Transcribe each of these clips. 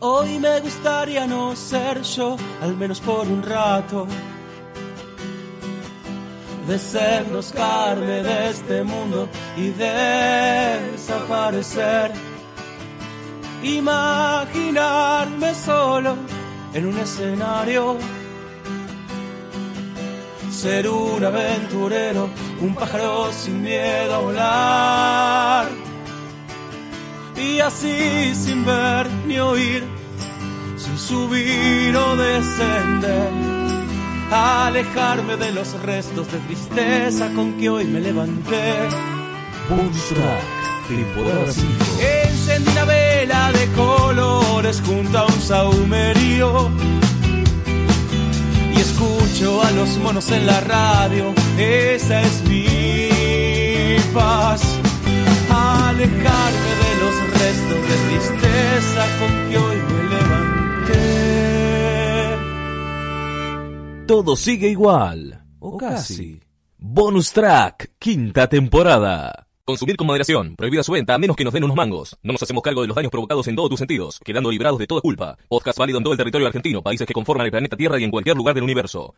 Hoy me gustaría no ser yo, al menos por un rato. Desenroscarme de este mundo y desaparecer. Imaginarme solo en un escenario. Ser un aventurero, un pájaro sin miedo a volar. Y así sin ver ni oír, sin subir o descender. Alejarme de los restos de tristeza con que hoy me levanté. Bonus Track, temporada 5. Encendí una vela de colores junto a un saumerío. Y escucho a los monos en la radio. Esa es mi paz. Alejarme de los restos de tristeza con que hoy me levanté. Todo sigue igual, o casi. Bonus Track, quinta temporada. Consumir con moderación. Prohibida su venta a menos que nos den unos mangos. No nos hacemos cargo de los daños provocados en todos tus sentidos, quedando librados de toda culpa. Podcast válido en todo el territorio argentino, países que conforman el planeta Tierra y en cualquier lugar del universo.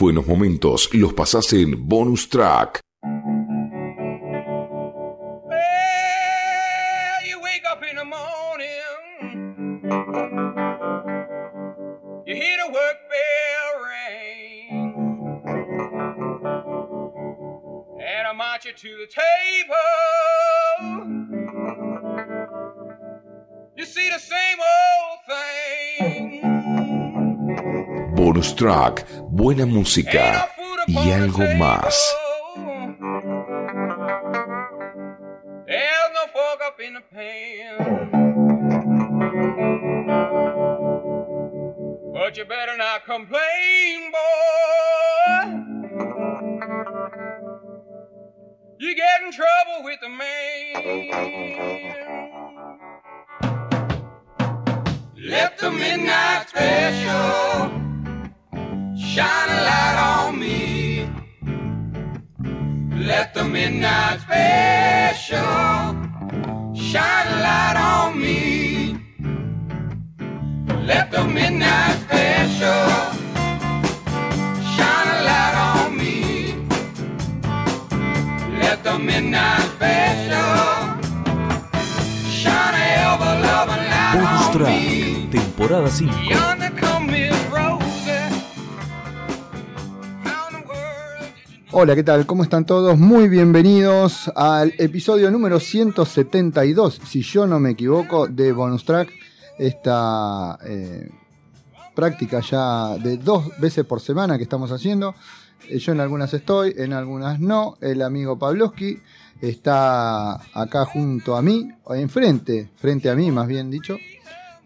Buenos momentos los pasás en bonus track. Música y algo más. But you better not complain, boy. You get in trouble with the man. Shine a light on me. Let the midnight special shine a light on me. Let the midnight special shine a light on me. Let the midnight special shine a ever loving light Bonus on track, me. temporada 5. Hola, ¿qué tal? ¿Cómo están todos? Muy bienvenidos al episodio número 172, si yo no me equivoco, de Bonus Track. Esta eh, práctica ya de dos veces por semana que estamos haciendo. Eh, Yo en algunas estoy, en algunas no. El amigo Pavlovsky está acá junto a mí, enfrente, frente a mí más bien dicho.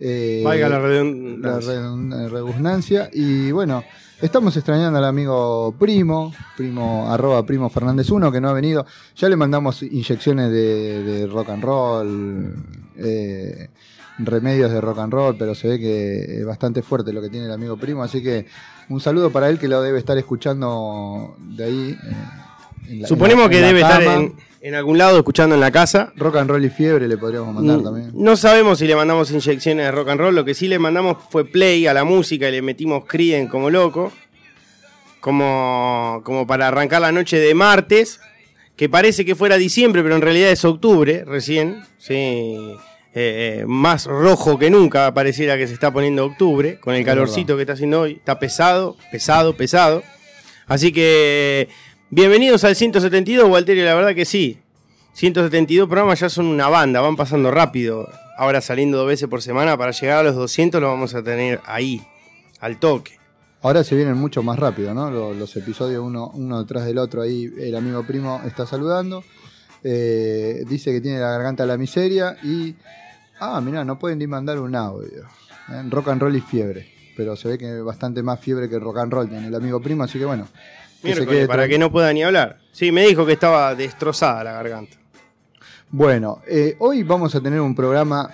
Eh, Valga la la redundancia. redund- redundancia. Y bueno, estamos extrañando al amigo Primo, primo arroba primo Fernández 1, que no ha venido. Ya le mandamos inyecciones de, de rock and roll, eh, remedios de rock and roll, pero se ve que es bastante fuerte lo que tiene el amigo Primo. Así que un saludo para él que lo debe estar escuchando de ahí. eh, en la- Suponemos en la- que en la debe estar en, en algún lado escuchando en la casa. Rock and roll y fiebre le podríamos mandar también. No sabemos si le mandamos inyecciones de rock and roll. Lo que sí le mandamos fue play a la música y le metimos Crien como loco. Como, como para arrancar la noche de martes. Que parece que fuera diciembre, pero en realidad es octubre recién. Sí. Eh, eh, más rojo que nunca pareciera que se está poniendo octubre. Con el calorcito que está haciendo hoy. Está pesado, pesado, pesado. Así que bienvenidos al 172, Walterio. La verdad que sí. 172 programas ya son una banda, van pasando rápido. Ahora saliendo dos veces por semana, para llegar a los 200 lo vamos a tener ahí, al toque. Ahora se vienen mucho más rápido, ¿no? Los, episodios uno, uno detrás del otro. Ahí el amigo primo está saludando. Eh, dice que tiene la garganta a la miseria. Y. Ah, mirá, no pueden ni mandar un audio. ¿eh? Rock and roll y fiebre. Pero se ve que bastante más fiebre que rock and roll tiene el amigo primo, así que bueno. Miércoles, para que no pueda ni hablar. Sí, me dijo que estaba destrozada la garganta. Bueno, eh, hoy vamos a tener un programa.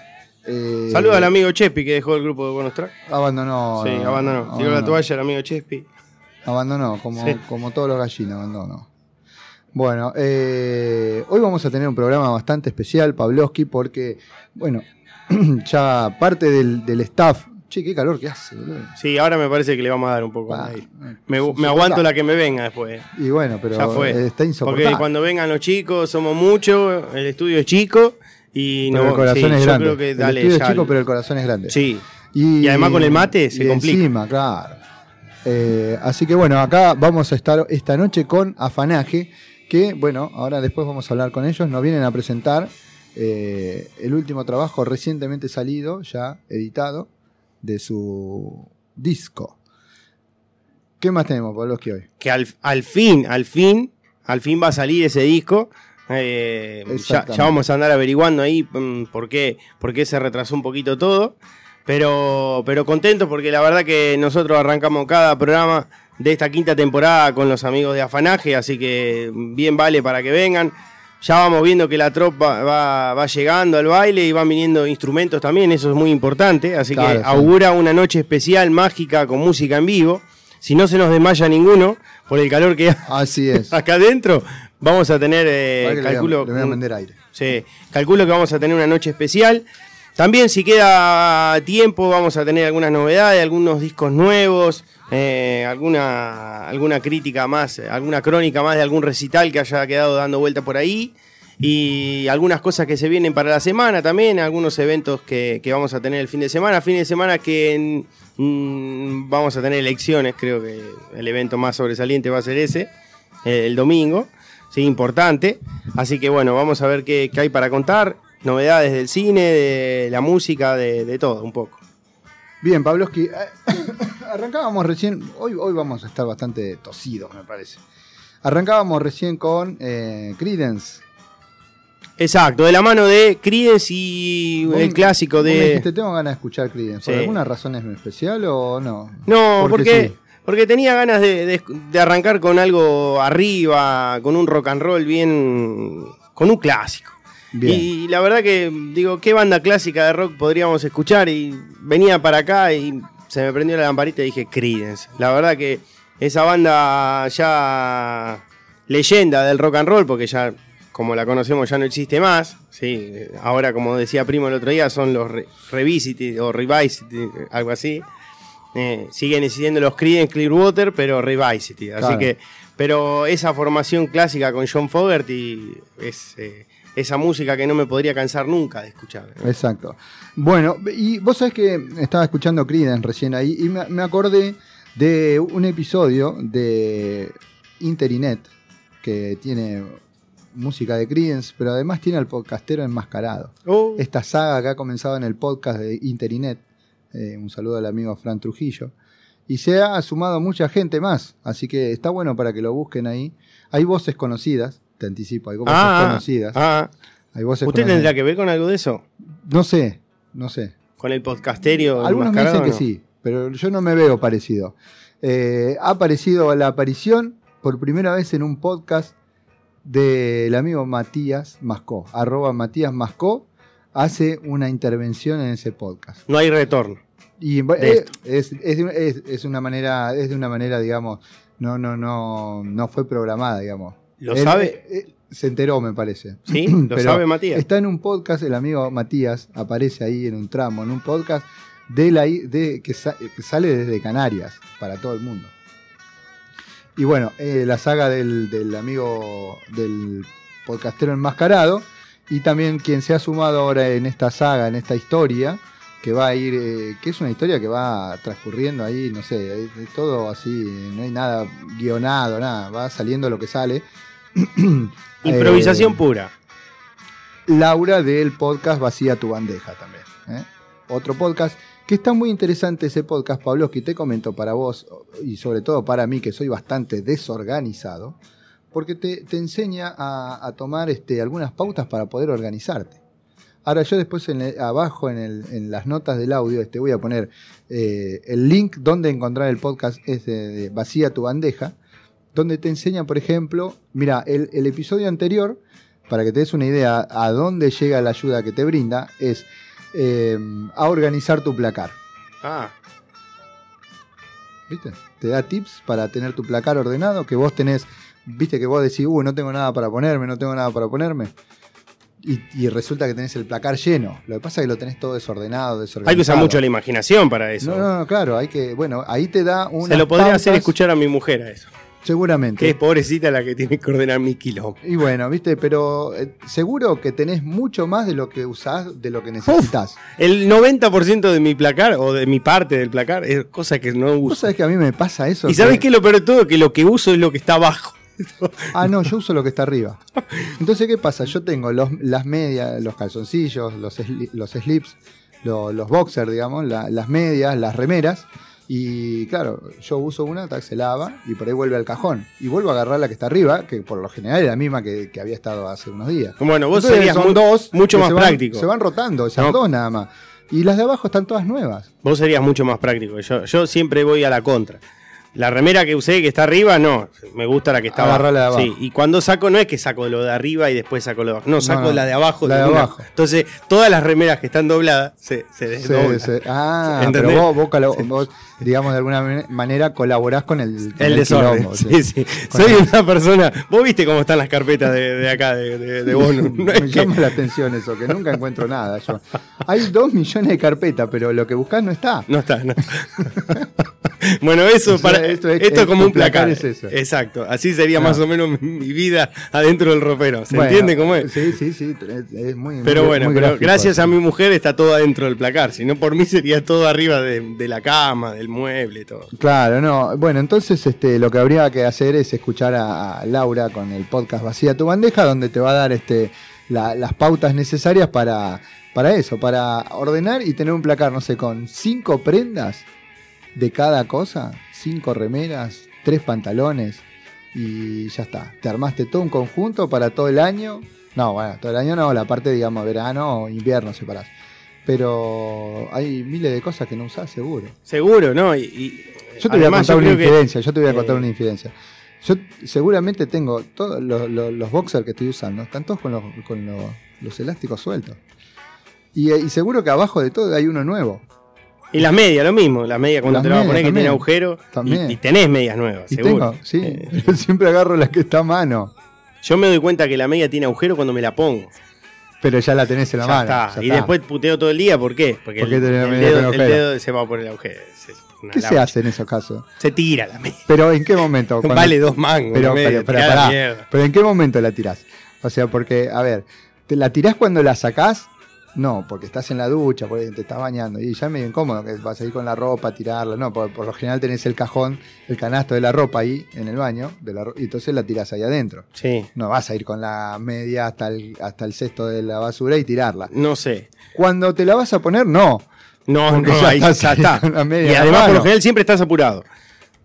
Eh, Saluda al amigo Chespi que dejó el grupo de Bonus Track. Abandonó. sí, no, abandonó. Tiró la abandonó. toalla el amigo Chespi. Abandonó, como, Sí. como todos los gallinos, abandonó. Bueno, eh, hoy vamos a tener un programa bastante especial, Pavlovsky, porque, bueno, ya parte del, del staff. Che, qué calor que hace, boludo. Sí, ahora me parece que le vamos a dar un poco Ah, aire. eh, Me, aguanto la que me venga después. Y bueno, pero ya fue. eh, está insoportable. Porque cuando vengan los chicos, somos muchos, el estudio es chico y Pero no, el corazón sí, es yo grande. creo que el dale, estudio es chico, el- pero el corazón es grande. Sí, Y, Y además con el mate se y complica. Encima, claro. Eh, así que bueno, acá vamos a estar esta noche con Afanaje, que bueno, ahora después vamos a hablar con ellos. Nos vienen a presentar eh, el último trabajo recientemente salido, ya editado, de su disco. ¿Qué más tenemos, Pabloski, hoy? que al, al fin, al fin, al fin va a salir ese disco. Eh, ya, vamos a andar averiguando ahí mm, por qué, por qué se retrasó un poquito todo. Pero, pero contento porque la verdad que nosotros arrancamos cada programa de esta quinta temporada con los amigos de Afanaje, así que bien vale para que vengan. Ya vamos viendo que la tropa va, va llegando al baile y van viniendo instrumentos también, eso es muy importante. Así Claro, que sí. augura una noche especial, mágica, con música en vivo. Si no se nos desmaya ninguno por el calor que Así es. acá adentro, vamos a tener, eh, le voy a- calculo, le voy a vender aire. Sí, calculo que vamos a tener una noche especial. También si queda tiempo vamos a tener algunas novedades, algunos discos nuevos, eh, alguna, alguna crítica más, alguna crónica más de algún recital que haya quedado dando vuelta por ahí. Y algunas cosas que se vienen para la semana también, algunos eventos que, vamos a tener el fin de semana. Fin de semana que mm, vamos a tener elecciones, creo que el evento más sobresaliente va a ser ese, eh, el domingo. Sí, importante. Así que bueno, vamos a ver qué, hay para contar. Novedades del cine, de la música, de todo, un poco. Bien, Pabloski, eh, arrancábamos recién, hoy, hoy vamos a estar bastante tosidos, me parece. Arrancábamos recién con eh, Credence. Exacto, de la mano de Creedence y el clásico vos me de... dijiste, tengo ganas de escuchar Creedence. ¿Por Sí. alguna razón es especial o no? No, porque, sí. porque tenía ganas de, de- de arrancar con algo arriba, con un rock and roll bien. con un clásico. Bien. Y la verdad que, digo, ¿qué banda clásica de rock podríamos escuchar? Y venía para acá y se me prendió la lamparita y dije Creedence. La verdad que esa banda ya leyenda del rock and roll, porque ya, como la conocemos, ya no existe más. Sí, ahora, como decía Primo el otro día, son los re- Revisited o Revisited, algo así. Eh, siguen existiendo los Creedence Clearwater, pero Revisited. Así Claro. que, pero esa formación clásica con John Fogerty es eh, esa música que no me podría cansar nunca de escuchar. Exacto. Bueno, y vos sabés que estaba escuchando Creedence recién ahí y me, me acordé de un episodio de Interinet que tiene música de Creedence, pero además tiene al podcastero enmascarado. Oh, Esta saga que ha comenzado en el podcast de Interinet, eh, un saludo al amigo Fran Trujillo, y se ha sumado mucha gente más, así que está bueno para que lo busquen ahí. Hay voces conocidas, te anticipo, hay voces ah, conocidas. ah. Hay voces ¿Usted conocidas. tendrá que ver con algo de eso? No sé, no sé. ¿Con el podcasterio? Algunos me dicen que sí, pero yo no me veo parecido. Eh, ha aparecido la aparición por primera vez en un podcast del amigo Matías Mascó, arroba Matías Mascó, hace una intervención en ese podcast. No hay retorno. Y eh, es, es de- es- es una manera, es de una manera, digamos, no, no, no, no fue programada, digamos. ¿Lo Él, sabe? eh, eh, se enteró, me parece. ¿Sí? ¿Lo Pero sabe Matías? Está en un podcast, el amigo Matías aparece ahí en un tramo, en un podcast de la, de, que, sa- que sale desde Canarias para todo el mundo. Y bueno, eh, la saga del, del amigo del podcastero enmascarado y también quien se ha sumado ahora en esta saga, en esta historia, que va a ir, eh, que es una historia que va transcurriendo ahí, no sé, es, es todo así, no hay nada guionado, nada, va saliendo lo que sale. Improvisación Eh, pura. Laura del podcast Vacía tu bandeja también. ¿eh? Otro podcast que está muy interesante ese podcast, Pablo, que te comento para vos y sobre todo para mí que soy bastante desorganizado, porque te, te enseña a, a tomar este, algunas pautas para poder organizarte. Ahora yo después en el- abajo en, el- en las notas del audio este, voy a poner eh, el link donde encontrar el podcast es de, de Vacía tu bandeja, donde te enseña, por ejemplo, mira, el, el episodio anterior para que te des una idea a dónde llega la ayuda que te brinda, es eh, a organizar tu placar. Ah, ¿Viste? Te da tips para tener tu placar ordenado, que vos tenés, viste que vos decís, uy, no tengo nada para ponerme, no tengo nada para ponerme. Y, y resulta que tenés el placar lleno. Lo que pasa es que lo tenés todo desordenado, desorganizado. hay que usar mucho la imaginación para eso. No, no, no, claro, hay que, bueno, ahí te da una. Se lo podría hacer escuchar a mi mujer a eso. Seguramente. Que es pobrecita la que tiene que ordenar mi kilómetros. Y bueno, viste, pero eh, seguro que tenés mucho más de lo que usás, de lo que necesitas. El 90% de mi placar, o de mi parte del placar, es cosa que no ¿Vos uso. sabés que a mí me pasa eso? ¿Y sabes qué es lo peor de todo? Que lo que uso es lo que está abajo. Ah, no, yo uso lo que está arriba. Entonces, ¿qué pasa? Yo tengo los, las medias, los calzoncillos, los, sli- los slips, lo- los boxers, digamos, la- las medias, las remeras. Y claro, yo uso una, tac, se lava y por ahí vuelve al cajón. Y vuelvo a agarrar la que está arriba, que por lo general es la misma que, que había estado hace unos días. Bueno, vos Entonces, serías son mu- dos mucho más se van- práctico. Se van rotando, esas No. dos nada más. Y las de abajo están todas nuevas. Vos serías mucho más práctico. Yo, yo siempre voy a la contra. La remera que usé, que está arriba, no. Me gusta la que está abajo. la de abajo. Sí, y cuando saco, no es que saco lo de arriba y después saco lo de abajo. No, saco no, la de abajo. la de abajo. Entonces, todas las remeras que están dobladas se, se desdoblan. sí. Ah, ¿Entendés? pero vos, vos, digamos, de alguna man- manera colaborás con el, con El desorden. quilombo, sí, sí. Soy el- una persona. Vos viste cómo están las carpetas de, de acá, de, de, de bonus. No es Me que- llama la atención eso, que nunca encuentro nada yo. Hay dos millones de carpetas, pero lo que buscás no está. No está, no. bueno, eso O sea, para esto esto es- es, como un placar. placar es eso. Exacto. Así sería Ah. más o menos mi, vida adentro del ropero. ¿Se Bueno, entiende cómo es? Sí, sí, sí. Es, es muy. Pero muy- bueno, muy pero gráfico gracias a mi mujer está todo adentro del placar. Si no, por mí sería todo arriba de, de la cama, del mueble, todo. Claro, no. Bueno, entonces este, lo que habría que hacer es escuchar a, Laura con el podcast Vacía tu bandeja, donde te va a dar este, la- las pautas necesarias para, para eso, para ordenar y tener un placar, no sé, con cinco prendas de cada cosa, cinco remeras, tres pantalones y ya está. Te armaste todo un conjunto para todo el año. No, bueno, todo el año no, la parte, digamos, verano o invierno separás. Pero hay miles de cosas que no usás, seguro. Seguro, ¿no? Y, y- Yo te voy a además, contar una que- infidencia, yo te voy a contar eh, una infidencia. Yo seguramente tengo todos los, los, los boxers que estoy usando, están todos con los, con los, los elásticos sueltos. Y, y seguro que abajo de todo hay uno nuevo. Y las medias, lo mismo. Las medias cuando Las te las vas a poner que tiene agujero. También. Y, y tenés medias nuevas, Y seguro. tengo, sí, Eh, yo siempre agarro la que está a mano. yo me doy cuenta que la media tiene agujero cuando me la pongo. Pero ya la tenés en la Ya mano. está. ya y está. después puteo todo el día, ¿por qué? Porque ¿Por qué el, dedo, el se va por el agujero. ¿Qué se hace en esos casos? Se tira la media. Pero ¿en qué momento? Cuando- Vale dos mangos. Pero, media, pero, pero ¿en qué momento la tirás? O sea, porque, a ver, ¿te la tirás cuando la sacás? No, porque estás en la ducha, porque te estás bañando. Y ya es medio incómodo que vas a ir con la ropa a tirarla. No, por, por lo general tenés el cajón, el canasto de la ropa ahí en el baño, de la ro- y entonces la tirás ahí adentro. Sí, No vas a ir con la media hasta el, hasta el cesto de la basura y tirarla. no sé. Cuando te la vas a poner, no. No, Porque no, ya ahí estás ya ahí está. la media Y además, por lo general, siempre estás apurado.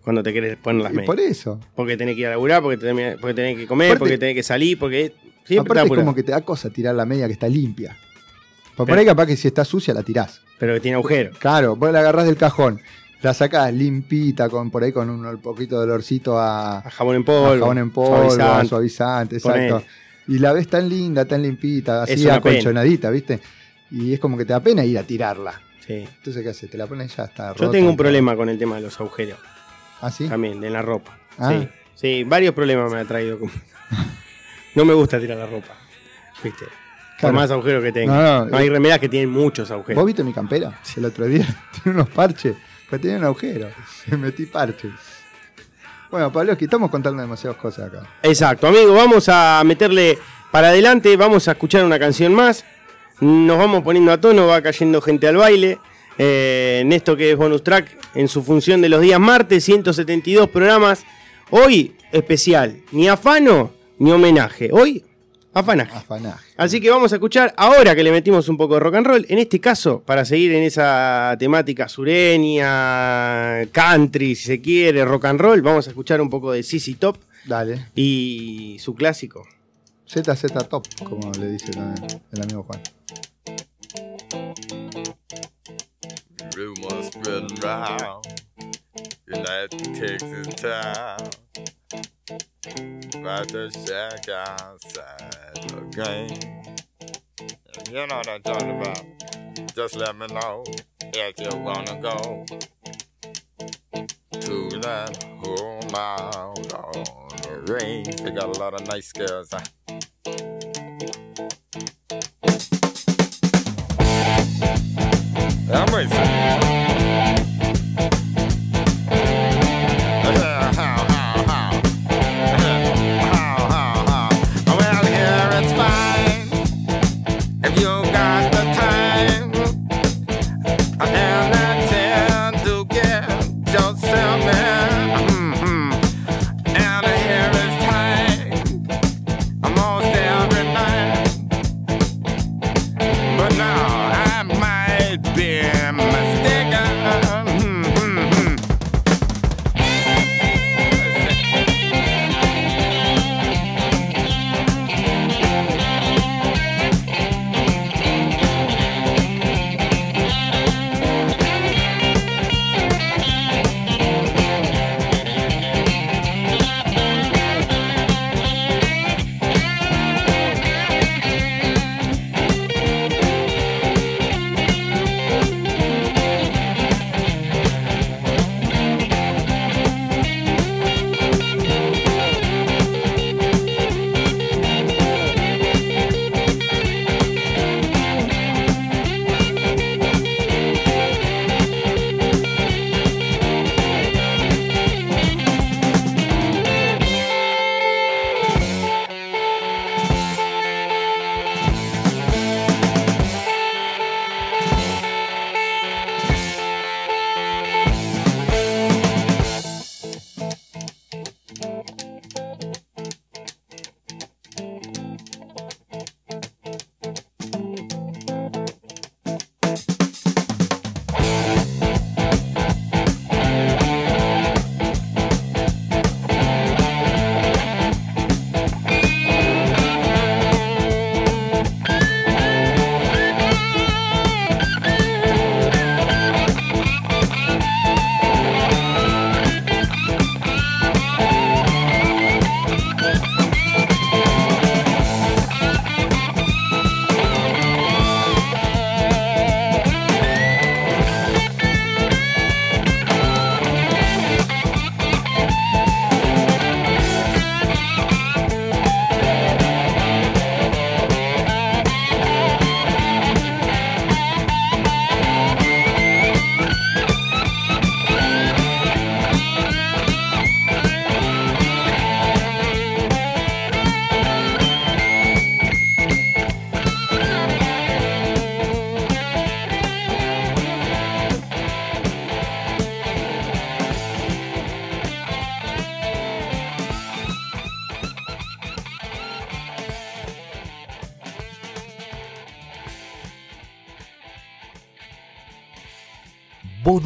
Cuando te querés poner las Y medias. por eso. Porque tenés que ir a laburar, porque tenés, porque tenés que comer, Aparte- porque tenés que salir, porque siempre Aparte es como que te da cosa tirar la media que está limpia. Por, ahí capaz que si está sucia la tirás. Pero que tiene agujero. Claro, vos la agarrás del cajón, la sacás limpita, con por ahí con un, poquito de olorcito a, A jabón en a polvo. jabón en polvo, a suavizante. exacto. Y la ves tan linda, tan limpita, así acolchonadita, ¿viste? Y es como que te da pena ir a tirarla. Sí. Entonces, ¿qué haces? Te la pones ya está. Yo rota. tengo un problema con el tema de los agujeros. ¿Ah, sí? También, de la ropa. Ah. Sí. Sí, varios problemas me ha traído. no me gusta tirar la ropa. ¿Viste? Claro. Por más agujeros que tenga. No, no, hay remeras que tienen muchos agujeros. ¿Vos viste mi campera? El otro día tiene unos parches, pero tiene un agujero. Me metí parches. Bueno, Pablo, estamos contando demasiadas cosas acá. Exacto, amigo, vamos a meterle para adelante, vamos a escuchar una canción más. Nos vamos poniendo a tono, va cayendo gente al baile. eh, en esto que es bonus track, en su función de los días martes, 172 programas. Hoy especial, ni afano ni homenaje. Hoy, afanaje. Afanaje. Así que vamos a escuchar ahora que le metimos un poco de rock and roll. En este caso, para seguir en esa temática sureña, country, si se quiere, rock and roll, vamos a escuchar un poco de CC Top Dale. y su clásico. ZZ Top, como le dice también el amigo Juan. Rumors spreading round United Texas town about the shack outside game. You know what I'm talking about. Just let me know if you wanna go to that home out on the range. They got a lot of nice girls. Huh? I'm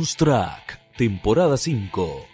Bonus Track, temporada 5.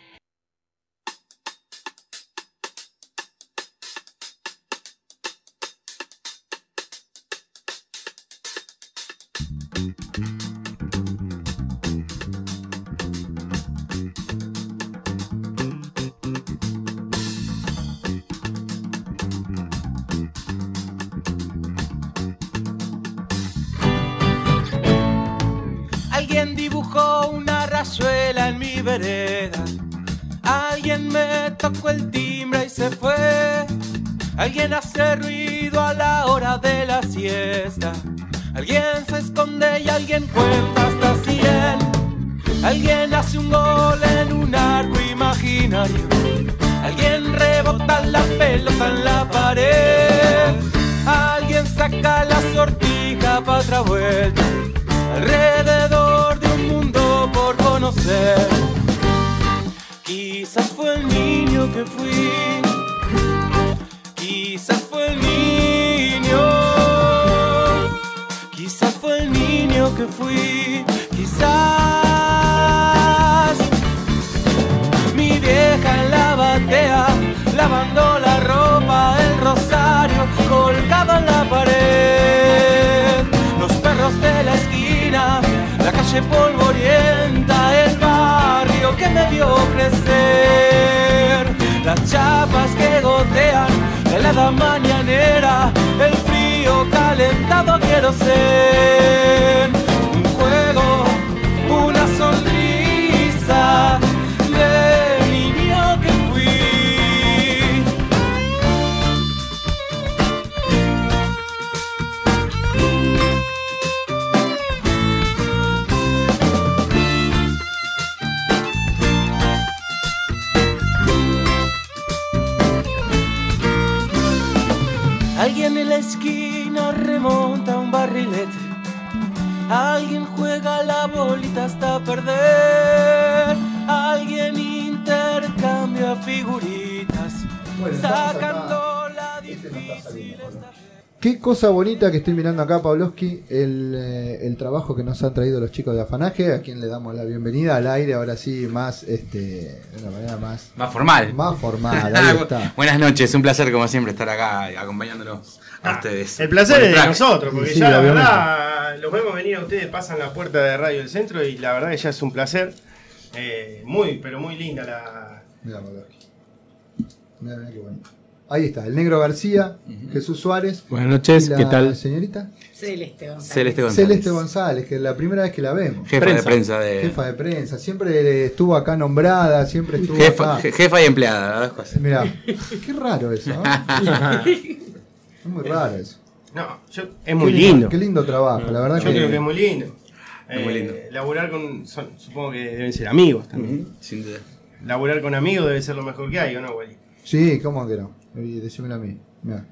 Otra vuelta. Alrededor de un mundo por conocer. Quizás fue el niño que fui. Calle polvorienta, el barrio que me vio crecer. Las chapas que gotean, la helada mañanera, el frío calentado quiero ser. Remonta un barrilete. Alguien juega la bolita hasta perder. Alguien intercambia figuritas. Bueno, sacando la Este no está difícil Qué cosa bonita que estoy mirando acá, Pavlovsky, el, eh, el trabajo que nos han traído los chicos de Afanaje, a quien le damos la bienvenida al aire, ahora sí, más, este, de una manera más, Más formal. más formal, ahí está. Buenas noches, un placer como siempre estar acá acompañándolos a ustedes. El placer es de Track. nosotros, porque Sí, ya la verdad los vemos venir a ustedes, pasan la puerta de Radio del Centro y la verdad que ya es un placer. Eh, muy, pero muy linda la. Mira, Pavlovsky. Mira, mira qué bonito. Ahí está, el negro García, Jesús Suárez. Buenas noches, y la ¿qué tal? Señorita Celeste González. Celeste González. Celeste González, que es la primera vez que la vemos. Jefa Prensa. de prensa de. Jefa de prensa, siempre estuvo acá nombrada, siempre estuvo Jefa, acá. je- jefa y empleada, las dos cosas. Mirá, qué raro eso, ¿no? Es muy raro eso. No, yo- es muy lindo. Qué lindo trabajo, la verdad Yo que. creo que es muy lindo. Es muy Eh, lindo. Laburar con. son- supongo que deben ser amigos también. Ujú, Sin duda. Laburar con amigos debe ser lo mejor que hay, ¿o no, Wally? Sí, ¿cómo que no? Decímelo a mí. Mirá,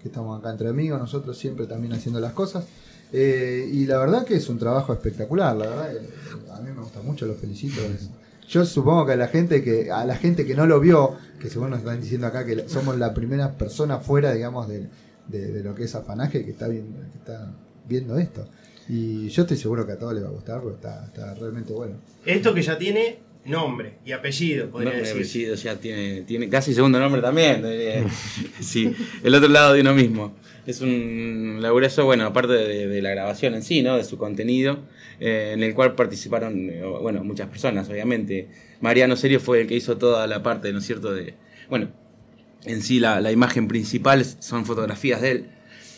que estamos acá entre amigos, nosotros siempre también haciendo las cosas. Eh, y la verdad que es un trabajo espectacular, la verdad que a mí me gusta mucho, lo felicito. Es- Yo supongo que a la gente que a la gente que no lo vio, que según nos están diciendo acá que somos la primera persona fuera, digamos, de, de- de lo que es afanaje que está viendo, que está viendo esto. Y yo estoy seguro que a todos les va a gustar, porque está, está realmente bueno. Esto que ya tiene nombre y apellido, podría Nombre y decir. apellido ya tiene, tiene casi segundo nombre también. sí, el otro lado de uno mismo. Es un laburazo, bueno, aparte de, de la grabación en sí, ¿no? De su contenido, eh, en el cual participaron, eh, bueno, muchas personas, obviamente. Mariano Serio fue el que hizo toda la parte, ¿no es cierto? De, bueno, en sí la, la imagen principal son fotografías de él.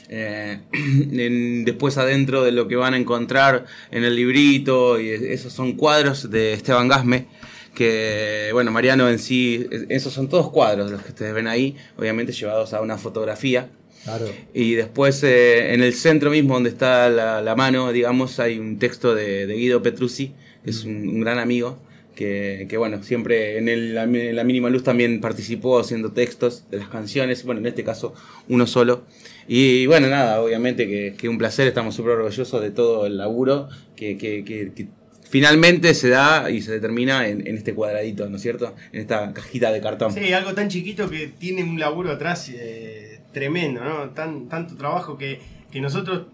Eh, en- después adentro de lo que van a encontrar en el librito, y esos son cuadros de Esteban Gasme, que bueno, Mariano en sí, es- esos son todos cuadros los que ustedes ven ahí, obviamente llevados a una fotografía. Claro. Y después eh, en el centro mismo donde está la, la mano, digamos, hay un texto de, de Guido Petruzzi, que es un, un gran amigo, que, que, bueno, siempre en, el, en la mínima luz también participó haciendo textos de las canciones, bueno, en este caso uno solo. Y bueno, nada, obviamente que, que un placer, estamos súper orgullosos de todo el laburo que- que finalmente se da y se determina en, en este cuadradito, ¿no es cierto? En esta cajita de cartón. Sí, algo tan chiquito que tiene un laburo atrás eh, tremendo, ¿no? Tan, tanto trabajo que, que nosotros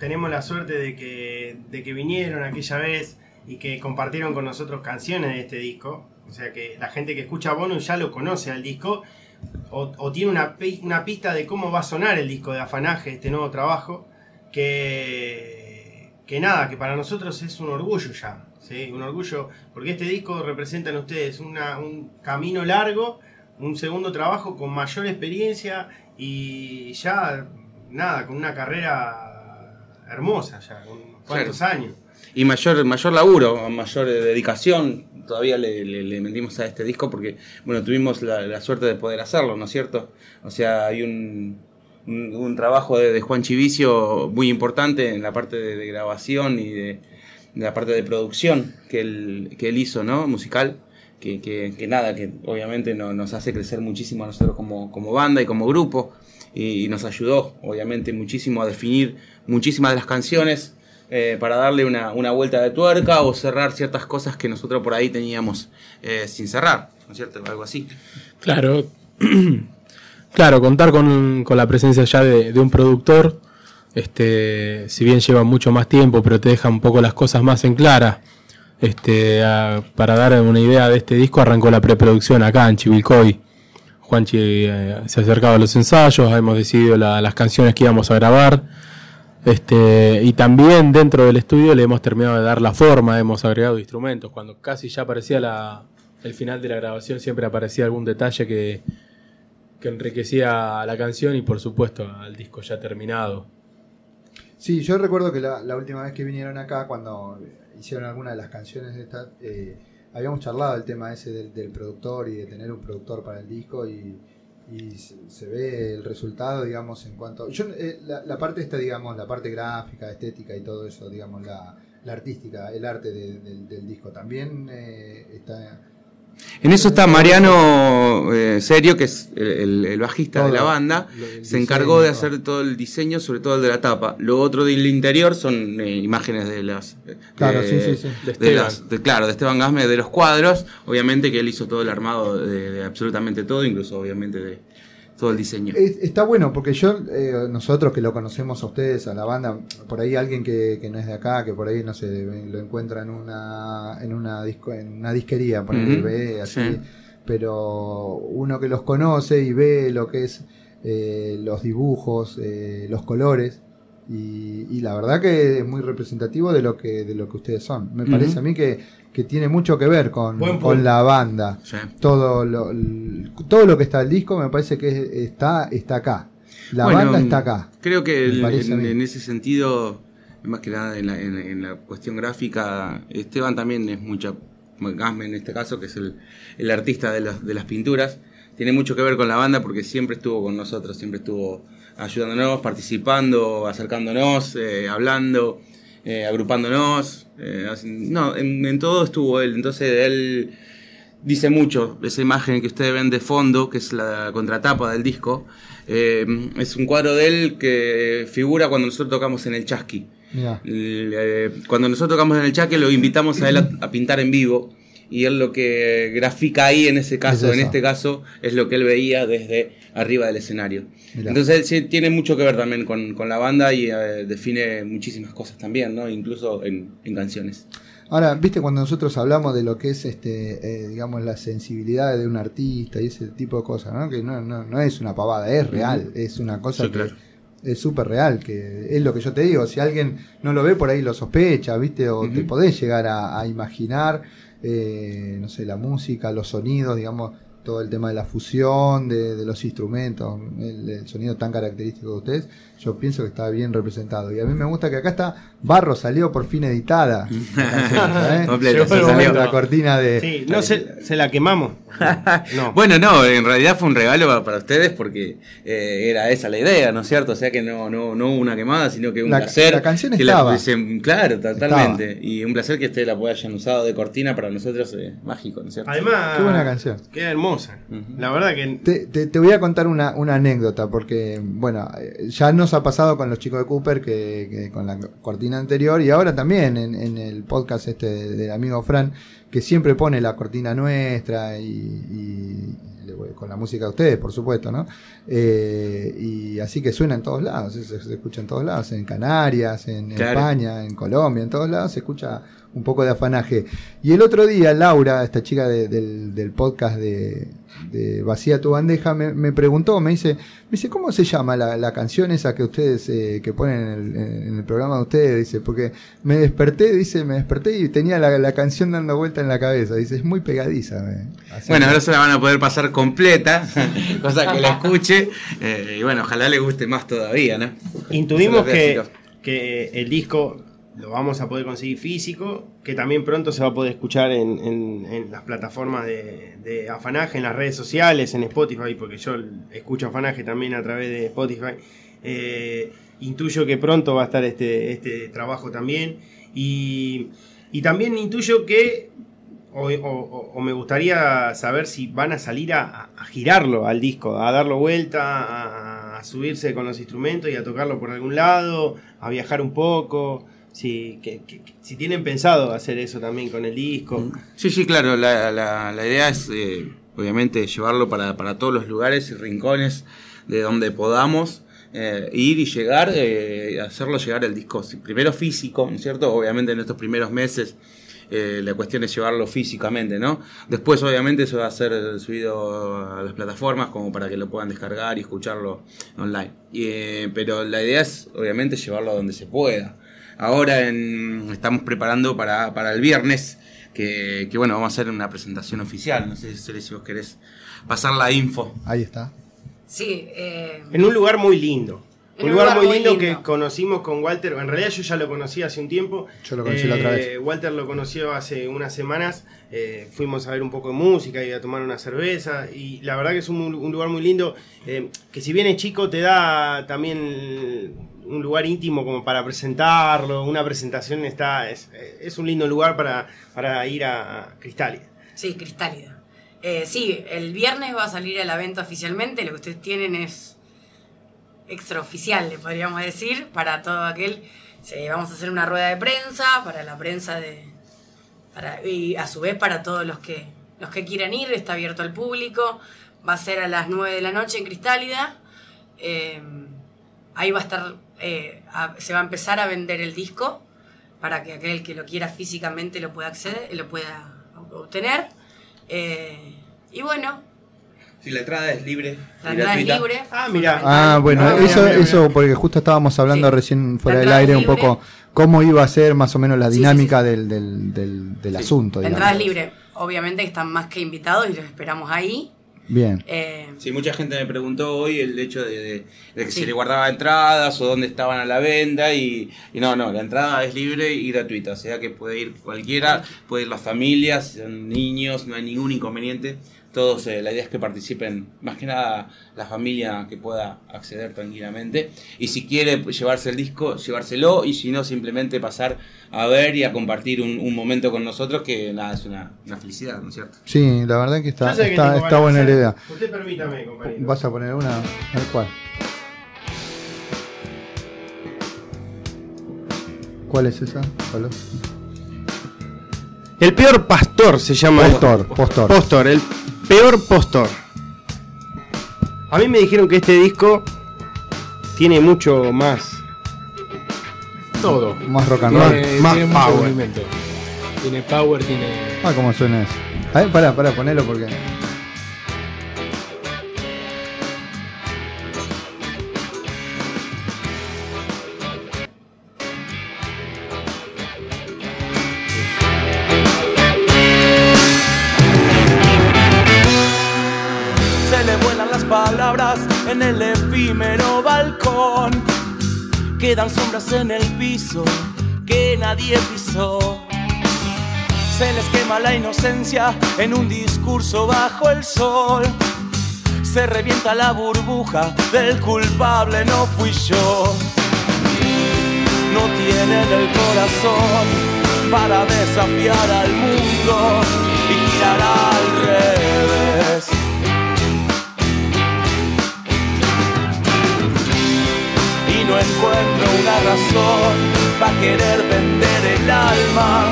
tenemos la suerte de que, de que vinieron aquella vez y que compartieron con nosotros canciones de este disco. O sea que la gente que escucha Bonus ya lo conoce al disco o, o tiene una, una pista de cómo va a sonar el disco de Afanaje, este nuevo trabajo, que, que nada, que para nosotros es un orgullo ya. ¿sí? Un orgullo, porque este disco representan ustedes una- un camino largo, un segundo trabajo con mayor experiencia y ya, nada, con una carrera hermosa ya, con cuántos años. Y mayor, mayor laburo, mayor eh, dedicación. Todavía le, le- le a este disco porque, bueno, tuvimos la, la suerte de poder hacerlo, ¿no es cierto? O sea, hay un, un, trabajo de, Juan Chivicio muy importante en la parte de, grabación y de, la parte de producción que él, que él hizo, ¿no? Musical. Que, que- nada, que obviamente no- nos hace crecer muchísimo a nosotros como, como banda y como grupo. Y nos ayudó, obviamente, muchísimo a definir muchísimas de las canciones eh, para darle una, una vuelta de tuerca o cerrar ciertas cosas que nosotros por ahí teníamos eh, sin cerrar, ¿no es cierto? Algo así. Claro, claro, contar con, con la presencia ya de, de un productor, este, si bien lleva mucho más tiempo, pero te deja un poco las cosas más en clara. Este, para dar una idea de este disco, arrancó la preproducción acá en Chivilcoy. Juanchi eh, se acercaba a los ensayos, hemos decidido la- las canciones que íbamos a grabar. Este, y también dentro del estudio le hemos terminado de dar la forma, hemos agregado instrumentos. Cuando casi ya aparecía la, el final de la grabación, siempre aparecía algún detalle que, que enriquecía la canción y por supuesto al disco ya terminado. Sí, yo recuerdo que la, la última vez que vinieron acá, cuando hicieron alguna de las canciones de esta, eh, habíamos charlado el tema ese del, del productor y de tener un productor para el disco y, y se, ve el resultado, digamos, en cuanto... Yo, eh, la, la parte esta, digamos, la parte gráfica, estética y todo eso, digamos, la, la artística, el arte de- del, del disco, también eh, está... En eso está Mariano eh, Serio, que es el, bajista de la banda. Se encargó diseño, de hacer todo el diseño, sobre todo el de la tapa. Lo otro del interior son eh, imágenes de las. eh, Claro, de- sí, sí, sí. De de Esteban. las- de- claro, de Esteban Gasme, de los cuadros. Obviamente que él hizo todo el armado de, de absolutamente todo, incluso obviamente de todo el diseño. Es- está bueno porque yo, eh, nosotros que lo conocemos a ustedes, a la banda, por ahí alguien que, que no es de acá, que por ahí no sé, lo encuentra en una en una disco, en una disquería, por ahí Ujú, ve así, sí. pero uno que los conoce y ve lo que es eh, los dibujos, eh, los colores. Y, y la verdad que es muy representativo de lo que de lo que ustedes son. Me parece a mí que, que tiene mucho que ver con, con la banda. Sí. todo lo, todo lo que está el disco me parece que está está acá. La Bueno, banda está acá Creo que el- en, ese sentido, más que nada en la, en- en la cuestión gráfica, Esteban también es mucha, Gasme en este caso, que es el, el artista de, las- de las pinturas, tiene mucho que ver con la banda porque siempre estuvo con nosotros, siempre estuvo ayudándonos, participando, acercándonos, eh, hablando, eh, agrupándonos. eh, no, en, en todo estuvo él, entonces él dice mucho. Esa imagen que ustedes ven de fondo, que es la contratapa del disco, es un cuadro de él que figura cuando nosotros tocamos en el Chasqui. Cuando nosotros tocamos en el Chasqui lo invitamos a él a, a pintar en vivo y él lo que grafica ahí en ese caso, Es en este caso, es lo que él veía desde arriba del escenario. Mirá. Entonces sí tiene mucho que ver también con, con la banda y eh, define muchísimas cosas también, ¿no? Incluso en, en canciones. ahora viste cuando nosotros hablamos de lo que es este eh, digamos la sensibilidad de un artista y ese tipo de cosas ¿no? que no, no, no es una pavada es real es una cosa Sí, que claro. es súper real que es lo que yo te digo si alguien no lo ve por ahí lo sospecha viste o te podés llegar a, a imaginar eh, no sé la música los sonidos digamos todo el tema de la fusión de, de los instrumentos el, el sonido tan característico de ustedes yo pienso que está bien representado y a mí me gusta que acá está Barro salió por fin editada salió. la cortina de Sí, no se, se la quemamos. No. Bueno, no, en realidad fue un regalo pa- para ustedes porque eh, era esa la idea, ¿no es cierto? O sea que no, no, no hubo una quemada, sino que un La- placer. la canción que estaba. claro, totalmente. Y un placer que ustedes la hayan usado de cortina para nosotros es mágico, ¿no es cierto? Además, Qué buena canción. Queda hermosa. La verdad que Te, te- te voy a contar una, una anécdota, porque, bueno, ya nos ha pasado con los chicos de Cooper, que, que con la cortina anterior, y ahora también en, en el podcast este de- del amigo Fran, que siempre pone la cortina nuestra y, y- y con la música de ustedes, por supuesto, ¿no? Eh, y así que suena en todos lados, se, se escucha en todos lados, en Canarias, en Claro. España, en Colombia, en todos lados se escucha un poco de afanaje. Y el otro día, Laura, esta chica de- del, del podcast de, de Vacía tu bandeja, me, me preguntó, me dice, me dice, ¿cómo se llama la, la canción esa que ustedes eh, que ponen en el, en el programa de ustedes? Dice, porque me desperté, dice, me desperté y tenía la, la canción dando vuelta en la cabeza. Dice, es muy pegadiza. así Bueno, ahora se la van a poder pasar completa, cosa que la escuche. eh, y bueno, ojalá le guste más todavía, ¿no? Los que, que el disco lo vamos a poder conseguir físico, que también pronto se va a poder escuchar en, en- las plataformas de, Afanaje, en las redes sociales, en Spotify, porque yo escucho Afanaje también a través de Spotify. Eh, intuyo que pronto va a estar este, este trabajo también. Y, y también intuyo que, o, me gustaría saber si van a salir a, a girarlo al disco, a darlo vuelta, a subirse con los instrumentos y a tocarlo por algún lado, a viajar un poco. Si, que- que- si tienen pensado hacer eso también con el disco. Sí, sí, claro. La, la- la idea es, eh, obviamente, llevarlo para, para todos los lugares y rincones de donde podamos. eh, ir y llegar, eh, hacerlo llegar el disco primero físico, ¿no es cierto? Obviamente en estos primeros meses eh, la cuestión es llevarlo físicamente, ¿no? Después obviamente eso va a ser subido a las plataformas como para que lo puedan descargar y escucharlo online. Eh, pero la idea es obviamente llevarlo a donde se pueda. Ahora en- estamos preparando para, para el viernes, que, que, bueno, vamos a hacer una presentación oficial. No sé Cele, si vos querés pasar la info. Ahí está. Sí, eh, En un lugar muy lindo. Un un lugar, lugar muy muy lindo, lindo. que conocimos con Walter. En realidad yo ya lo conocí hace un tiempo. Yo lo conocí la otra vez. Walter lo conoció hace unas semanas. eh, fuimos a ver un poco de música y a tomar una cerveza. Y la verdad que es un, un lugar muy lindo. eh, que si bien es chico, te da también un lugar íntimo como para presentarlo. Una presentación está. Es, es un lindo lugar para, para ir a Cristálida. sí, Cristálida. Eh, sí, el viernes va a salir a la venta oficialmente. Lo que ustedes tienen es extraoficial, le podríamos decir, para todo aquel. Vamos a hacer una rueda de prensa para la prensa de. para- y a su vez para todos los que, los que quieran ir, está abierto al público. Va a ser a las 9 de la noche en Cristálida. Eh, ahí va a estar. Eh, a- se va a empezar a vender el disco para que aquel que lo quiera físicamente lo pueda acceder, lo pueda obtener. Eh, y bueno, Si la entrada es libre. la entrada es libre. Ah, mira. Ah, bueno, Ah, mira, eso, eso porque justo estábamos hablando Sí. recién fuera del aire un poco cómo iba a ser más o menos la Sí, sí, dinámica del, del, del, del asunto. La entrada es libre. Obviamente que están más que invitados y los esperamos ahí. Bien. Eh, Sí, mucha gente me preguntó hoy el hecho de, de- de que Sí. se le guardaba entradas o dónde estaban a la venta y, y no, no, la entrada es libre y gratuita, o sea que puede ir cualquiera, puede ir las familias, son niños, no hay ningún inconveniente. Todos, eh, la idea es que participen, más que nada la familia que pueda acceder tranquilamente. Y si quiere llevarse el disco, llevárselo, y si no, simplemente pasar a ver y a compartir un, un momento con nosotros, que nada, es una, una felicidad, ¿no es cierto? Sí, la verdad que está, que está, buena la idea. Usted permítame, compañero. ¿Vas a poner una? A ver cuál. ¿Cuál es esa? ¿Cuál es? El peor pastor se llama. Postor, postor. Postor, el peor postor. A mí me dijeron que este disco tiene mucho más. Todo. Más rock and roll. Tiene, más tiene power. Tiene power, tiene. Ah, cómo suena eso. A ver, pará, pará, ponelo porque. Quedan sombras en el piso que nadie pisó. Se les quema la inocencia en un discurso bajo el sol. Se revienta la burbuja del culpable, no fui yo. No tienen el corazón para desafiar al mundo y girar al revés. No encuentro una razón para querer vender el alma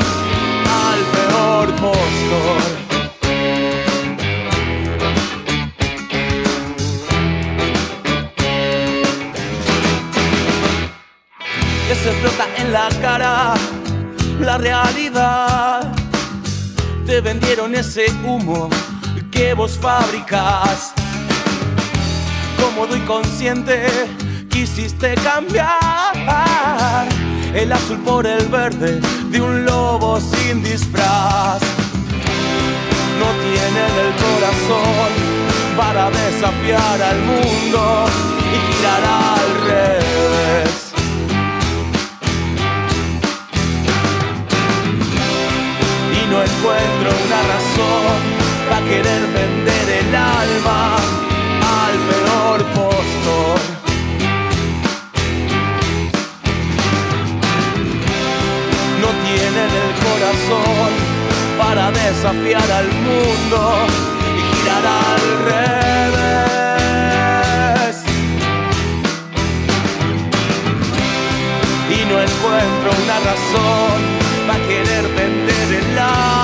al peor postor. Que se flota en la cara la realidad. Te vendieron ese humo que vos fabricás. Cómodo y consciente quisiste cambiar el azul por el verde de un lobo sin disfraz. No tienen el corazón para desafiar al mundo y girar al revés. Y no encuentro una razón para querer vender el alma al peor postor. Tienen el corazón para desafiar al mundo y girar al revés. Y no encuentro una razón para querer vender el alma.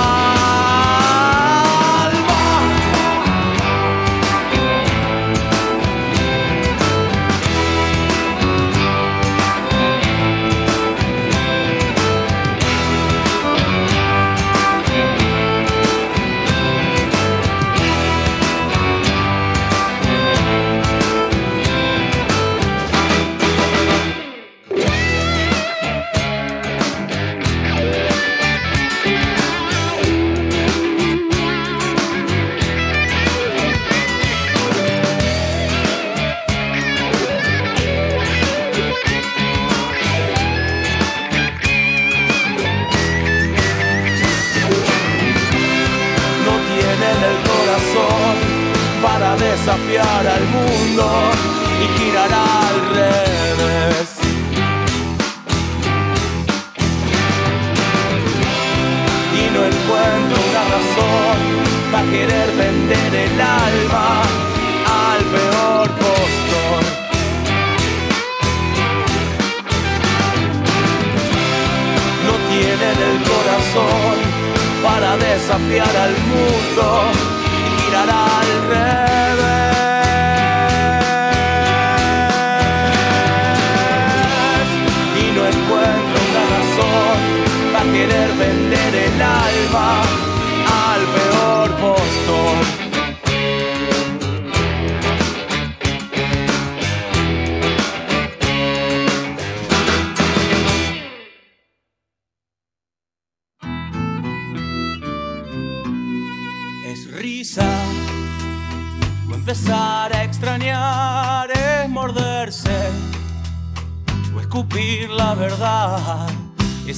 Desafiar al mundo y girar al revés. Y no encuentro una razón para querer vender el alma al peor postor. no tienen el corazón para desafiar al mundo y girar al revés.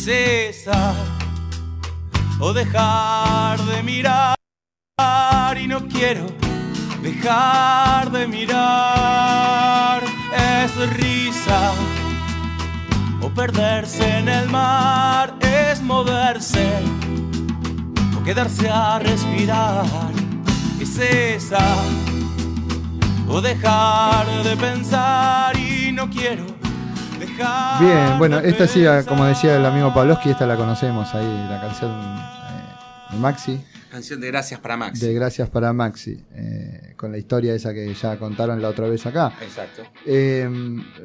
Es o dejar de mirar y no quiero dejar de mirar es risa o perderse en el mar es moverse o quedarse a respirar es esa o dejar de pensar y no quiero Bien, bueno, esta sí, como decía el amigo Pavlovsky, esta la conocemos ahí, la canción eh, de Maxi, Canción de Gracias para Max. de Gracias para Maxi, eh, con la historia esa que ya contaron la otra vez acá. Exacto. Eh,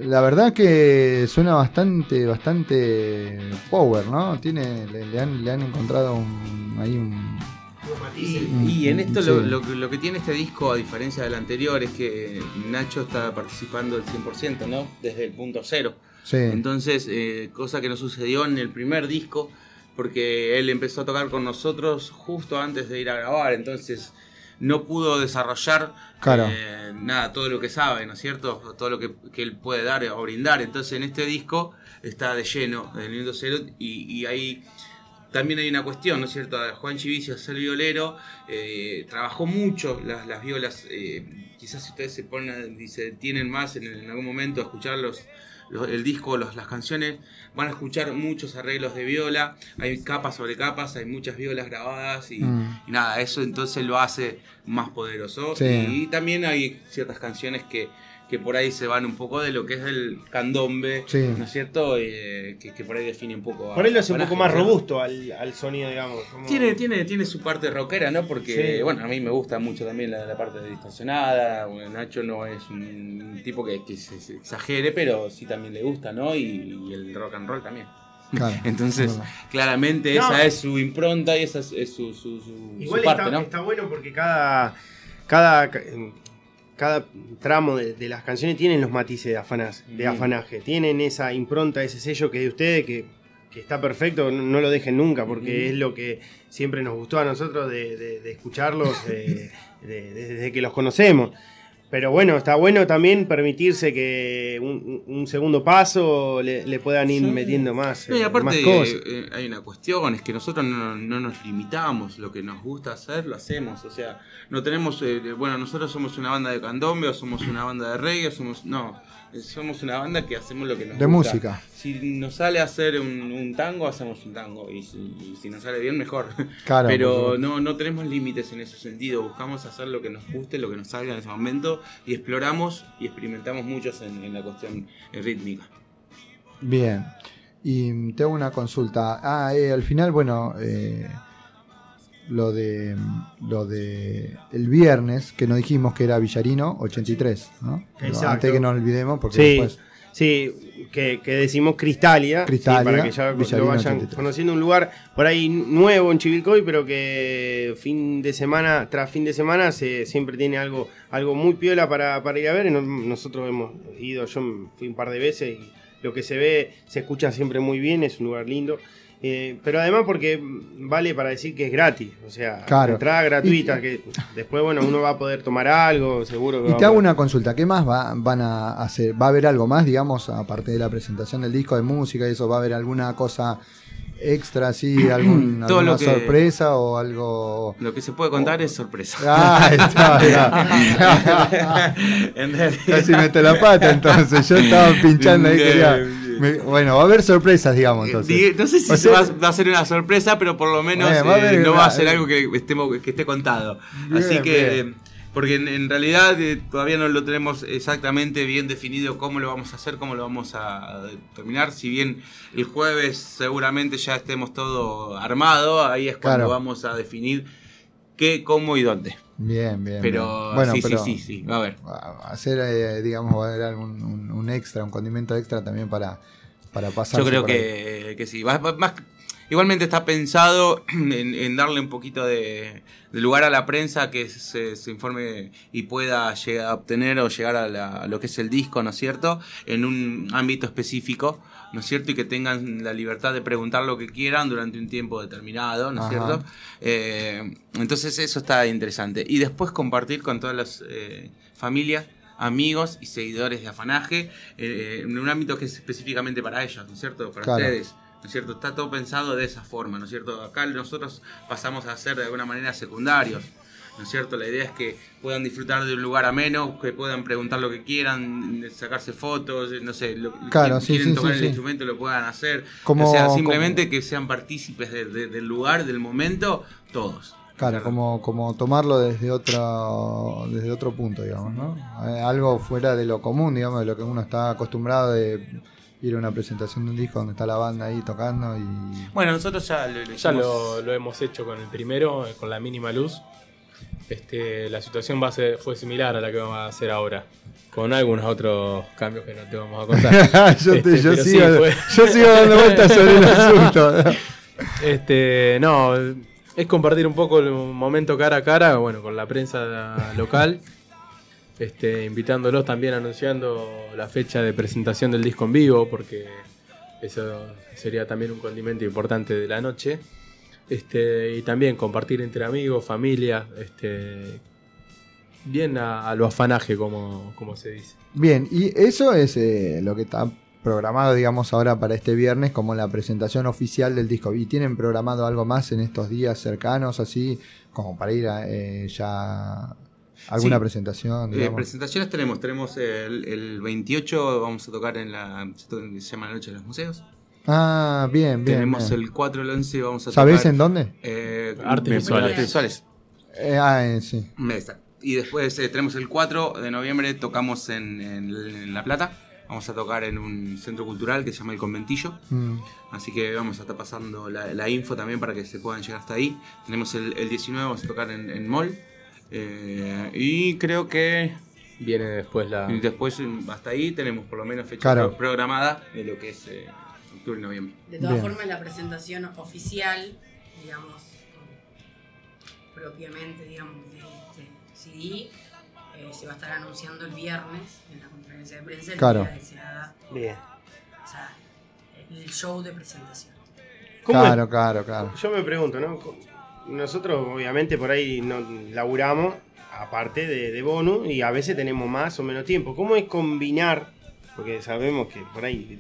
la verdad que suena bastante, bastante power, ¿no? Tiene, le, le han, le han encontrado un, ahí un... Y, en esto sí. lo, lo que- lo que tiene este disco, a diferencia del anterior, es que Nacho está participando del 100%, ¿no? Desde el punto cero. Sí. Entonces, eh, cosa que no sucedió en el primer disco, porque él empezó a tocar con nosotros justo antes de ir a grabar, entonces no pudo desarrollar Claro. eh, nada, todo lo que sabe, ¿no es cierto? Todo lo que, que él puede dar o brindar. Entonces, en este disco está de lleno, desde el minuto cero, y, y ahí también hay una cuestión, ¿no es cierto? Juan Chivicio es el violero, eh, trabajó mucho las, las violas. eh, quizás si ustedes se ponen y se detienen más en, en algún momento a escuchar los- el disco, los- las canciones, van a escuchar muchos arreglos de viola. Hay capas sobre capas, hay muchas violas grabadas y, Mm. y nada, eso entonces lo hace más poderoso. Sí. Y, también hay ciertas canciones que, que por ahí se van un poco de lo que es el candombe, Sí. ¿no es cierto? Eh, que, que por ahí define un poco. a- Por ahí lo hace un poco más ¿no? robusto al, al sonido, digamos. como- Tiene, tiene, tiene su parte rockera, ¿no? Porque, Sí. bueno, a mí me gusta mucho también la, la parte distorsionada. Bueno, Nacho no es un tipo que, que se, se exagere, pero sí también le gusta, ¿no? Y, y el rock and roll también. Claro, Entonces, claramente No. esa es su impronta y esa es, es su, su, su- su Igual parte, está, ¿no? está bueno porque cada, cada, cada tramo de, de las canciones tienen los matices de, afanas, de Mm. afanaje, tienen esa impronta, ese sello que es de ustedes, que, que está perfecto, no, no lo dejen nunca, porque Mm. es lo que siempre nos gustó a nosotros de, de- de escucharlos eh, de- de- desde que los conocemos. Pero bueno, está bueno también permitirse que un, un segundo paso le, le puedan ir Sí. metiendo más, No, y eh, aparte más cosas. eh, hay una cuestión, es que nosotros no, no nos limitamos, lo que nos gusta hacer lo hacemos, o sea, no tenemos, eh, de- bueno, nosotros somos una banda de candombe o somos una banda de reggae, somos, no, eh, somos una banda que hacemos lo que nos De gusta. música. Si nos sale a hacer un, un tango, hacemos un tango, y si, y si nos sale bien, mejor. Claro, Pero no, no tenemos límites en ese sentido, buscamos hacer lo que nos guste, lo que nos salga en ese momento, y exploramos y experimentamos muchos en, en la cuestión rítmica. Bien. Y te hago una consulta. Ah, eh, al final, bueno, eh, lo de lo de el viernes que nos dijimos que era Villarino 83, ¿no? Antes que nos olvidemos, porque Sí, después. Sí, que, que decimos Cristalia, Cristalia, sí, para que ya Villarino lo vayan 83. conociendo un lugar por ahí nuevo en Chivilcoy, pero que fin de semana tras fin de semana se, siempre tiene algo, algo muy piola para, para ir a ver. Nosotros hemos ido, yo fui un par de veces y lo que se ve, se escucha siempre muy bien, es un lugar lindo. Eh, pero además porque vale para decir que es gratis, o sea, Claro. entrada gratuita, que después bueno uno va a poder tomar algo, seguro que Y va te a hago poder- una consulta, ¿qué más va- van a hacer? ¿Va a haber algo más, digamos, aparte de la presentación del disco de música y eso? ¿Va a haber alguna cosa extra, así, algún, Todo alguna lo que- sorpresa o algo...? Lo que se puede contar es sorpresa. Ah, está, ya. En realidad- Casi mete la pata entonces, yo estaba pinchando ahí, quería... me- bueno, va a haber sorpresas, digamos, entonces. Di- no sé si O sea- va, va a ser una sorpresa, pero por lo menos Bueno, va a eh, no una- va a ser algo que, estemos, que esté contado. Bien, Así que, bien. porque en, en realidad eh, todavía no lo tenemos exactamente bien definido cómo lo vamos a hacer, cómo lo vamos a terminar. Si bien el jueves seguramente ya estemos todo armado, ahí es cuando Claro. vamos a definir qué, cómo y dónde. Bien, bien. Pero bien. Bueno, sí, pero sí, sí, sí, va a haber. Hacer, eh, digamos, va a haber algún, un, un extra, un condimento extra también para, para pasar. Yo creo que, que sí. Va- va- más- igualmente está pensado en, en darle un poquito de, de lugar a la prensa que se, se informe y pueda llegar a obtener o llegar a, la- a lo que es el disco, ¿no es cierto? En un ámbito específico, ¿no es cierto? Y que tengan la libertad de preguntar lo que quieran durante un tiempo determinado, ¿no es cierto? Eh, entonces eso está interesante. Y después compartir con todas las eh, familias amigos y seguidores de Afanaje eh, en un ámbito que es específicamente para ellos, ¿no es cierto? Para Claro. ustedes. ¿No es cierto? Está todo pensado de esa forma, ¿no es cierto? Acá nosotros pasamos a ser de alguna manera secundarios, ¿no es cierto? La idea es que puedan disfrutar de un lugar ameno, que puedan preguntar lo que quieran, sacarse fotos, no sé, lo, Claro, si sí, quieren sí, tocar sí, el sí. instrumento lo puedan hacer. Como- o sea, como- simplemente que sean partícipes de- de- del lugar, del momento, todos. Claro, como, como tomarlo desde otro, desde otro punto, digamos, ¿no? Eh, Algo fuera de lo común, digamos, de lo que uno está acostumbrado de ir a una presentación de un disco donde está la banda ahí tocando y... Bueno, nosotros ya lo, lo Ya lo, lo hemos hecho con el primero, eh, con la mínima luz. Este, la situación va a ser- fue similar a la que vamos a hacer ahora, con algunos otros cambios que no te vamos a contar. yo, te- Este, yo pero sí, sigo, fue- yo sigo dando vueltas sobre el asunto. Este, no, es compartir un poco el momento cara a cara, bueno, con la prensa local, este, invitándolos también anunciando la fecha de presentación del disco en vivo, porque eso sería también un condimento importante de la noche. Este, y también compartir entre amigos, familia, este, bien a, a lo afanaje, como, como se dice. Bien, y eso es eh, lo que está programado, digamos, ahora para este viernes como la presentación oficial del disco. ¿Y tienen programado algo más en estos días cercanos, así, como para ir a eh, ya alguna Sí. presentación? Eh, presentaciones tenemos, tenemos el, el 28 vamos a tocar en la se llama la Noche de los Museos. Ah, bien, bien. tenemos bien. el 4 el 11 vamos a ¿Sabéis tocar. en dónde? Eh, Artes visuales. Artes visuales. Eh, ah, eh, sí. Y después eh, tenemos el 4 de noviembre, tocamos en, en- en La Plata. Vamos a tocar en un centro cultural que se llama El Conventillo. Mm. Así que vamos a estar pasando la, la info también para que se puedan llegar hasta ahí. Tenemos el, el 19, vamos a tocar en, en Mall. Eh, y creo que Viene después la... y después mm, hasta ahí tenemos por lo menos fecha Claro. pro- programada de lo que es eh, octubre y noviembre. De todas Bien. formas, la presentación oficial, digamos, propiamente, digamos, de este CD, eh, se va a estar anunciando el viernes en la conferencia de prensa el Claro. día de se haga, Bien. o sea, el show de presentación. ¿Cómo Claro, claro, claro. Yo me pregunto, ¿no? Nosotros obviamente por ahí no laburamos aparte de, de bonus y a veces tenemos más o menos tiempo. ¿Cómo es combinar? Porque sabemos que por ahí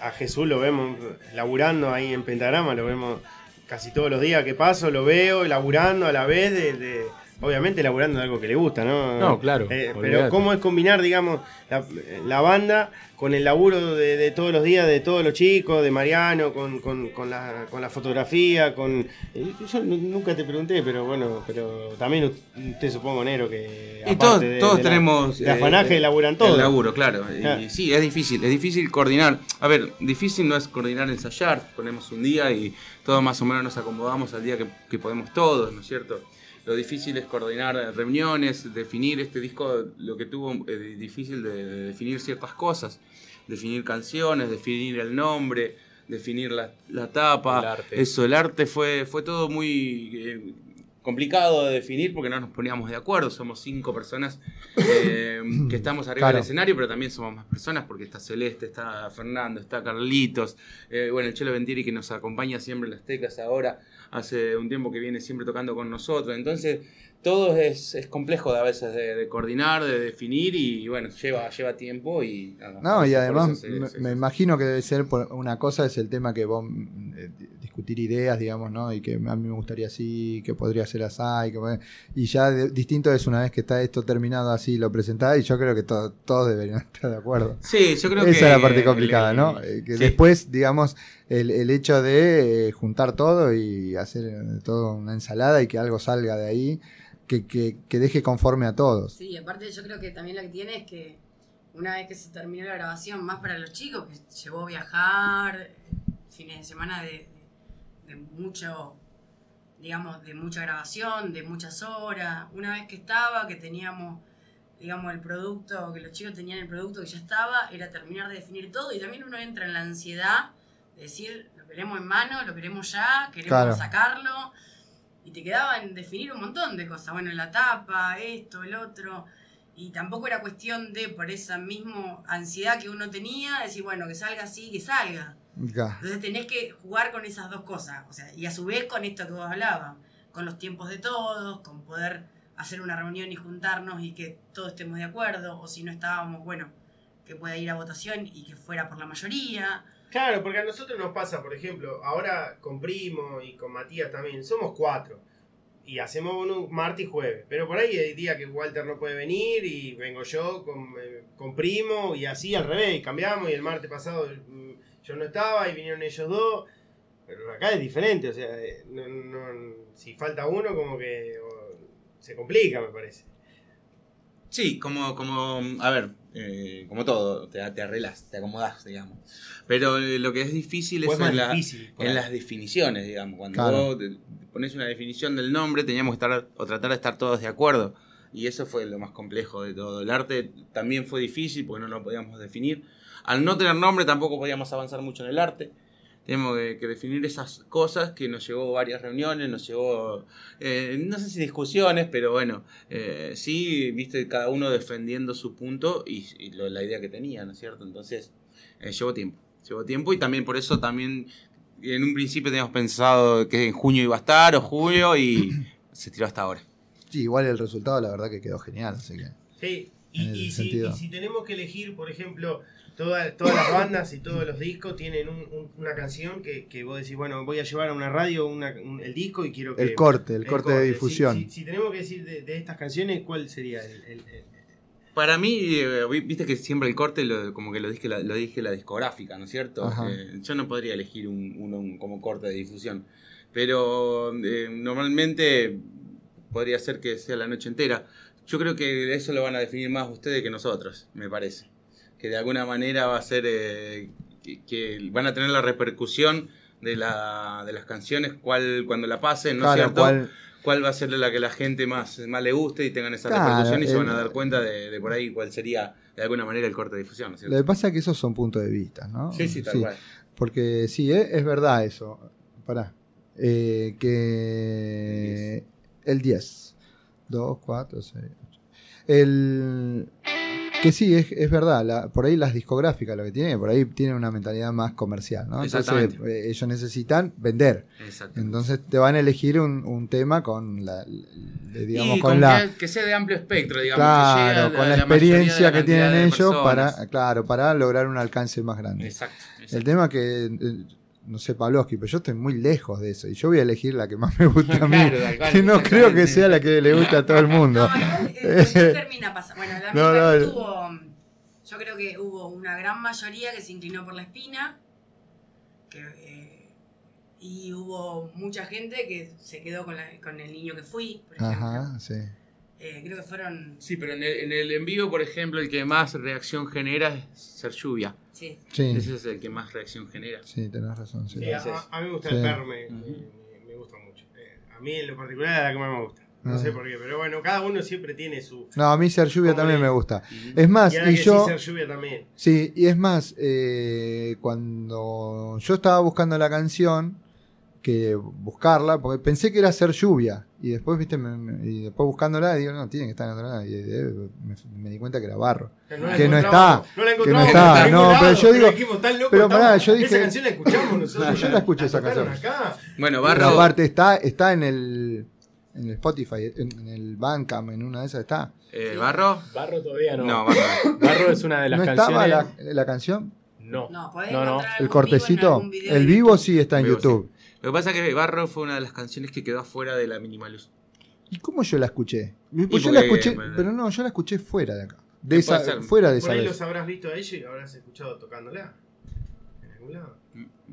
a, Jesús lo vemos laburando ahí en Pentagrama, lo vemos casi todos los días que paso, lo veo laburando a la vez de... de- Obviamente laburando algo que le gusta, ¿no? No, claro, Eh, pero. ¿cómo es combinar, digamos, la, la banda con el laburo de, de todos los días, de todos los chicos, de Mariano, con, con- con la, con la fotografía, con... eh, Yo nu- nunca te pregunté, pero bueno, pero también usted supongo, Nero, que... Y todos, de- todos de la- tenemos. De afanaje eh, laburan El todo. laburo, claro. Y Ah. sí, es difícil. Es difícil coordinar. A ver, difícil no es coordinar ensayar. Ponemos un día y todos más o menos nos acomodamos al día que, que podemos todos, ¿no es cierto? Lo difícil es coordinar reuniones, definir este disco, lo que tuvo eh, difícil de, de definir ciertas cosas, definir canciones, definir el nombre, definir la, la tapa, El arte. eso, el arte fue, fue todo muy eh, complicado de definir porque no nos poníamos de acuerdo, somos cinco personas eh, que estamos arriba Claro. del escenario, pero también somos más personas porque está Celeste, está Fernando, está Carlitos, eh, bueno, el Chelo Ventieri que nos acompaña siempre en las teclas ahora, hace un tiempo que viene siempre tocando con nosotros, entonces todo es, es complejo de a veces de, de coordinar, de definir y bueno, lleva, lleva tiempo y... nada, No, y además se- me, se- me imagino que debe ser por una cosa es el tema que vos eh, discutir ideas, digamos, ¿no? Y que a mí me gustaría así, que podría ser así, y, que, y ya de- distinto es una vez que está esto terminado así, lo presentás, y yo creo que to- todos deberían estar de acuerdo. Sí, yo creo Esa que... es la parte complicada, el- ¿no? Eh, que sí. después, digamos, el, el hecho de eh, juntar todo y hacer eh, todo una ensalada y que algo salga de ahí, que, que, que deje conforme a todos. Sí, aparte yo creo que también lo que tiene es que una vez que se terminó la grabación, más para los chicos, que llevó a viajar, fines de semana de, de, mucho, digamos, de mucha grabación, de muchas horas, una vez que estaba, que teníamos, digamos, el producto, que los chicos tenían el producto que ya estaba, era terminar de definir todo y también uno entra en la ansiedad de decir, lo queremos en mano, lo queremos ya, queremos Claro. sacarlo. Y te quedaba en definir un montón de cosas. Bueno, la tapa, esto, el otro. Y tampoco era cuestión de, por esa misma ansiedad que uno tenía, decir, bueno, que salga así, que salga. Ya. Entonces tenés que jugar con esas dos cosas. O sea, y a su vez con esto que vos hablabas, con los tiempos de todos, con poder hacer una reunión y juntarnos y que todos estemos de acuerdo, o si no estábamos, bueno, que pueda ir a votación y que fuera por la mayoría. Claro, porque a nosotros nos pasa, por ejemplo, ahora con Primo y con Matías también, somos cuatro. Y hacemos uno martes y jueves. Pero por ahí hay días que Walter no puede venir y vengo yo con, eh, con Primo y así al revés, cambiamos y el martes pasado mm, yo no estaba y vinieron ellos dos. Pero acá es diferente, o sea, eh, no- no- si falta uno como que o, se complica, me parece. Sí, como, como a ver, eh, como todo, te, te arreglas, te acomodas, digamos. Pero eh, lo que es difícil O es es en, la- difícil, en las definiciones, digamos. Cuando Claro. vos pones una definición del nombre, teníamos que estar o tratar de estar todos de acuerdo. Y eso fue lo más complejo de todo. El arte también fue difícil porque no lo podíamos definir. Al no tener nombre tampoco podíamos avanzar mucho en el arte. Tenemos que, que definir esas cosas que nos llevó varias reuniones, nos llevó, eh, no sé si discusiones, pero bueno, eh, sí, viste, cada uno defendiendo su punto y, y lo- la idea que tenía, ¿no es cierto? Entonces, eh, llevó tiempo, llevó tiempo y también por eso también en un principio teníamos pensado que en junio iba a estar o julio y se tiró hasta ahora. Sí, igual el resultado, la verdad que quedó genial, así que. Sí, si, y si tenemos que elegir, por ejemplo, toda- todas las bandas y todos los discos tienen un- un- una canción que, que vos decís, bueno, voy a llevar a una radio una- un- el disco y quiero que... El corte, el corte de Si- difusión. Si, si tenemos que decir de, de estas canciones, ¿cuál sería el...? el- el- Para mí, eh, vi- viste que siempre el corte lo- como que lo dije, la, lo dije la discográfica, ¿no es cierto? Eh, yo no podría elegir un, uno un- como corte de difusión. Pero eh, normalmente podría ser que sea la noche entera. Yo creo que eso lo van a definir más ustedes que nosotros, me parece. Que de alguna manera va a ser eh, que, que van a tener la repercusión de, la, de las canciones cual, cuando la pasen, ¿no es Claro, cierto? cuál, cuál va a ser la que la gente más, más le guste y tengan esa Claro, repercusión y se van a dar cuenta de, de por ahí cuál sería de alguna manera el corte de difusión. ¿no es Lo que pasa es que esos son puntos de vista, ¿no? Sí, sí, tal cual. Porque sí, eh, es verdad eso. Pará. Eh, que el 10. 2, 4, 6, 8. El. Que sí, es, es verdad. la- por ahí las discográficas lo que tienen, por ahí tienen una mentalidad más comercial, ¿no? Entonces Exactamente. eh, ellos necesitan vender. Exacto. Entonces te van a elegir un, un tema con la. digamos, y con, con la. que, que sea de amplio espectro, digamos. Claro, con la, experiencia la que tienen ellos personas. para, claro, para lograr un alcance más grande. Exacto. El tema que, eh, no sé, Pavlovsky, pero yo estoy muy lejos de eso. Y yo voy a elegir la que más me gusta a mí. Claro, tal cual, que no creo que sea la que le gusta a todo el mundo. No, eh, termina pasando. Bueno, la No, no, que no. tuvo. Yo creo que hubo una gran mayoría que se inclinó por la espina. que, eh, y hubo mucha gente que se quedó con, la- con el niño que fui, por ejemplo. Ajá, sí. Eh, creo que fueron. Sí, pero en el, en el en vivo, por ejemplo, el que más reacción genera es ser lluvia. Sí. Sí. Ese es el que más reacción genera. Sí, tenés razón. Sí. A, a mí me gusta Sí. el perro, me, me- me- me gusta mucho. Eh, a mí en lo particular es la que más me gusta. No Ah. sé por qué, pero bueno, cada uno siempre tiene su. No, a mí ser lluvia también me gusta. Es más, y ahora y que yo. sí, ser lluvia también. Sí, y es más, eh, cuando yo estaba buscando la canción, que buscarla, porque pensé que era ser lluvia, y después, viste, me- me- y después buscándola, digo, no, tiene que estar en otro lado, y eh, me, me di cuenta que era barro. No que no está, no la que no está, no, pero yo pero digo, pero pará, yo Esa dije, canción la escuchamos nosotros. yo la escuché esa canción. acá. Bueno, Pero Barro. aparte está, está en el, en el Spotify, en, en el Bandcamp, en una de esas está. eh, ¿Barro? Barro todavía no. No, Barro. Barro es una de las ¿No estaba canciones. la, la canción? No. No, No, El vivo cortecito, el vivo sí está en Vivo, YouTube. Lo que pasa es que Barro fue una de las canciones que quedó afuera de la Minimalus. ¿Y cómo yo la escuché? Y Pues yo la escuché, bueno, pero no, yo la escuché fuera de acá. De esa, fuera de Por esa ahí vez. los habrás visto a ellos y habrás escuchado tocándola. En algún lado.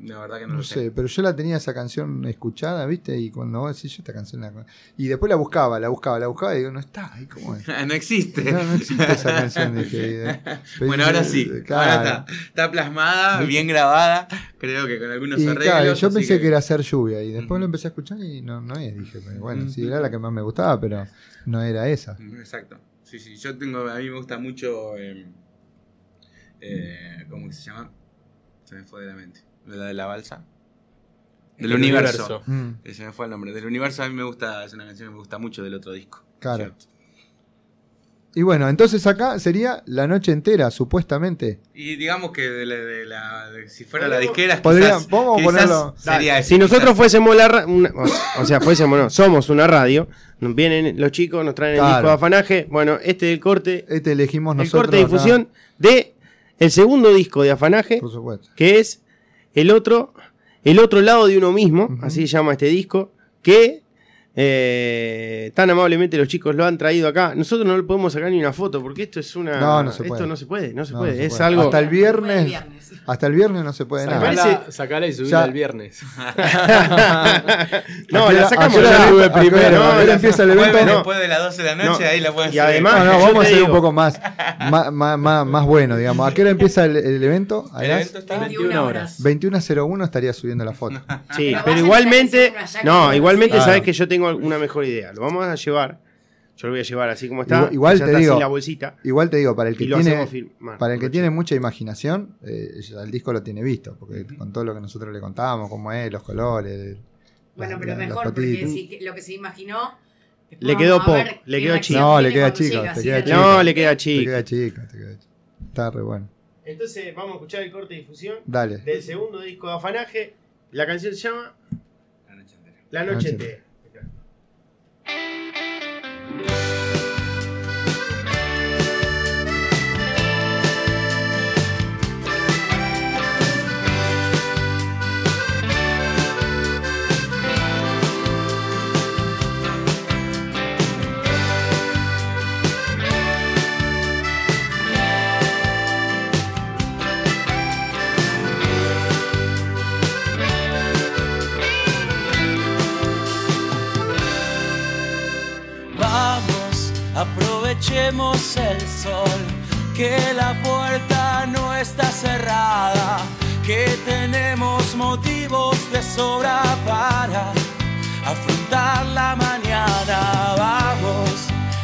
La verdad que no, No lo sé, pero yo la tenía esa canción escuchada, ¿viste? Y cuando vos decís, yo esta canción la... Y después la buscaba, la buscaba, la buscaba y digo, no está, ¿y cómo es? no existe. No, no existe esa canción. Dije, eh. bueno, ahora sí. Claro. Ahora está, está plasmada, bien grabada. Creo que con algunos Y arreglos. claro, yo pensé que... era hacer lluvia y después lo empecé a escuchar y no, no es, dije, pero bueno, sí, era la que más me gustaba, pero no era esa. Exacto. Sí, sí. Yo tengo. A mí me gusta mucho. eh, eh, ¿Cómo se llama? Se me fue de la mente. La de la balsa. Del El universo. universo. Mm, me fue el nombre. Del universo a mí me gusta. Es una canción que me gusta mucho del otro disco. claro. ¿cierto? Y bueno, entonces acá sería la noche entera, supuestamente. Y digamos que de la, de la- de- si fuera la disquera, Podría- quizás, vamos a quizás ponerlo- sería ese, si nosotros fuésemos la ra- una- o, o sea, fuésemos, no, somos una radio, nos vienen los chicos, nos traen el Claro. disco de afanaje, bueno, este es el corte, Este elegimos el nosotros. corte de acá, difusión de el segundo disco de afanaje, Por supuesto. que es el otro, el otro lado de uno mismo, así se llama este disco, que eh, tan amablemente los chicos lo han traído acá. Nosotros no le podemos sacar ni una foto, porque esto es una. No, no se esto puede. no se puede, no se No, puede. no se es puede. algo. Hasta el viernes. viernes. Hasta el viernes no se puede Me nada. parece- Sacala, sacala y subila Ya. el viernes. no, ¿A qué la hora- sacamos a qué hora ya. la sube ¿A qué primero? hora- ¿A qué hora la- empieza el evento? No. después de las 12 de la noche, No. ahí la pueden Y subir. además- No, no, vamos a hacer un poco más, más, más, más, más bueno, digamos. ¿A qué hora empieza el, el evento? A El las evento está 21 horas. 21.01 estaría subiendo la foto. Sí, Pero igualmente, no, igualmente sabes que yo tengo una mejor idea. Lo vamos a llevar. Yo lo voy a llevar así como está. Igual- igual ya te está digo- sin la bolsita. Igual te digo, para el que tiene, firmar. para el que tiene mucha imaginación, eh, el disco lo tiene visto, porque con todo lo que nosotros le contábamos, cómo es, los colores. Bueno, la- pero la- mejor, porque si lo que se imaginó. Le quedó pop, le quedó chico. No, le queda chico, llega, te así queda de chico. No, le queda Te chico. queda chico, te queda chico. Está re bueno. Entonces vamos a escuchar el corte de difusión Dale. del segundo disco de Afanaje. La canción se llama La noche entera. La Noche Noche entera. Entera. Aprovechemos el sol, que la puerta no está cerrada, que tenemos motivos de sobra para afrontar la mañana.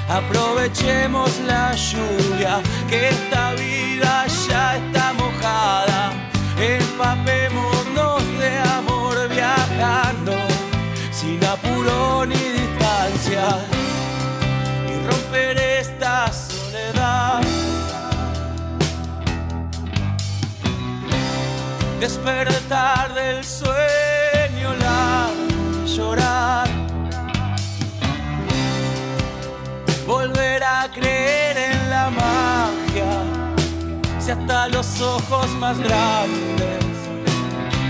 Aprovechemos la lluvia, que esta vida ya está mojada. Empapémonos de amor viajando, sin apuro ni distancia. Romper esta soledad. Despertar del sueño, la llorar. volver a creer en la magia. Si hasta los ojos más grandes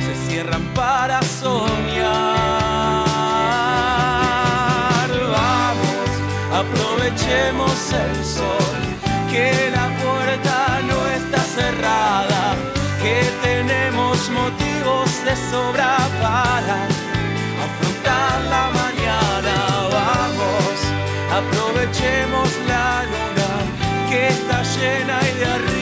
se cierran para soñar. Aprovechemos el sol, que la puerta no está cerrada, que tenemos motivos de sobra para afrontar la mañana. Vamos aprovechemos la luna que está llena y de arriba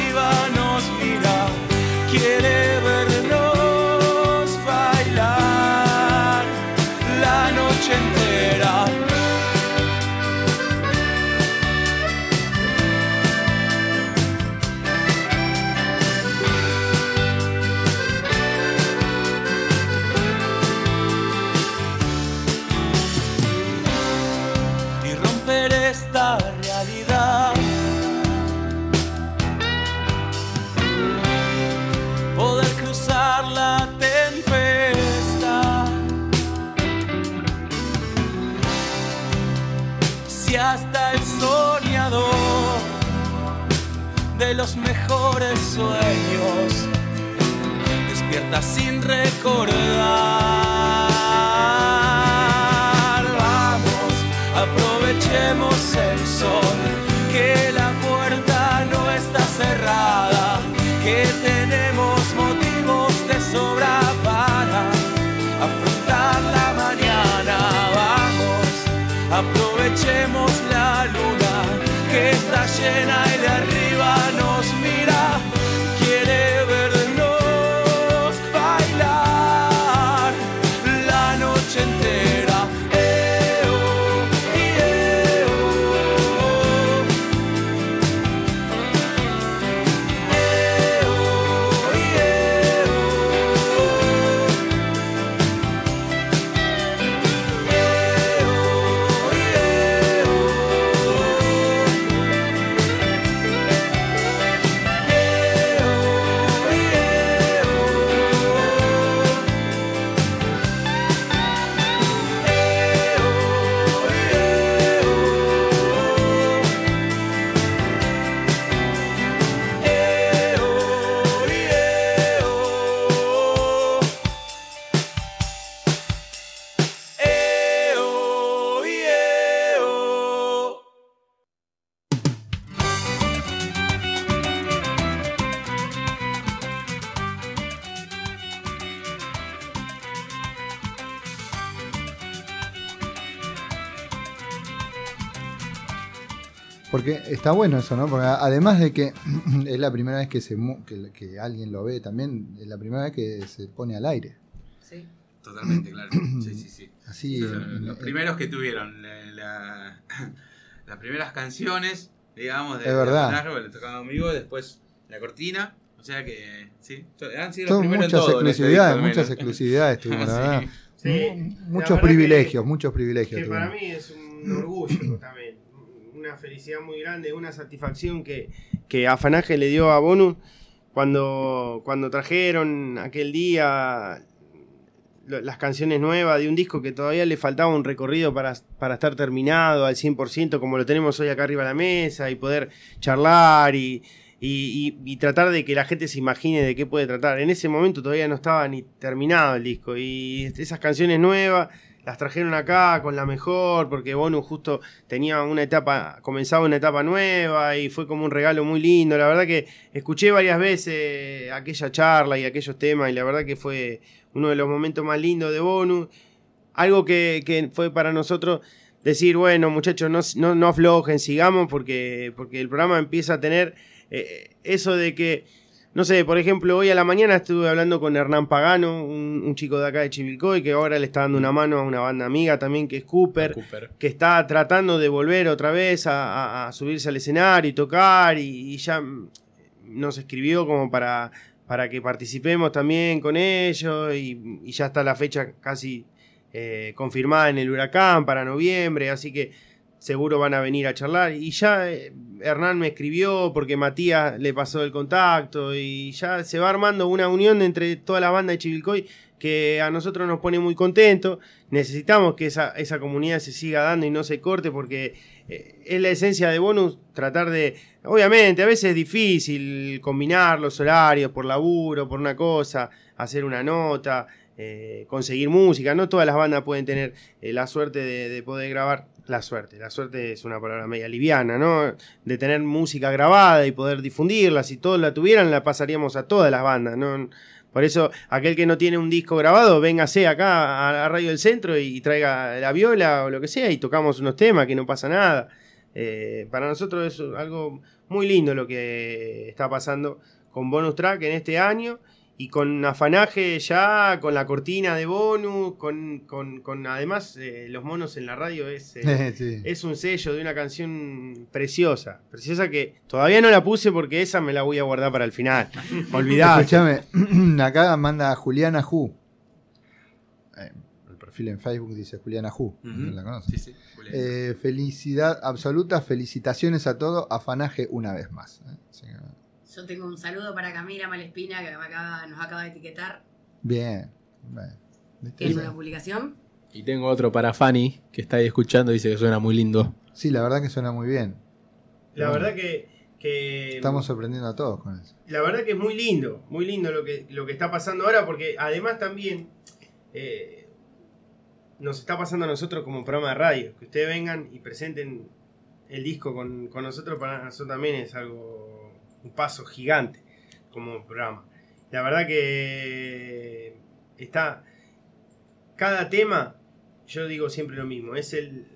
los mejores sueños despierta sin recordar. Vamos, aprovechemos el sol, que la puerta no está cerrada, que tenemos motivos de sobra para afrontar la mañana. Vamos, aprovechemos la luna está llena y de arriba nos mira, está bueno eso, ¿no? Porque además de que es la primera vez que, se, mu- que, que alguien lo ve también, es la primera vez que se pone al aire. Sí. Totalmente, claro. Sí, sí, sí. Así, Sí, eh, los eh, primeros que tuvieron la- la- las primeras canciones, digamos, de, Es verdad. de Afanasio, le tocaba conmigo, después la cortina. O sea que, sí, han sido los Son primeros en muchas todo en este exclusividades, muchas menos. exclusividades tuvimos, la verdad. Sí, la muchos verdad privilegios, muchos privilegios. que para mí es un orgullo también, una felicidad muy grande, una satisfacción que, que Afanaje le dio a Bonus cuando, cuando trajeron aquel día las canciones nuevas de un disco que todavía le faltaba un recorrido para, para estar terminado al 100% como lo tenemos hoy acá arriba de la mesa y poder charlar y- y- y tratar de que la gente se imagine de qué puede tratar. En ese momento todavía no estaba ni terminado el disco y esas canciones nuevas las trajeron acá con la mejor porque Bonus justo tenía una etapa, comenzaba una etapa nueva y fue como un regalo muy lindo. La verdad que escuché varias veces aquella charla y aquellos temas y la verdad que fue uno de los momentos más lindos de Bonus. Algo que, que fue para nosotros decir, bueno muchachos, no, no, no aflojen, sigamos porque, porque el programa empieza a tener eh, eso de que no sé, por ejemplo, hoy a la mañana estuve hablando con Hernán Pagano, un, un chico de acá de Chivilcoy, que ahora le está dando una mano a una banda amiga también, que es Cooper, que está tratando de volver otra vez a, a- a subirse al escenario y tocar, y, y ya mm, nos escribió como para, para que participemos también con ellos, y, y ya está la fecha casi eh, confirmada en el huracán para noviembre, así que seguro van a venir a charlar. Y ya eh, Hernán me escribió porque Matías le pasó el contacto y ya se va armando una unión entre toda la banda de Chivilcoy que a nosotros nos pone muy contentos. Necesitamos que esa, esa comunidad se siga dando y no se corte porque eh, es la esencia de bonus tratar de... Obviamente, a veces es difícil combinar los horarios por laburo, por una cosa, hacer una nota, eh, conseguir música. No todas las bandas pueden tener eh, la suerte de, de poder grabar. La suerte, la suerte es una palabra media liviana, ¿no? De tener música grabada y poder difundirla. Si todos la tuvieran, la pasaríamos a todas las bandas, ¿no? Por eso, aquel que no tiene un disco grabado, véngase acá a, Radio del Centro y, traiga la viola o lo que sea y tocamos unos temas, que no pasa nada. Eh, para nosotros es algo muy lindo lo que está pasando con Bonus Track en este año y con afanaje ya, con la cortina de bonus, con, con- con además eh, los monos en la radio es, eh, Sí. es un sello de una canción preciosa, preciosa que todavía no la puse porque esa me la voy a guardar para el final. Olvidate. Escuchame, acá manda Juliana Ju. Eh, el perfil en Facebook dice Juliana Ju. ¿La conoces? Sí, sí, Juliana. Eh, felicidad absoluta, felicitaciones a todos. Afanaje una vez más. eh. Así que, Yo tengo un saludo para Camila Malespina que me acaba- nos acaba de etiquetar. bien. bien. ¿Viste? Tiene una publicación. Y tengo otro para Fanny, que está ahí escuchando, dice que suena muy lindo. Sí, la verdad que suena muy bien. La verdad que, que Estamos sorprendiendo a todos con eso. la verdad que es muy lindo, muy lindo lo que, lo que está pasando ahora, porque además también eh, nos está pasando a nosotros como programa de radio, que ustedes vengan y presenten el disco con, con nosotros, para nosotros también es algo, un paso gigante como programa. La verdad que está, cada tema, yo digo siempre lo mismo, es el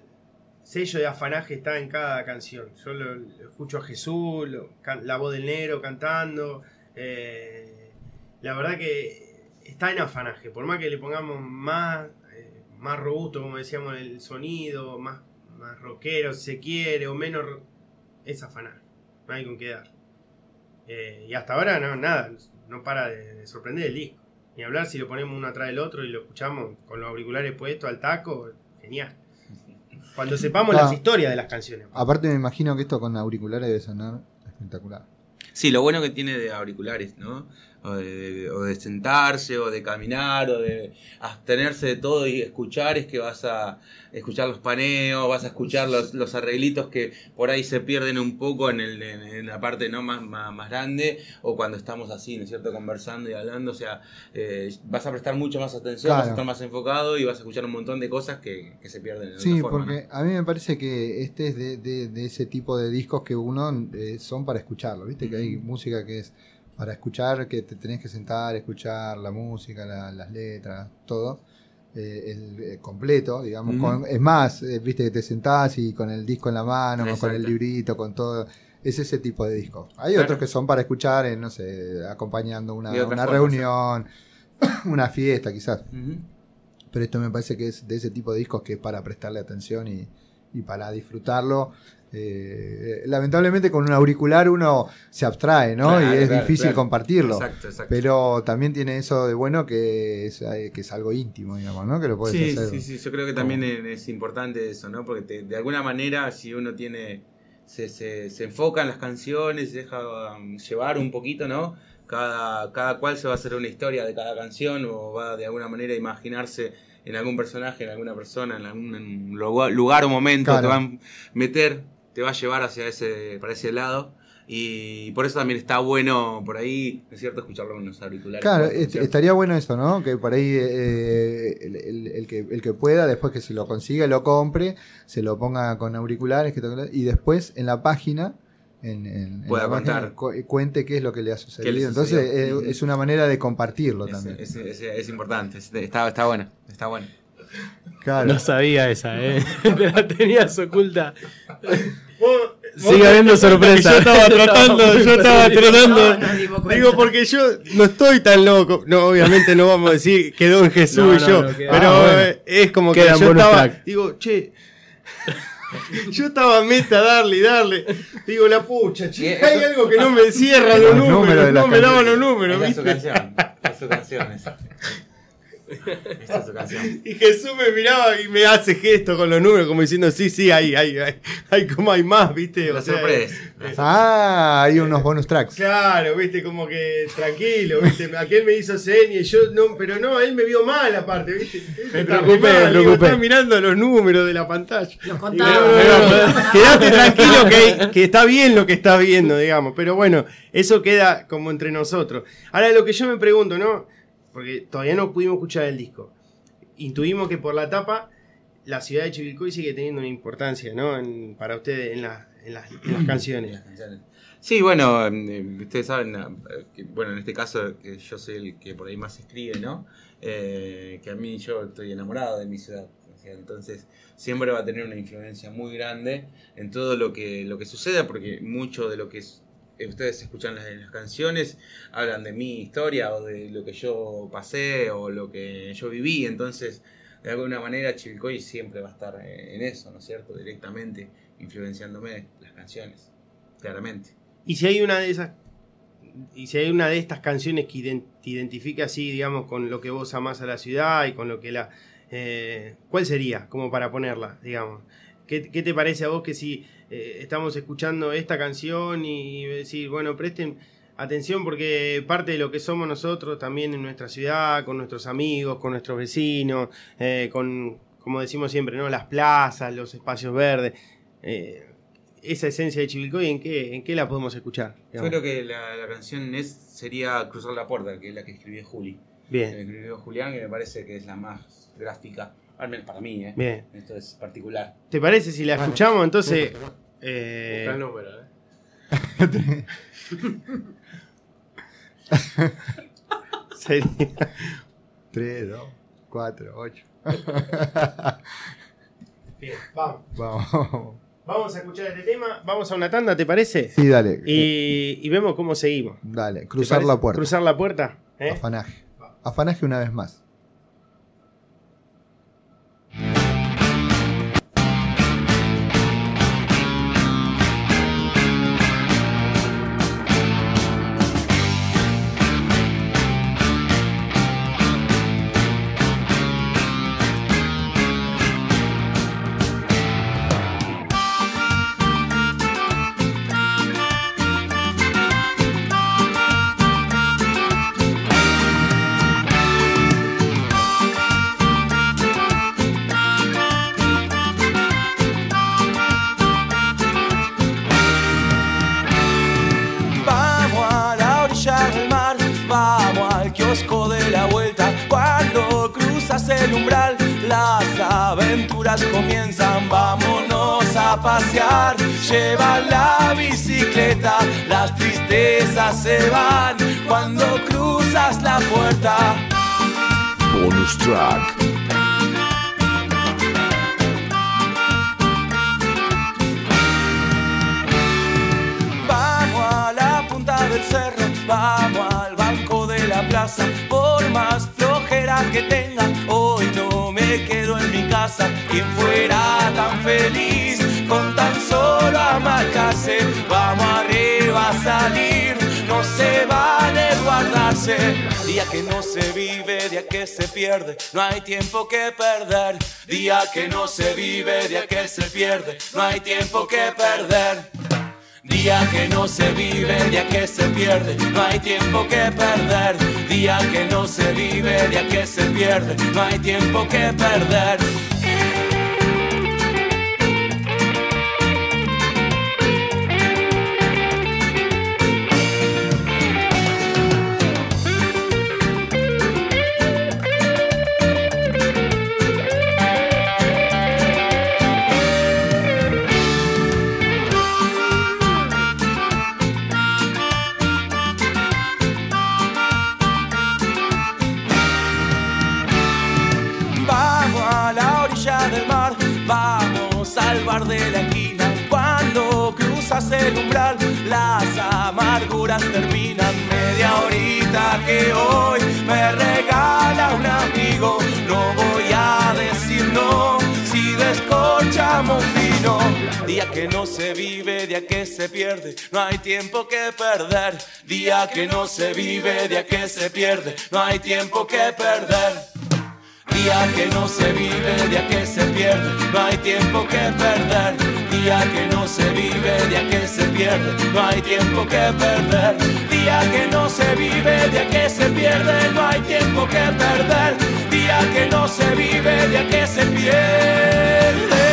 sello de afanaje está en cada canción. Yo lo, escucho a Jesús, lo- la voz del negro cantando. eh, la verdad que está en afanaje. Por más que le pongamos más, eh, más robusto, como decíamos, el sonido, más, más rockero si se quiere, o menos. Es afanaje. No hay con qué dar. Eh, y hasta ahora no, nada, no para de, de sorprender el disco. Ni hablar si lo ponemos uno atrás del otro y lo escuchamos con los auriculares puestos al taco, genial. Cuando sepamos Ah. las historias de las canciones. Aparte me imagino que esto con auriculares debe sonar espectacular. Sí, lo bueno que tiene de auriculares, ¿no? O de, o de sentarse, o de caminar, o de abstenerse de todo y escuchar, es que vas a escuchar los paneos, vas a escuchar los, los arreglitos que por ahí se pierden un poco en, el, en, en la parte no más, más, más grande, o cuando estamos así, ¿no es cierto?, conversando y hablando, o sea, eh, vas a prestar mucho más atención, vas a estar más enfocado y vas a escuchar un montón de cosas que, que se pierden en Sí, porque a mí me parece que este es de, de- de ese tipo de discos que uno eh, son para escucharlo, ¿viste? Que hay música que es para escuchar, que te tenés que sentar, escuchar la música, la- las letras, todo. eh, el, eh, completo, digamos. Con- es más, eh, viste que te sentás y con el disco en la mano, con el librito, con todo. Es ese tipo de discos. Hay Claro. otros que son para escuchar, en, no sé, acompañando una, una reunión, una fiesta quizás. Pero esto me parece que es de ese tipo de discos que es para prestarle atención y, y para disfrutarlo. Eh, lamentablemente con un auricular uno se abstrae, ¿no? Claro, y es claro, difícil claro. compartirlo. Exacto, exacto. Pero también tiene eso de bueno que es, eh, que es algo íntimo, digamos, ¿no? Que lo puedes Sí, hacer. sí, sí, yo creo que también es importante eso, ¿no? Porque te- de alguna manera, si uno tiene. Se, se, se enfoca en las canciones, se deja um, llevar un poquito, ¿no? Cada, cada cual se va a hacer una historia de cada canción o va de alguna manera a imaginarse en algún personaje, en alguna persona, en algún lugar, lugar o momento, Claro. te va a meter, te va a llevar hacia ese, para ese lado. Y por eso también está bueno por ahí, ¿no es cierto?, escucharlo con los auriculares. Claro, estaría bueno eso, ¿no? Que por ahí eh, el, el- el que, el que pueda, después que se lo consiga, lo compre, se lo ponga con auriculares que toque- y después en la página, en, en- en Pueda página, contar. cu- cuente qué es lo que le ha ¿Qué le sucedido. Entonces eh, es una manera de compartirlo Es, también. es, es- es importante, es- está, está bueno, está bueno. Claro. No sabía esa, ¿eh? Te la tenías oculta. Sigue habiendo sorpresa. Yo estaba tratando, yo estaba tratando. Digo, porque yo no estoy tan loco. No, obviamente no vamos a decir quedó en Jesús No, y yo. no, queda- pero Ah, bueno. eh, es como que yo estaba. track. Digo, che. Yo estaba meta darle y darle. Digo, la pucha, che, hay algo que no me cierra Los números no me daban los números, Esa es su ¿viste? canción. Es su canción esa. Esa es su canción. Y Jesús me miraba y me hace gesto con los números, como diciendo, sí, sí, hay, hay, hay, hay como hay más, ¿viste? La O sea, sorpresa. Ah, hay unos bonus tracks. Claro, viste, como que tranquilo, viste. Aquel me hizo señas y yo no, pero no, él me vio mal aparte, viste. Me preocupé, me preocupé. está mirando los números de la pantalla. Los Digo, contaba. no, no, no, Quédate tranquilo que, que está bien lo que estás viendo, digamos. Pero bueno, eso queda como entre nosotros. Ahora lo que yo me pregunto, ¿no? Porque todavía no pudimos escuchar el disco. Intuimos que por la tapa la ciudad de Chivilcoy sigue teniendo una importancia, ¿no? En- para ustedes en, la- en las, en las canciones. Sí, bueno, eh, ustedes saben, eh, que, bueno, en este caso que yo soy el que por ahí más escribe, ¿no? Eh, que a mí yo estoy enamorado de mi ciudad. entonces siempre va a tener una influencia muy grande en todo lo que, lo que suceda, porque mucho de lo que es- ustedes escuchan las, canciones hablan de mi historia o de lo que yo pasé o lo que yo viví. Entonces, de alguna manera, Chivilcoy siempre va a estar eh, en eso, ¿no es cierto? Directamente influenciándome las canciones, claramente. Y si hay una de esas. Y si hay una de estas canciones que te identifica así, digamos, con lo que vos amás a la ciudad y con lo que la. eh, ¿Cuál sería? Como para ponerla, digamos. ¿Qué, qué te parece a vos que si eh, estamos escuchando esta canción y decir, bueno, presten atención porque parte de lo que somos nosotros también en nuestra ciudad, con nuestros amigos, con nuestros vecinos, eh, con, como decimos siempre, ¿no? Las plazas, los espacios verdes. eh, esa esencia de Chivilcoy, ¿en qué, ¿en qué la podemos escuchar? Yo creo que la, la canción es, sería Cruzar la Puerta, que es la que escribió Juli. Bien. La que escribió Julián, que me parece que es la más gráfica, al menos para mí, ¿eh? Bien. Esto es particular. ¿Te parece si la escuchamos? Entonces. eh, Busca el número, eh. sería- 3, 2, 4, 8. Bien, vamos. Vamos. Vamos a escuchar este tema. Vamos a una tanda, ¿te parece? Sí, dale. Y, y vemos cómo seguimos. Dale, ¿Te cruzar la puerta. Cruzar la puerta. ¿eh? Afanaje. Afanaje una vez más. Comienzan. Vámonos a pasear, lleva la bicicleta, las tristezas se van cuando cruzas la puerta. Bonus track. Vamos a la punta del cerro, vamos al banco de la plaza. Por más flojera que tenga, hoy no me quedo en mi casa. Quien fuera tan feliz con tan solo amarcarse, vamos arriba a salir, no se vale guardarse. Día que no se vive, día que se pierde, no hay tiempo que perder. Día que no se vive, día que se pierde, no hay tiempo que perder. Día que no se vive, día que se pierde, no hay tiempo que perder. Día que no se vive, día que se pierde, no hay tiempo que perder. El umbral, las amarguras terminan media horita que hoy me regala un amigo. No voy a decir no si descorchamos vino. Día que no se vive, día que se pierde, no hay tiempo que perder. Día que no se vive, día que se pierde, no hay tiempo que perder. Día que no se vive, día que se pierde, no hay tiempo que perder. Día que no se vive, día que se pierde, no hay tiempo que perder. Día que no se vive, día que se pierde, no hay tiempo que perder. Día que no se vive, día que se pierde.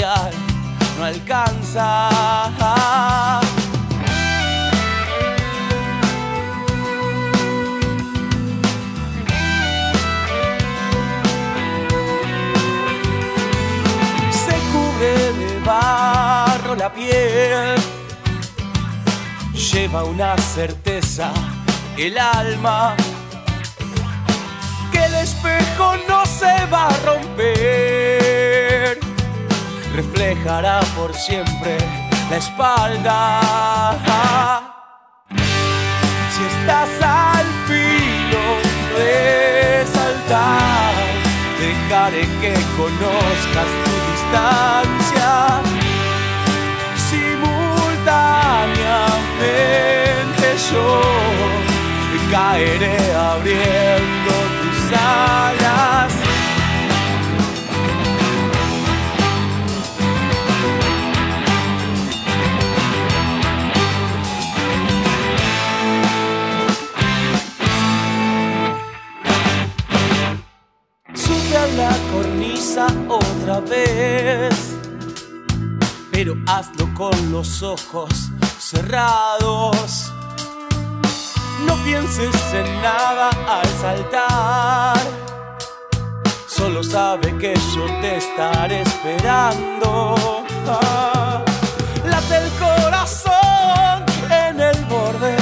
No alcanza. se cubre de barro la piel, lleva una certeza el alma, que el espejo no se va a romper, reflejará por siempre la espalda. Si estás al filo de saltar, dejaré que conozcas tu distancia. Simultáneamente yo caeré abriendo tus alas. Cornisa otra vez, pero hazlo con los ojos cerrados. No pienses en nada al saltar, solo sabe que yo te estaré esperando. Ah, late el corazón en el borde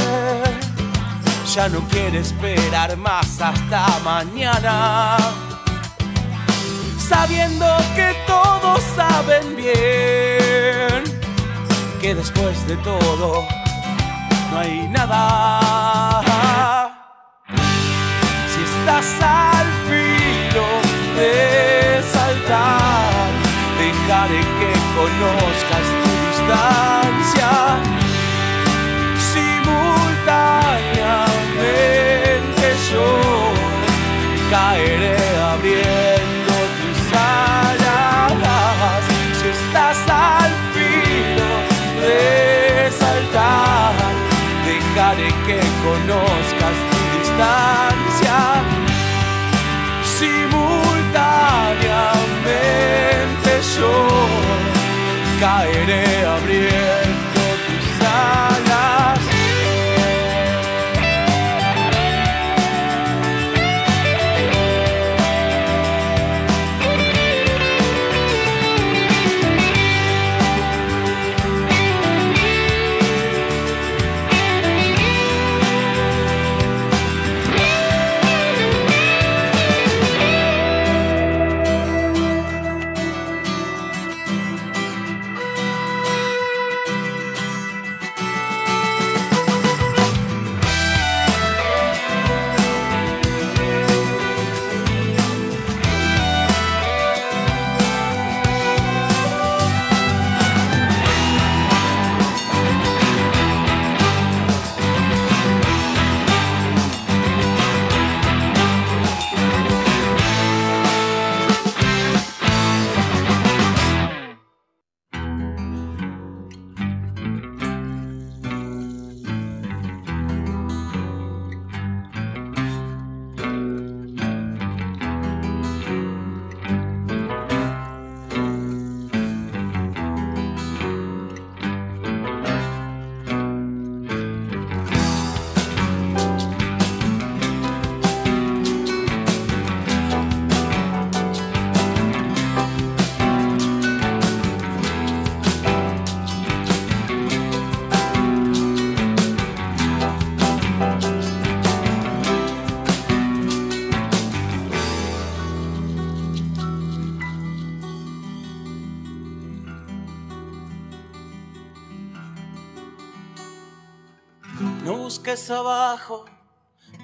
ya no quiere esperar más hasta mañana. Sabiendo que todos saben bien que después de todo no hay nada. Si estás al filo de saltar, dejaré que conozcas tu distancia simultáneamente yo caeré abriendo conozcas tu distancia. Simultáneamente yo caeré abriendo abajo,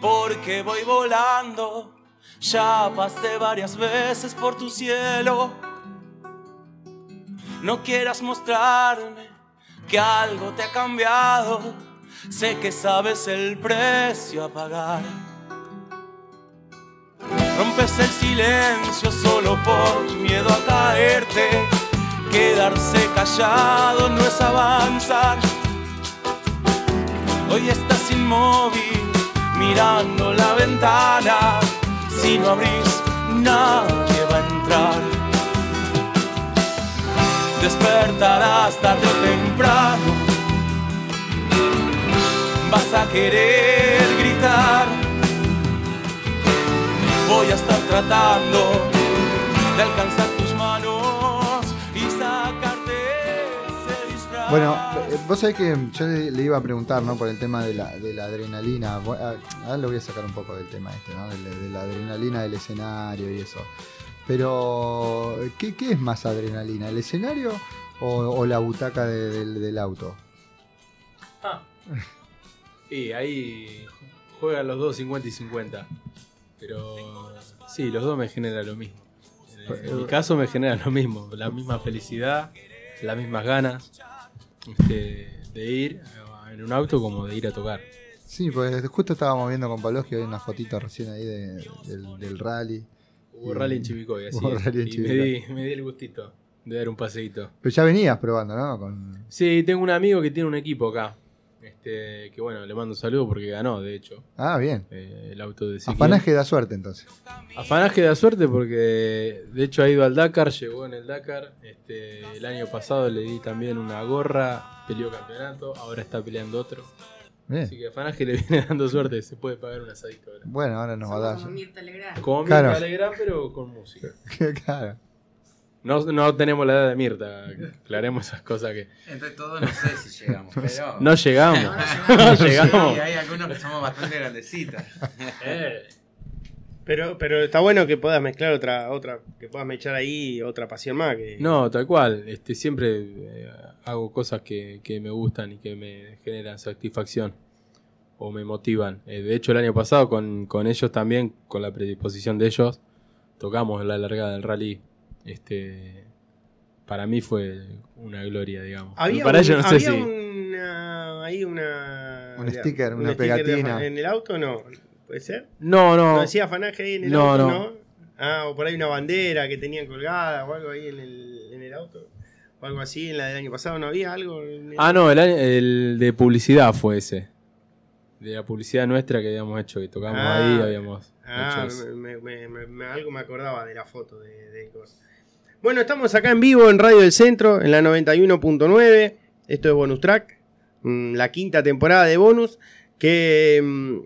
porque voy volando. Ya pasé varias veces por tu cielo. No quieras mostrarme que algo te ha cambiado. Sé que sabes el precio a pagar. Rompes el silencio solo por miedo a caerte. Quedarse callado no es avanzar. Hoy estás inmóvil mirando la ventana. Si no abrís, nadie va a entrar. Despertarás tarde o temprano. Vas a querer gritar. Voy a estar tratando de alcanzar tus manos y sacarte ese disfraz. Bueno, vos sabés que yo le, le iba a preguntar, ¿no? Por el tema de la, de la adrenalina. Ah, Ahora lo voy a sacar un poco del tema este, ¿no? De, la- de la adrenalina del escenario y eso. Pero, ¿qué, qué es más adrenalina? ¿El escenario o, o la butaca de- del, del auto? Y ahí juegan los dos 50 y 50. Pero sí, los dos me generan lo mismo. En, en mi caso me genera lo mismo, la misma felicidad, las mismas ganas este, de ir en un auto como de ir a tocar. Sí, pues justo estábamos viendo con Palos que hay una fotito recién ahí de- del, del rally. Hubo Y- rally en Chivicoy, así Hubo es. rally en Y me di, me di el gustito de dar un paseíto. Pero ya venías probando, ¿no? Con... Sí, tengo un amigo que tiene un equipo acá. Este, que bueno, le mando un saludo porque ganó, de hecho. Ah, bien. eh, el auto de. Afanaje da suerte entonces. Afanaje da suerte porque de hecho ha ido al Dakar, llegó en el Dakar. Este, el año pasado le di también una gorra, peleó campeonato, ahora está peleando otro. Bien. Así que Afanaje le viene dando suerte, se puede pagar un asadito ahora. Bueno, ahora nos va a dar. Como Mirta Legrand. Como Claro. Mirta Legrand, pero con música. claro. No, no tenemos la edad de Mirta, aclaremos esas cosas que. Entre todos no sé si llegamos, pero... No llegamos. No, No llegamos. Sí, hay algunos que somos bastante grandecitos. Eh, Pero, pero está bueno que puedas mezclar otra, otra, que puedas mechar ahí otra pasión más. Que... No, tal cual. Este, siempre eh, hago cosas que, que me gustan y que me generan satisfacción o me motivan. Eh, de hecho, el año pasado con, con ellos también, con la predisposición de ellos, tocamos la largada del rally. Este, para mí fue una gloria, digamos. Había, para un- ellos no sé había si. una, ahí una... Un sticker, un una pegatina. ¿En el auto no? ¿Puede ser? No, no. ¿No decía afanaje ahí en el No, auto? no. No. Ah, o por ahí una bandera que tenían colgada o algo ahí en el, en el auto. O algo así en la del año pasado. ¿No había algo? en el- Ah, no, el, el de publicidad fue ese. De la publicidad nuestra que habíamos hecho, que tocamos Ah. ahí, habíamos Ah, hecho me- me- me- me- algo me acordaba de la foto de, de cosas. Bueno, estamos acá en vivo en Radio del Centro, en la 91.9. Esto es Bonus Track, mm, la quinta temporada de Bonus. Que mm,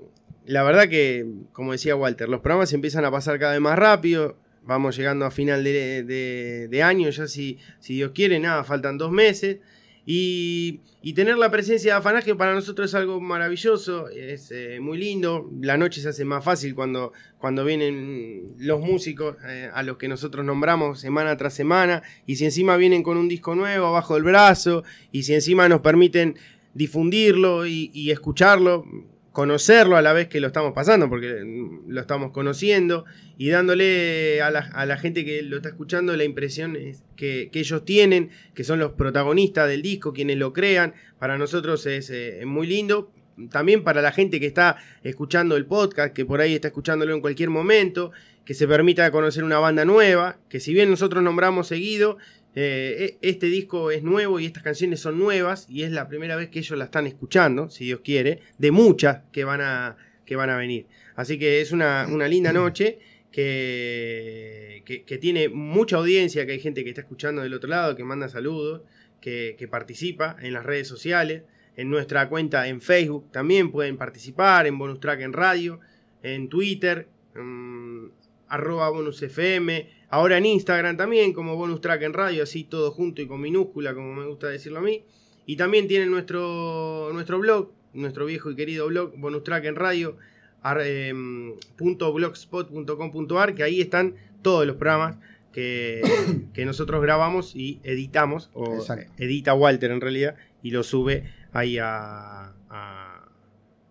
la verdad que, como decía Walter, los programas empiezan a pasar cada vez más rápido. Vamos llegando a final de, de- de año, ya si, si Dios quiere, nada, faltan dos meses. Y, y tener la presencia de Afanaje para nosotros es algo maravilloso, es eh, muy lindo. La noche se hace más fácil cuando, cuando vienen los músicos eh, a los que nosotros nombramos semana tras semana. Y si encima vienen con un disco nuevo abajo del brazo, y si encima nos permiten difundirlo y, y escucharlo, conocerlo a la vez que lo estamos pasando, porque mm, lo estamos conociendo, y dándole a la, a la gente que lo está escuchando la impresión es que, que ellos tienen, que son los protagonistas del disco, quienes lo crean. Para nosotros es eh, muy lindo. También para la gente que está escuchando el podcast, que por ahí está escuchándolo en cualquier momento, que se permita conocer una banda nueva, que si bien nosotros nombramos seguido, eh, e- este disco es nuevo y estas canciones son nuevas y es la primera vez que ellos la están escuchando, si Dios quiere, de muchas que van a, que van a venir. Así que es una, una linda noche que, que, tiene mucha audiencia, que hay gente que está escuchando del otro lado, que manda saludos, que, que participa en las redes sociales, en nuestra cuenta en Facebook también pueden participar, en Bonus Track en radio, en Twitter, mm, arroba bonus FM, ahora en Instagram también como bonus track en radio, así todo junto y con minúscula, como me gusta decirlo a mí. Y también tienen nuestro, nuestro blog, nuestro viejo y querido blog, bonus track en radio, ar- em, punto blogspot.com.ar, que ahí están todos los programas que, que nosotros grabamos y editamos, o Exacto. edita Walter en realidad, y lo sube ahí a, a-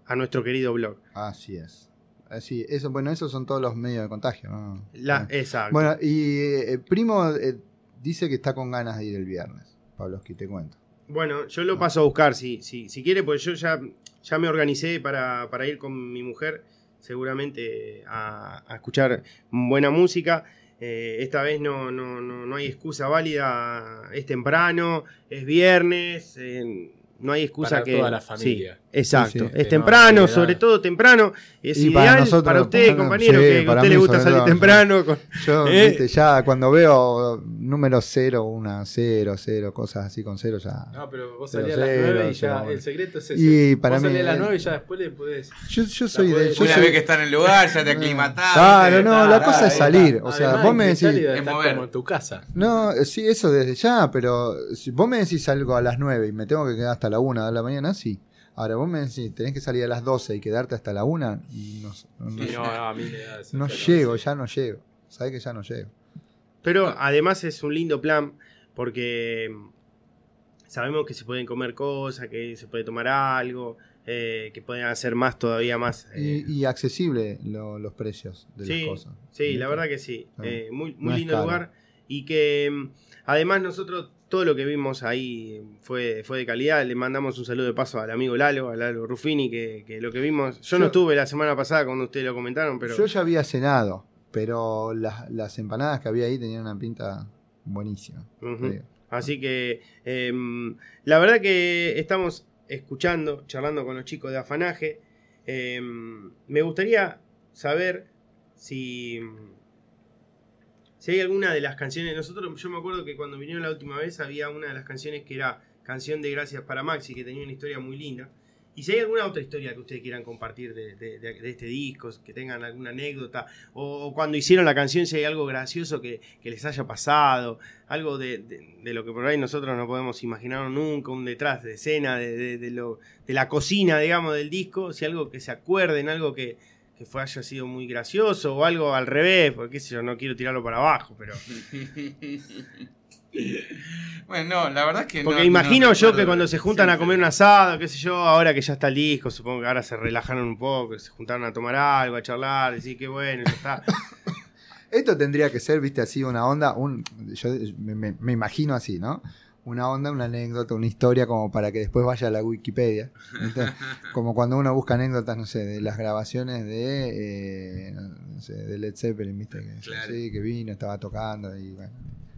a nuestro querido blog. Así es. Así, eso, bueno, esos son todos los medios de contagio, ¿no? La- Ah. exacto. Bueno, y eh, Primo eh, dice que está con ganas de ir el viernes. Pabloski, te cuento. Bueno, yo lo paso a buscar si, si, si quiere, pues yo ya, ya me organicé para, para ir con mi mujer, seguramente a, a escuchar buena música. Eh, esta vez no, no, no, no hay excusa válida, es temprano, es viernes, eh, no hay excusa Para que... toda la familia. Sí, exacto, Sí, sí. es Que no temprano, hay sobre todo temprano, es Y ideal para nosotros, para usted, para- compañero, sí, que a usted le gusta salir temprano. con- Yo, ¿Eh? viste, ya cuando veo número cero, una cero, cero, cosas así con cero, ya. No, pero vos salís a las cero, 9 y ya. cero. El secreto es ese. Y para vos mí, salís a las eh, 9 y ya después le podés. Yo, yo soy de. puede- Yo Una soy- vez que está en el lugar, ya te aclimatás. Claro, no, la cosa es salir. O sea, vos me decís. Es como en tu casa. No, sí, eso desde ya, pero si vos me decís algo a las 9 y me tengo que quedar hasta la 1 de la mañana, sí. Ahora vos me decís, tenés que salir a las 12 y quedarte hasta la 1, y no, no, no- Sí, no, no, a mí me da no llego, ya no llego. Sabés que ya no llego. Pero además es un lindo plan porque mm, sabemos que se pueden comer cosas, que se puede tomar algo, eh, que pueden hacer más todavía más. eh, Y, y accesible lo- los precios de sí, las cosas. sí, la verdad que sí. Ah, Eh, muy muy lindo lugar y que mm, además nosotros todo lo que vimos ahí fue, fue de calidad. Le mandamos un saludo de paso al amigo Lalo, a Lalo Ruffini, que, que lo que vimos... Yo, no estuve la semana pasada cuando ustedes lo comentaron, pero... Yo ya había cenado, pero las, las empanadas que había ahí tenían una pinta buenísima. Así que em, la verdad que estamos escuchando, charlando con los chicos de Afanaje. Em, me gustaría saber si, si hay alguna de las canciones. Nosotros, yo me acuerdo que cuando vinieron la última vez había una de las canciones que era Canción de Gracias para Maxi, que tenía una historia muy linda. Y si hay alguna otra historia que ustedes quieran compartir de, de- de- este disco, que tengan alguna anécdota, o, cuando hicieron la canción, si hay algo gracioso que, les haya pasado, algo de, de- lo que por ahí nosotros no podemos imaginar nunca, un detrás de escena, de lo, de la cocina, digamos, del disco, si algo que se acuerden, algo que, que fue, haya sido muy gracioso, o algo al revés, porque qué sé yo, no quiero tirarlo para abajo, pero... Bueno, no, la verdad es que Porque no- imagino no yo que cuando se juntan a comer un asado, qué sé yo, ahora que ya está el disco, supongo que ahora se relajaron un poco, se juntaron a tomar algo, a charlar, decir que bueno, ya está. Esto tendría que ser, viste, así una onda, un, yo me, me- me imagino así, ¿no? Una onda, una anécdota, una historia como para que después vaya a la Wikipedia. Como cuando uno busca anécdotas, no sé, de las grabaciones de, eh, no sé, de Led Zeppelin, viste, que, Claro. sí, que vino, estaba tocando y bueno,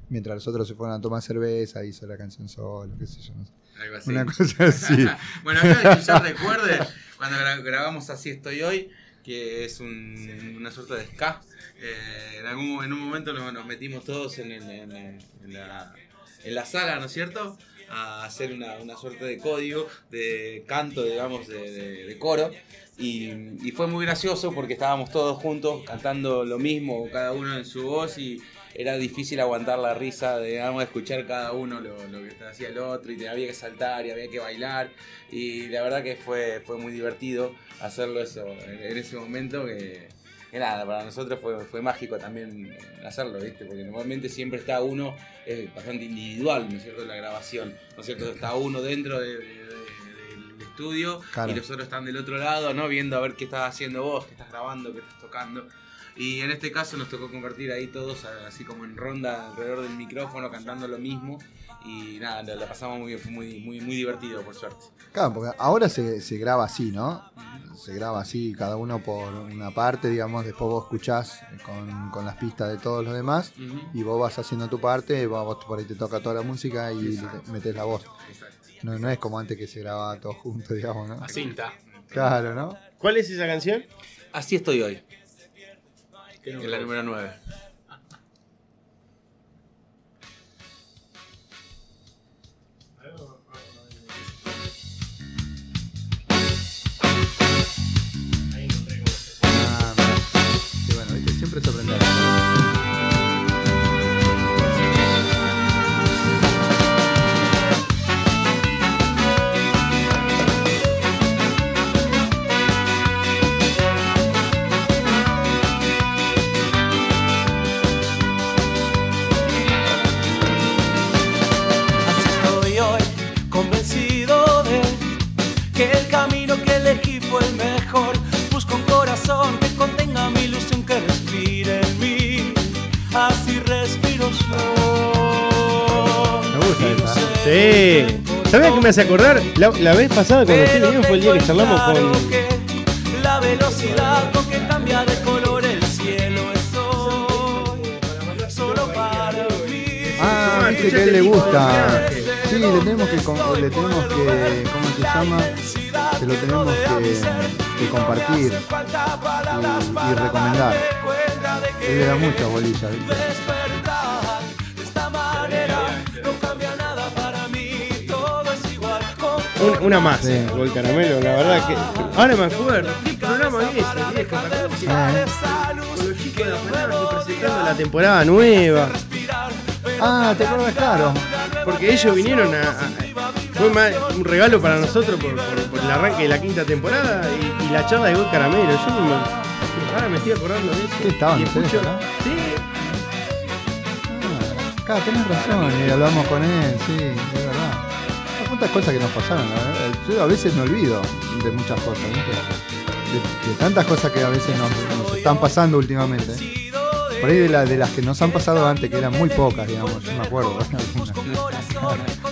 mientras los otros se fueron a tomar cerveza, hizo la canción solo, qué sé yo, no sé. Algo así. Una cosa así. bueno, acá que yo recuerde, cuando gra- grabamos Así Estoy Hoy, que es un- una suerte de ska, eh, en, algún, en un momento nos, metimos todos en, el- en la, en la sala, ¿no es cierto? A hacer una, una suerte de código, de canto, digamos, de, coro. Y, fue muy gracioso porque estábamos todos juntos cantando lo mismo, cada uno en su voz y era difícil aguantar la risa de digamos, escuchar cada uno lo, lo que hacía el otro y había que saltar y había que bailar y la verdad que fue, fue muy divertido hacerlo eso en, en ese momento que, que nada, para nosotros fue, fue mágico también hacerlo, ¿viste? Porque normalmente siempre está uno, es bastante individual, ¿no es cierto?, la grabación, ¿no es cierto? Está uno dentro de- de- de- del estudio Claro. y los otros están del otro lado, ¿no? Viendo a ver qué estás haciendo vos, qué estás grabando, qué estás tocando. Y en este caso nos tocó convertir ahí todos así como en ronda alrededor del micrófono cantando lo mismo y nada, la, la pasamos muy bien, fue muy, muy, muy divertido por suerte. Claro, porque ahora se, se graba así, ¿no? Se graba así, cada uno por una parte, digamos, después vos escuchás con, con las pistas de todos los demás y vos vas haciendo tu parte, vos, vos por ahí te toca toda la música y metes la voz. No, no es como antes que se grababa todo junto, digamos, ¿no? A cinta. Claro, ¿no? ¿Cuál es esa canción? Así estoy hoy, en la número 9. Sí. ¿Sabes qué me hace acordar? La, la vez pasada cuando ustedes vinieron fue el día que charlamos con. La velocidad con que cambia de color el cielo es hoy. Solo para mí. Ah, viste que a él le gusta. Sí, le tenemos que, le tenemos que, ¿cómo se llama? Se lo tenemos que, que compartir y, y recomendar. Él le da muchas bolillas, ¿viste? Una más, Sí. Gol Caramelo, la verdad que. Ahora me acuerdo. ¿Qué programa Eh. Con los chicos de Afanasio presentando la temporada nueva. Ah, te acuerdas, claro. Porque ellos vinieron a. a- fue más un regalo para nosotros por, por- por el arranque de la quinta temporada y, y la charla de Gol Caramelo. Yo me- ahora me estoy acordando de eso. ¿Qué estaban escucho- acá? Sí, Ah, claro, tenés razón, y hablamos con él, sí, es verdad. Hay cuántas cosas que nos pasaron. Yo a veces me olvido de muchas cosas, ¿viste? De, tantas cosas que a veces nos, están pasando últimamente. Por ahí de, la- de las que nos han pasado antes, que eran muy pocas, digamos, yo me acuerdo.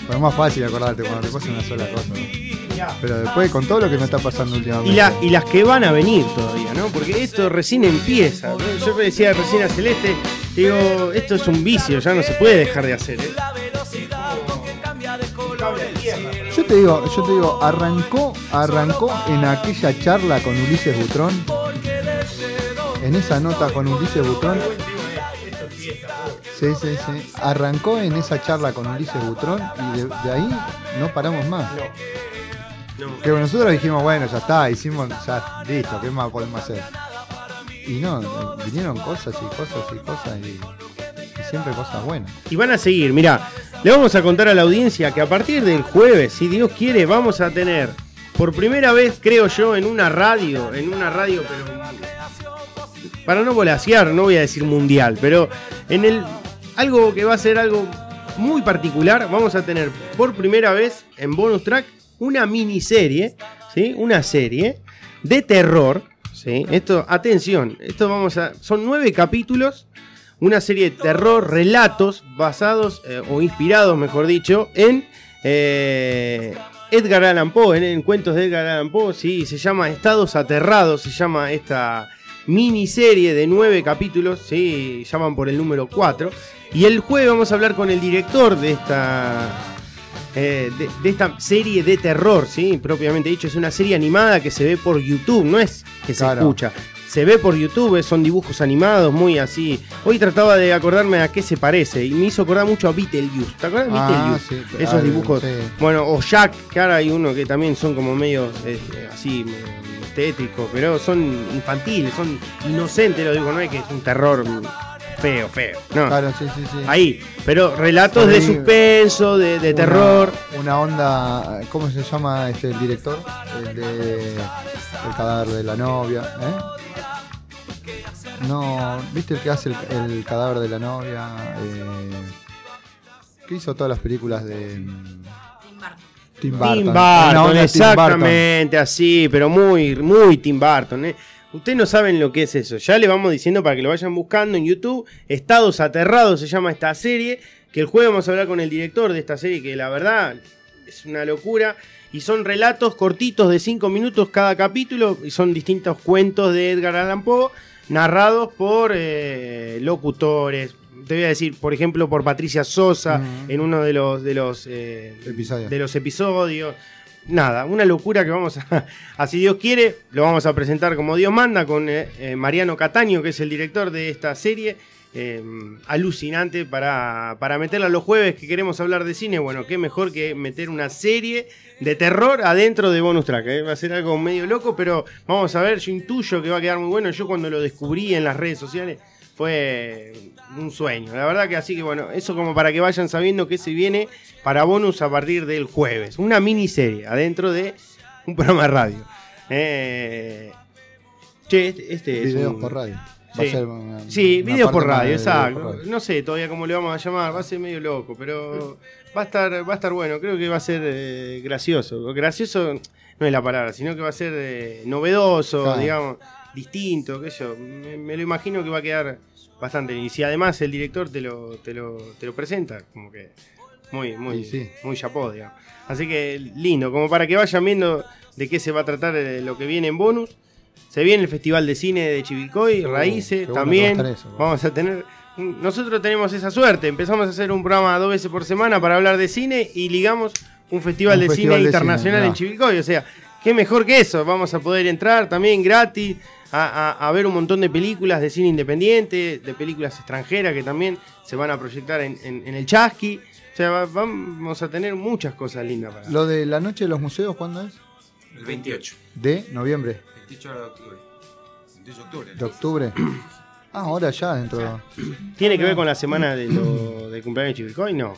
Pero es más fácil acordarte cuando te pasa una sola cosa. Pero después, con todo lo que me está pasando últimamente. Y, la- y las que van a venir todavía, ¿no? Porque esto recién empieza. ¿no? Yo decía recién a Celeste, digo, esto es un vicio, ya no se puede dejar de hacer. ¿eh? Yo te digo, yo te digo, arrancó, arrancó en aquella charla con Ulises Butrón. En esa nota con Ulises Butrón. Sí, sí, sí. Arrancó en esa charla con Ulises Butrón y de, de ahí no paramos más. Que nosotros dijimos, bueno, ya está, hicimos, ya, listo, ¿qué más podemos hacer? Y no, vinieron cosas y cosas y cosas y, y siempre cosas buenas. Y van a seguir, mirá, le vamos a contar a la audiencia que a partir del jueves, si Dios quiere, vamos a tener por primera vez, creo yo, en una radio, en una radio, pero para no volasear, no voy a decir mundial, pero en el algo que va a ser algo muy particular, vamos a tener por primera vez en bonus track una miniserie, ¿sí? Una serie de terror, ¿sí? Esto, atención, esto vamos a son nueve capítulos una serie de terror, relatos basados eh, o inspirados, mejor dicho, en eh, Edgar Allan Poe, en, en cuentos de Edgar Allan Poe, sí, se llama Estados Aterrados, se llama esta miniserie de nueve capítulos, sí, llaman por el número 4. Y el jueves vamos a hablar con el director de esta eh, de, de esta serie de terror, ¿sí? Propiamente dicho, es una serie animada que se ve por YouTube, no es que se Claro. escucha. Se ve por YouTube, son dibujos animados, muy así. Hoy trataba de acordarme a qué se parece y me hizo acordar mucho a Beetlejuice. ¿Te acuerdas de Ah, Beetlejuice? sí, Esos dibujos. sí. Bueno, o Jack, que ahora hay uno que también son como medio eh, así eh, tétricos, pero son infantiles, son inocentes, lo digo, no es que es un terror feo, feo. No. Claro, sí, sí, sí. Ahí, pero relatos de suspenso, de, de Una- terror. Una onda, ¿cómo se llama este el director? El de El cadáver de la novia, ¿eh? No, ¿viste el que hace el, el cadáver de la novia? Eh, que hizo todas las películas de mm, Tim Burton. Tim Burton. exactamente así, pero muy, muy Tim Burton. ¿eh? Ustedes no saben lo que es eso. Ya le vamos diciendo para que lo vayan buscando en YouTube. Estados Aterrados se llama esta serie. Que el jueves vamos a hablar con el director de esta serie, que la verdad es una locura. Y son relatos cortitos de 5 minutos cada capítulo. Y son distintos cuentos de Edgar Allan Poe, narrados por eh, locutores. Te voy a decir, por ejemplo, por Patricia Sosa en uno de los, de los, eh, Episodios. de los episodios. Nada, una locura que vamos a, a, si Dios quiere, lo vamos a presentar como Dios manda con eh, eh, Mariano Cataño, que es el director de esta serie. eh, alucinante para, para meterla los jueves que queremos hablar de cine. Bueno, qué mejor que meter una serie de terror adentro de bonus track. Va a ser algo medio loco, pero vamos a ver. Yo intuyo que va a quedar muy bueno. Yo cuando lo descubrí en las redes sociales fue un sueño. La verdad que así que bueno, eso como para que vayan sabiendo que se viene para bonus a partir del jueves. Una miniserie adentro de un programa de radio. Eh, che, este, este es Videos un- por radio. Va a Sí, ser una- Sí, una videos por radio, exacto. por radio. No sé todavía cómo le vamos a llamar, va a ser medio loco, pero va a estar, va a estar bueno. Creo que va a ser eh, gracioso. Gracioso no es la palabra, sino que va a ser eh, novedoso, Claro. digamos, distinto, qué sé yo. Me, me lo imagino que va a quedar bastante bien. Y si además el director te lo, te lo, te lo presenta, como que muy, muy, sí. muy chapó, digamos. Así que lindo, como para que vayan viendo de qué se va a tratar eh, lo que viene en bonus. Se viene el Festival de Cine de Chivilcoy, Uh, Raíces, también. que va a estar eso, Vamos a tener. Nosotros tenemos esa suerte. Empezamos a hacer un programa dos veces por semana para hablar de cine y ligamos un Festival Un de festival Cine de Internacional cine, en. Chivilcoy. O sea, qué mejor que eso. Vamos a poder entrar también gratis a, a- a ver un montón de películas de cine independiente, de películas extranjeras que también se van a proyectar en, en- en el Chasqui. O sea, va- vamos a tener muchas cosas lindas para. Lo de la noche de los museos, ¿cuándo es? El 28. De noviembre, 28 de octubre. 28 de octubre. de octubre. Ah, ahora ya dentro. ¿Tiene que ver con la semana de lo de cumpleaños de Chivilcoy? No.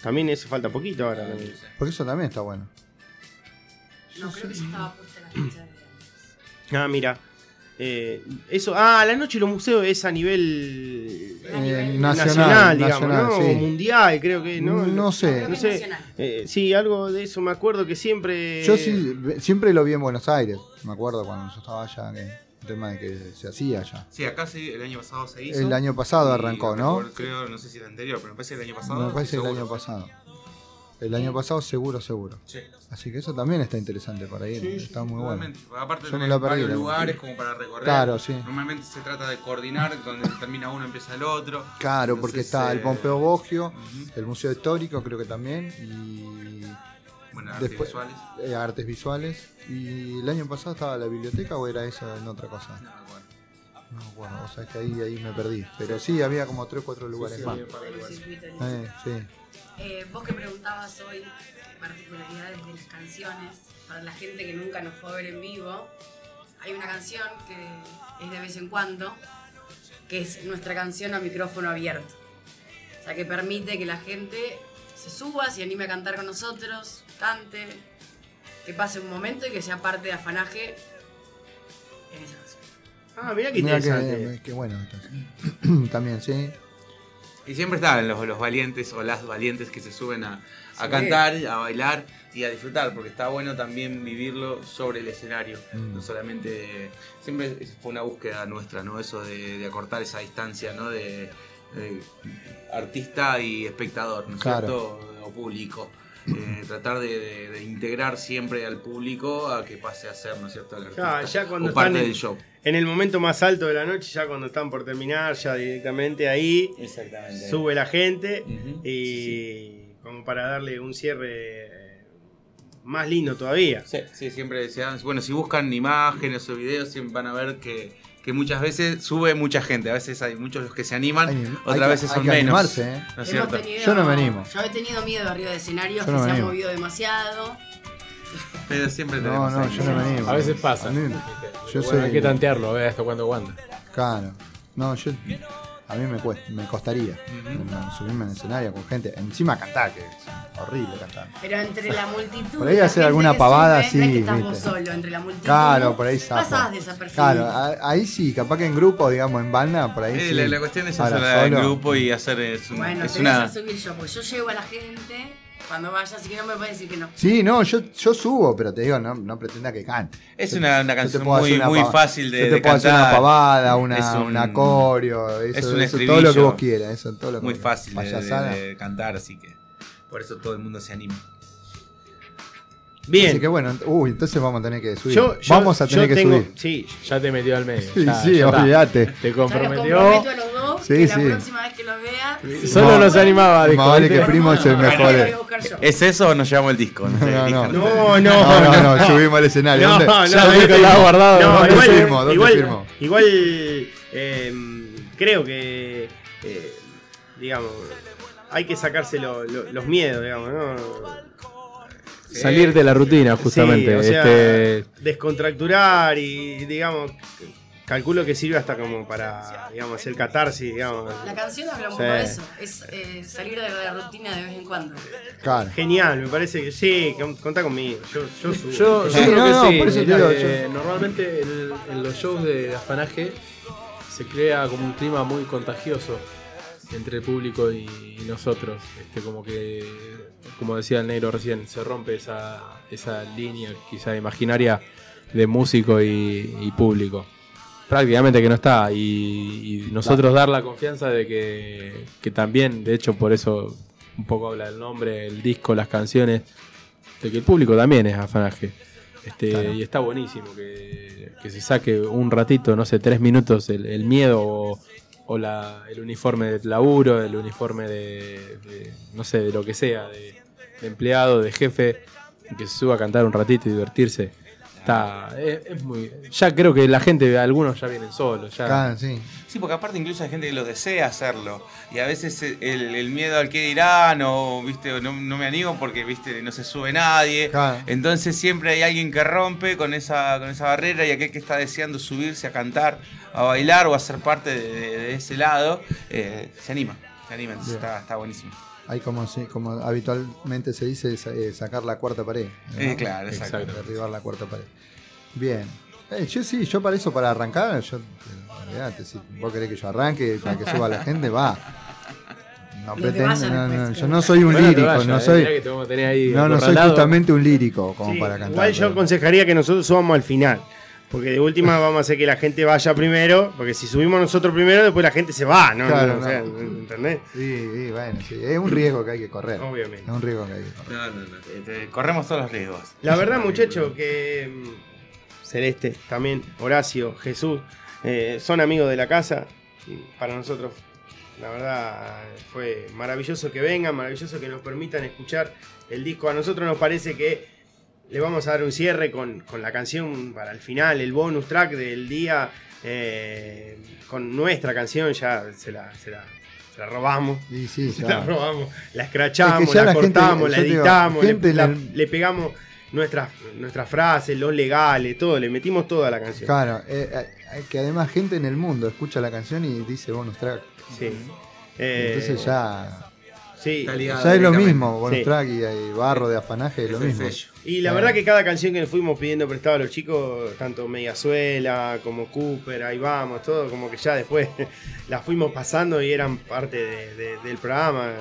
También eso falta poquito ahora. también. Porque eso también está bueno. No, creo que ya estaba puesta la fecha de. Ah, mira. Eh, eso, ah, la noche de los museos es a nivel Eh, nacional, nacional, digamos, nacional, ¿no? sí. Mundial, creo que, ¿no? No sé. No sé. Eh, sí, algo de eso me acuerdo que siempre. Yo sí, siempre lo vi en Buenos Aires. Me acuerdo cuando yo estaba allá, que el tema de que se hacía allá. Sí, acá sí, el año pasado se hizo. El año pasado Y arrancó, ¿no? Creo, no sé si el anterior, pero me parece el año pasado. Me parece el año pasado. El año pasado seguro, seguro. Sí. Así que eso también está interesante para ir. está muy bueno. Aparte Yo perdí. varios lugares como para recorrer. Claro, sí. Normalmente se trata de coordinar, donde termina uno empieza el otro. Claro, porque está el eh, Pompeo Bogio, el Museo Histórico creo que también, y Bueno, artes después visuales. eh, artes visuales. Y el año pasado estaba la biblioteca o era eso en otra cosa. No, bueno. No, bueno, o sea que ahí, ahí me perdí. Pero sí, había como tres o cuatro lugares sí, más. había un par de del lugares. circuito. Eh, sí. Eh, vos que preguntabas hoy particularidades de las canciones, para la gente que nunca nos fue a ver en vivo, hay una canción que es de vez en cuando, que es nuestra canción a micrófono abierto. O sea, que permite que la gente se suba, se anime a cantar con nosotros, cante, que pase un momento y que sea parte de afanaje en esa canción. Ah, mira qué Mirá interesante. que, que bueno. entonces. También, sí. Y siempre están los, los valientes o las valientes que se suben a, a Sí. cantar, a bailar y a disfrutar, porque está bueno también vivirlo sobre el escenario. Mm. No solamente. Siempre fue una búsqueda nuestra, ¿no? Eso de, de acortar esa distancia, ¿no? De, de artista y espectador, ¿no es Claro. cierto? O público. Eh, tratar de, de- de integrar siempre al público a que pase a ser, ¿no es cierto? El artista, Ah, ya cuando o parte están en- del show. En el momento más alto de la noche, ya cuando están por terminar, ya directamente ahí Exactamente. sube la gente y como para darle un cierre eh, más lindo todavía. Sí, sí, siempre se dan- Bueno, si buscan imágenes o videos, siempre van a ver que, que muchas veces sube mucha gente. A veces hay muchos los que se animan, Hay- hay otras que- veces hay son que menos. animarse, ¿eh? ¿No es Hemos cierto? tenido- Yo no me animo. Yo he tenido miedo arriba de escenarios Yo que no se han movido demasiado. Pero siempre No, tenemos no, ahí. yo no me animo. A veces pasa. A mí- yo Bueno, soy- hay que tantearlo, a ver hasta cuándo aguanta. Claro. No, yo. A mí me cuesta, me costaría no, subirme en escenario con gente. Encima cantar, que es horrible cantar. Pero entre la multitud. Por ahí hacer alguna que pavada, sube, no es sí, que estás viste. vos solo, entre la multitud. Claro, por ahí zafo. Pasás desapercibido. Claro, ahí sí, capaz que en grupo, digamos, en banda, por ahí Eh, sí. la, la cuestión es hacerla en grupo y hacer. Es, un- Bueno, es te una. a subir yo, porque yo llevo a la gente cuando vaya, así que no me puedes decir que no. Sí, no, yo, yo subo, pero te digo, no, no pretenda que cante. Es una, una canción muy, una muy fácil de, yo te de puedo hacer una pavada, una, Es un- una coreo, eso, es un eso, todo lo que vos quieras, eso, todo lo que Muy vos- fácil de, de- cantar, así que por eso todo el mundo se anima. Bien. Así que bueno, uy, entonces vamos a tener que subir. Yo- yo- vamos a tener yo que tengo- subir. Sí, Ya te metió al medio. Sí, ya- sí, olvídate. Te Ya los comprometió. Sí, que sí. la próxima vez que los vea. Solo nos animaba, Más vale que primo lo voy a buscar yo. ¿Es eso o nos llevamos el disco? No, sé, No, no. No, no, No, no, no, subimos al escenario. No, no, Ya no, no, estaba guardado. No, ¿Dónde igual, firmo? ¿Dónde igual, firmo? igual, eh, creo que, eh, digamos, hay que sacarse lo- lo- los miedos, digamos, ¿no? Salir de la rutina, justamente. Sí, o sea, este, descontracturar y, digamos, calculo que sirve hasta como para, digamos, hacer catarsis, digamos. La canción habla un Sí. poco de eso, es eh, salir de la rutina de vez en cuando. Claro. Genial, me parece que sí, con- contá conmigo. Yo, yo subo. Yo, yo Sí, creo no, que no, sí. por eso digo, eh, Normalmente en, en los shows de afanaje se crea como un clima muy contagioso entre el público y, y nosotros. Este, como que, como decía el negro recién, se rompe esa, esa línea quizá imaginaria de músico y, y público. Prácticamente que no está. Y, y nosotros dar la confianza de que, que también, de hecho, por eso un poco habla del nombre, el disco, las canciones, de que el público también es afanaje. Este, Claro. Y está buenísimo que, que se saque un ratito, no sé, tres minutos el, el miedo o, o la- el uniforme de laburo, el uniforme de, de, no sé, de lo que sea, de, de empleado, de jefe, que se suba a cantar un ratito y divertirse. Está, es, es muy. Ya creo que la gente, algunos ya vienen solos. Ya, Claro, sí. Sí, porque aparte incluso hay gente que lo desea hacerlo. Y a veces el, el miedo al que dirán, o viste, o no, no me animo porque viste, no se sube nadie. Claro. Entonces siempre hay alguien que rompe con esa, con esa barrera y aquel que está deseando subirse a cantar, a bailar o a ser parte de, de- de ese lado, eh, se anima. Se anima, entonces está, está buenísimo. Hay como, como habitualmente se dice, eh, sacar la cuarta pared. ¿no? Eh, claro, exacto. Derribar la cuarta pared. Bien. Eh, yo sí, yo para eso, para arrancar, yo, eh, si vos querés que yo arranque, para que suba la gente, va. No pretendo, no, no, yo no soy un Bueno, lírico, vaya, no eh, soy. ahí No, no soy justamente un lírico como Sí, para cantar. Igual yo pero- aconsejaría que nosotros subamos al final. Porque de última vamos a hacer que la gente vaya primero. Porque si subimos nosotros primero, después la gente se va, ¿no? Claro, No, o sea, no. ¿Entendés? Sí, sí, bueno, sí, es un riesgo que hay que correr. Obviamente. Es un riesgo que hay que correr. No, no, no. Este, corremos todos los riesgos. La verdad, muchacho, que mm, Celeste, también Horacio, Jesús, eh, son amigos de la casa. Para nosotros, la verdad, fue maravilloso que vengan, maravilloso que nos permitan escuchar el disco. A nosotros nos parece que le vamos a dar un cierre con, con la canción para el final, el bonus track del día, eh, con nuestra canción, ya se la, se la, se la robamos. Sí, sí, Se la robamos, la escrachamos, Es que ya la, gente- cortamos, la te digo, editamos, le- gente la- le- pegamos nuestras, nuestras frases, los legales, todo, le metimos toda la canción. Claro, eh, eh, que además gente en el mundo escucha la canción y dice bonus track. Sí. Eh, Entonces ya, sí. ya es lo mismo, bonus Sí. track y, y barro de afanaje es lo mismo. Y la verdad que cada canción que le fuimos pidiendo prestado a los chicos, tanto Mediazuela como Cooper, ahí vamos, todo, como que ya después las fuimos pasando y eran parte de- de- del programa.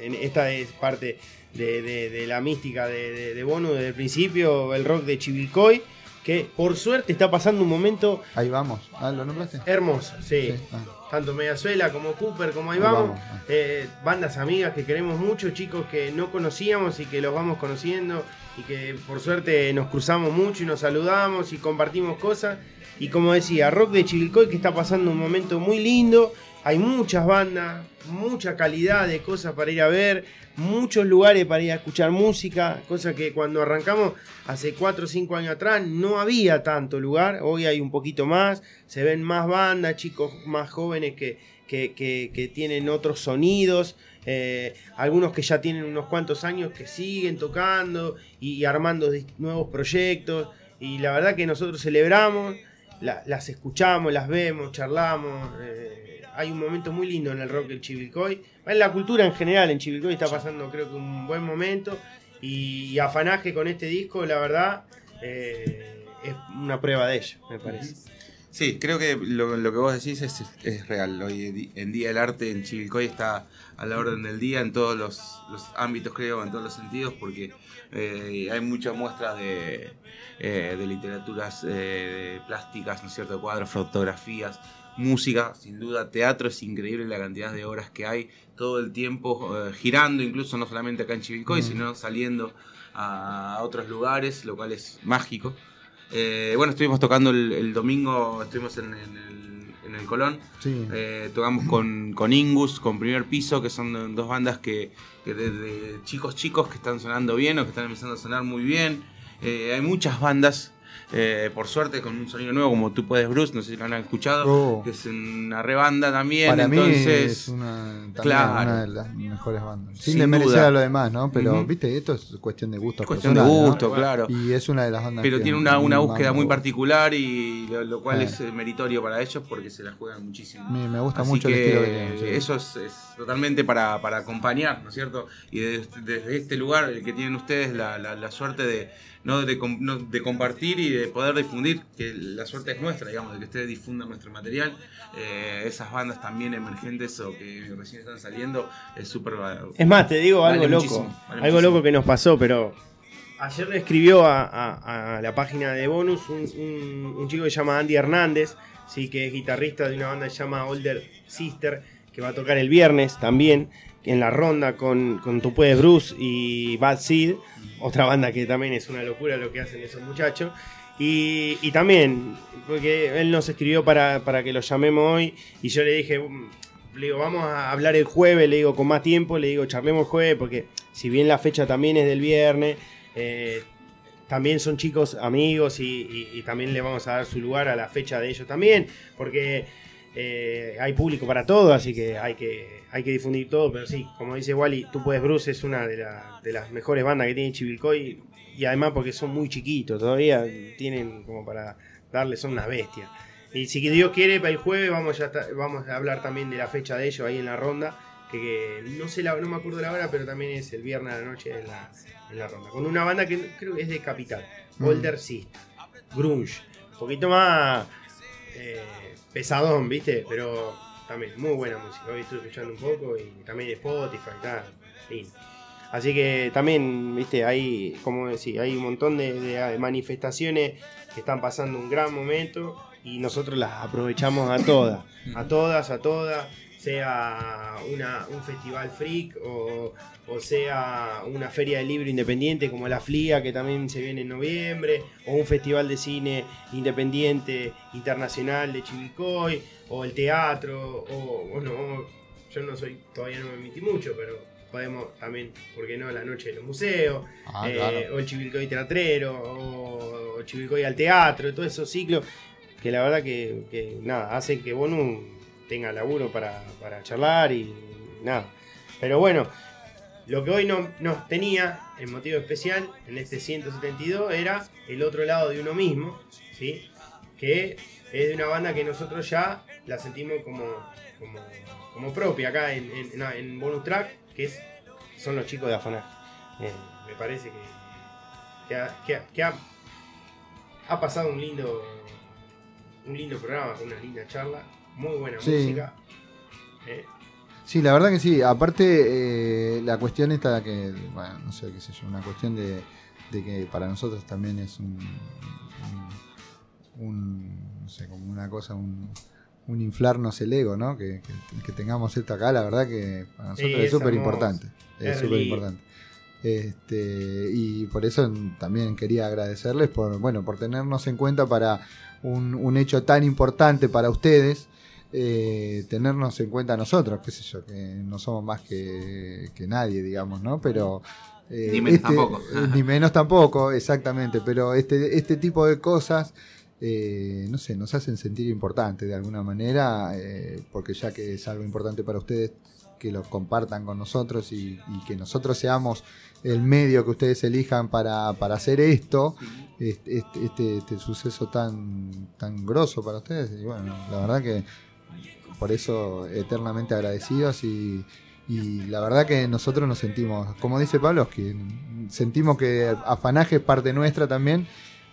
Esta es parte de, de- de la mística de, de, de Bono desde el principio, el rock de Chivilcoy, que por suerte está pasando un momento Ahí vamos. Ah, ¿lo nombraste? hermoso, sí. ah. Tanto Mediazuela como Cooper, como ahí vamos, ah. Eh, bandas amigas que queremos mucho, chicos que no conocíamos y que los vamos conociendo y que por suerte nos cruzamos mucho y nos saludamos y compartimos cosas. Y como decía, Rock de Chivilcoy que está pasando un momento muy lindo. Hay muchas bandas, mucha calidad de cosas para ir a ver, muchos lugares para ir a escuchar música, cosa que cuando arrancamos hace 4 o 5 años atrás no había tanto lugar, hoy hay un poquito más, se ven más bandas, chicos más jóvenes que, que, que- tienen otros sonidos, eh, algunos que ya tienen unos cuantos años que siguen tocando y, armando nuevos proyectos, y la verdad que nosotros celebramos, la- las escuchamos, las vemos, charlamos. eh, hay un momento muy lindo en el rock del Chivilcoy. En la cultura en general, en Chivilcoy está pasando creo que un buen momento. Y, afanaje con este disco, la verdad, eh, es una prueba de ello, me parece. Sí, creo que lo, que vos decís es, es real. Hoy en día el arte en Chivilcoy está a la orden del día en todos los, ámbitos, creo, en todos los sentidos, porque eh, hay muchas muestras de, eh, de literaturas eh, plásticas, ¿no es cierto? Cuadros, fotografías, música, sin duda, teatro, es increíble la cantidad de obras que hay todo el tiempo eh, girando, incluso no solamente acá en Chivilcoy, Mm. sino saliendo a otros lugares, lo cual es mágico. Eh, bueno, estuvimos tocando el, el domingo, estuvimos en, en el, en el Colón. Sí. Eh, tocamos con, con Ingus, con Primer Piso, que son dos bandas que, que desde chicos chicos que están sonando bien o que están empezando a sonar muy bien. Eh, hay muchas bandas, eh, por suerte, con un sonido nuevo, como Tú Puedes Bruce, no sé si lo han escuchado, Oh. que es una rebanda también. Para entonces, mí es una, claro. una de las mejores bandas. Sin, Sin a lo demás, ¿no? Pero, viste, esto es cuestión de gusto. Cuestión de gusto, claro. Y es una de las bandas Pero tiene una, una búsqueda muy particular y lo, lo cual Eh. es eh, meritorio para ellos porque se la juegan muchísimo. Me- me gusta Así mucho el que estilo que tienen, sí. Eso es, es totalmente para, para acompañar, ¿no es cierto? Y desde, desde este lugar, el que tienen ustedes la, la- la suerte de, ¿no? De, no, de compartir y de poder difundir, que la suerte es nuestra, digamos, de que ustedes difundan nuestro material. Eh, esas bandas también emergentes o que recién están saliendo, es súper Es más, te digo vale algo loco. vale algo muchísimo. loco que nos pasó, pero ayer le escribió a, a- a la página de Bonus un, un- un chico que se llama Andy Hernández, sí, que es guitarrista de una banda que se llama Older Sister, que va a tocar el viernes también. En la ronda con, con Tu Puedes Bruce y Bad Seed, otra banda que también es una locura lo que hacen esos muchachos. Y, y también, porque él nos escribió para, para que lo llamemos hoy y yo le dije, "Mm", le digo, vamos a hablar el jueves, le digo, con más tiempo, le digo, charlemos el jueves, porque si bien la fecha también es del viernes, eh, también son chicos amigos y, también le vamos a dar su lugar a la fecha de ellos también, porque eh, hay público para todo, así que hay que, hay que difundir todo, pero sí, como dice Wally, Tú Puedes Bruce es una de, la- de las mejores bandas que tiene Chivilcoy y además porque son muy chiquitos, todavía tienen como para darle, son una bestia. Y si Dios quiere, para el jueves vamos, ya vamos a hablar también de la fecha de ellos ahí en la ronda, que, que no sé la, no me acuerdo la hora, pero también es el viernes a la noche en la, en la ronda. Con una banda que creo que es de Capital, Mm. Boulder System, Grunge, un poquito más eh, pesadón, ¿viste? Pero también muy buena música. Hoy estoy escuchando un poco y también Spotify y tal. lindo. Así que también, viste, hay, como decía, hay un montón de, de manifestaciones que están pasando un gran momento y nosotros las aprovechamos a todas, a todas, a todas, sea una, un festival freak o, o sea una feria de libro independiente como la FLIA que también se viene en noviembre, o un festival de cine independiente internacional de Chivilcoy, o el teatro, o bueno, yo no soy, todavía no me metí mucho, pero podemos también, ¿por qué no? La noche de los museos, Ah, eh, claro. o el Chivilcoy Teatrero, o, o Chivilcoy al teatro, todos esos ciclos que la verdad que, que, nada, hacen que Bonu tenga laburo para, para charlar y nada. Pero bueno, lo que hoy no, tenía en motivo especial en este 172 era el otro lado de uno mismo, ¿sí? que es de una banda que nosotros ya la sentimos como, como, como propia acá en, en, bonus track, que es, son los chicos de Afanar. Eh, me parece que, que, ha, ha- pasado un lindo, un lindo programa, una linda charla, muy buena Sí. música. Eh, Sí, la verdad que sí. Aparte, eh, la cuestión esta que, bueno, no sé qué sé yo, una cuestión de, de que para nosotros también es un, un, un, no sé, como una cosa, un, un inflarnos el ego, ¿no? Que, que- que tengamos esto acá, la verdad que para nosotros Sí, es súper importante. Es súper importante. Este, y por eso también quería agradecerles por, bueno, por tenernos en cuenta para un, un hecho tan importante para ustedes eh, tenernos en cuenta nosotros, qué sé yo, que no somos más que, que nadie, digamos, ¿no? Pero... eh, Ni menos tampoco. eh, ni menos tampoco, exactamente, pero este, este tipo de cosas, eh, no sé, nos hacen sentir importantes de alguna manera, eh, porque ya que es algo importante para ustedes, que lo compartan con nosotros y, y que nosotros seamos el medio que ustedes elijan para, para hacer esto, este, este, este- suceso tan, tan grosso para ustedes. Y bueno, la verdad que por eso eternamente agradecidos y, y la verdad que nosotros nos sentimos, como dice Pablo, que sentimos que afanaje es parte nuestra también,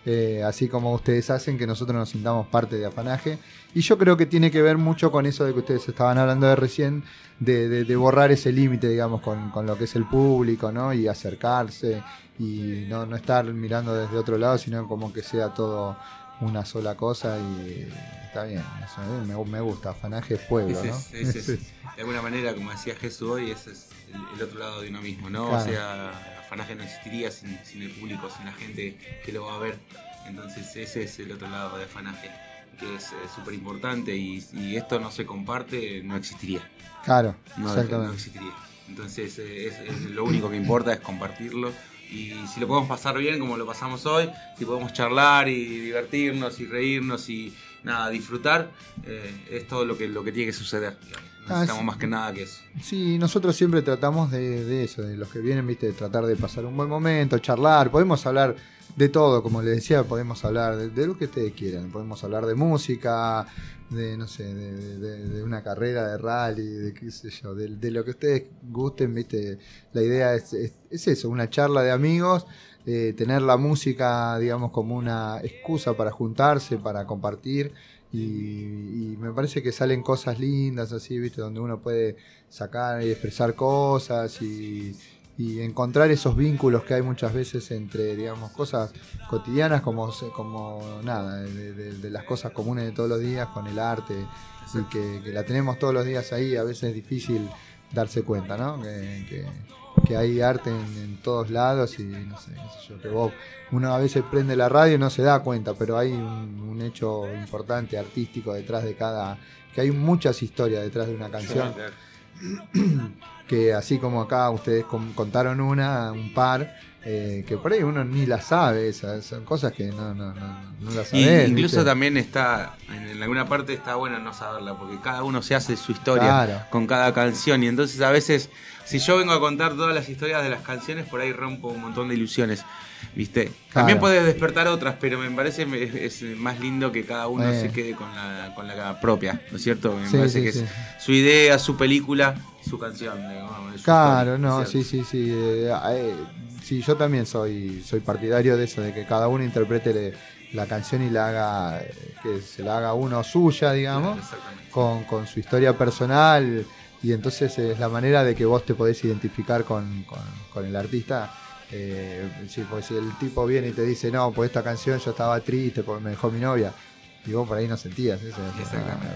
eh, así como ustedes hacen que nosotros nos sintamos parte de afanaje. Y yo creo que tiene que ver mucho con eso de que ustedes estaban hablando de recién, de, de- de borrar ese límite, digamos, con, con lo que es el público, ¿no? Y acercarse y no, no estar mirando desde otro lado, sino como que sea todo una sola cosa y está bien. Eso, ¿eh? me, me gusta, afanaje es pueblo, ¿no? es- ese es, de alguna manera, como decía Jesús hoy, ese es el, el otro lado de uno mismo, ¿no? Claro. O sea, Afanaje no existiría sin, sin el público, sin la gente que lo va a ver. Entonces ese es el otro lado de Afanaje, que es eh, súper importante y si esto no se comparte, no existiría. Claro, No, no exactamente. existiría. Entonces eh, es, es lo único que importa es compartirlo y si lo podemos pasar bien como lo pasamos hoy, si podemos charlar y divertirnos y reírnos y nada, disfrutar, eh, es todo lo que, lo que tiene que suceder. digamos. Ah, Necesitamos más que nada que eso. Sí, nosotros siempre tratamos de, de eso, de los que vienen, viste, de tratar de pasar un buen momento, charlar, podemos hablar de todo, como les decía, podemos hablar de, de lo que ustedes quieran, podemos hablar de música, de, no sé, de, una carrera de rally, de qué sé yo, de, de lo que ustedes gusten, viste, la idea es, es, es eso, una charla de amigos, eh, tener la música, digamos, como una excusa para juntarse, para compartir. Y, y me parece que salen cosas lindas así, ¿viste? Donde uno puede sacar y expresar cosas y, y encontrar esos vínculos que hay muchas veces entre, digamos, cosas cotidianas como, como nada, de, de- de las cosas comunes de todos los días con el arte y que, que la tenemos todos los días ahí, a veces es difícil darse cuenta, ¿no? Que, que- que hay arte en, en todos lados y no sé, qué sé yo, que vos, uno a veces prende la radio y no se da cuenta, pero hay un, un hecho importante artístico detrás de cada, que hay muchas historias detrás de una canción que así como acá ustedes contaron una, un par, eh, que por ahí uno ni la sabe, esas son cosas que no, no, no, no las Y sabés. incluso ¿viste? también está, en, en alguna parte está bueno no saberla, porque cada uno se hace su historia Claro. con cada canción. Y entonces a veces, si yo vengo a contar todas las historias de las canciones, por ahí rompo un montón de ilusiones. ¿Viste? También Claro. puedes despertar otras, pero me parece es, es más lindo que cada uno Eh. se quede con la, con la propia, ¿no es cierto? Me Sí, parece sí, que sí. es su idea, su película, su canción. digamos, Claro, historia, no, ¿no es sí, sí, sí. eh, eh, sí, yo también soy, soy partidario de eso, de que cada uno interprete le- la canción y la haga, eh, que se la haga uno suya, digamos, con, con su historia personal. Y entonces es la manera de que vos te podés identificar con, con- con el artista. Eh, sí, porque si el tipo viene y te dice, no, pues esta canción yo estaba triste porque me dejó mi novia. Y vos por ahí no sentías eso.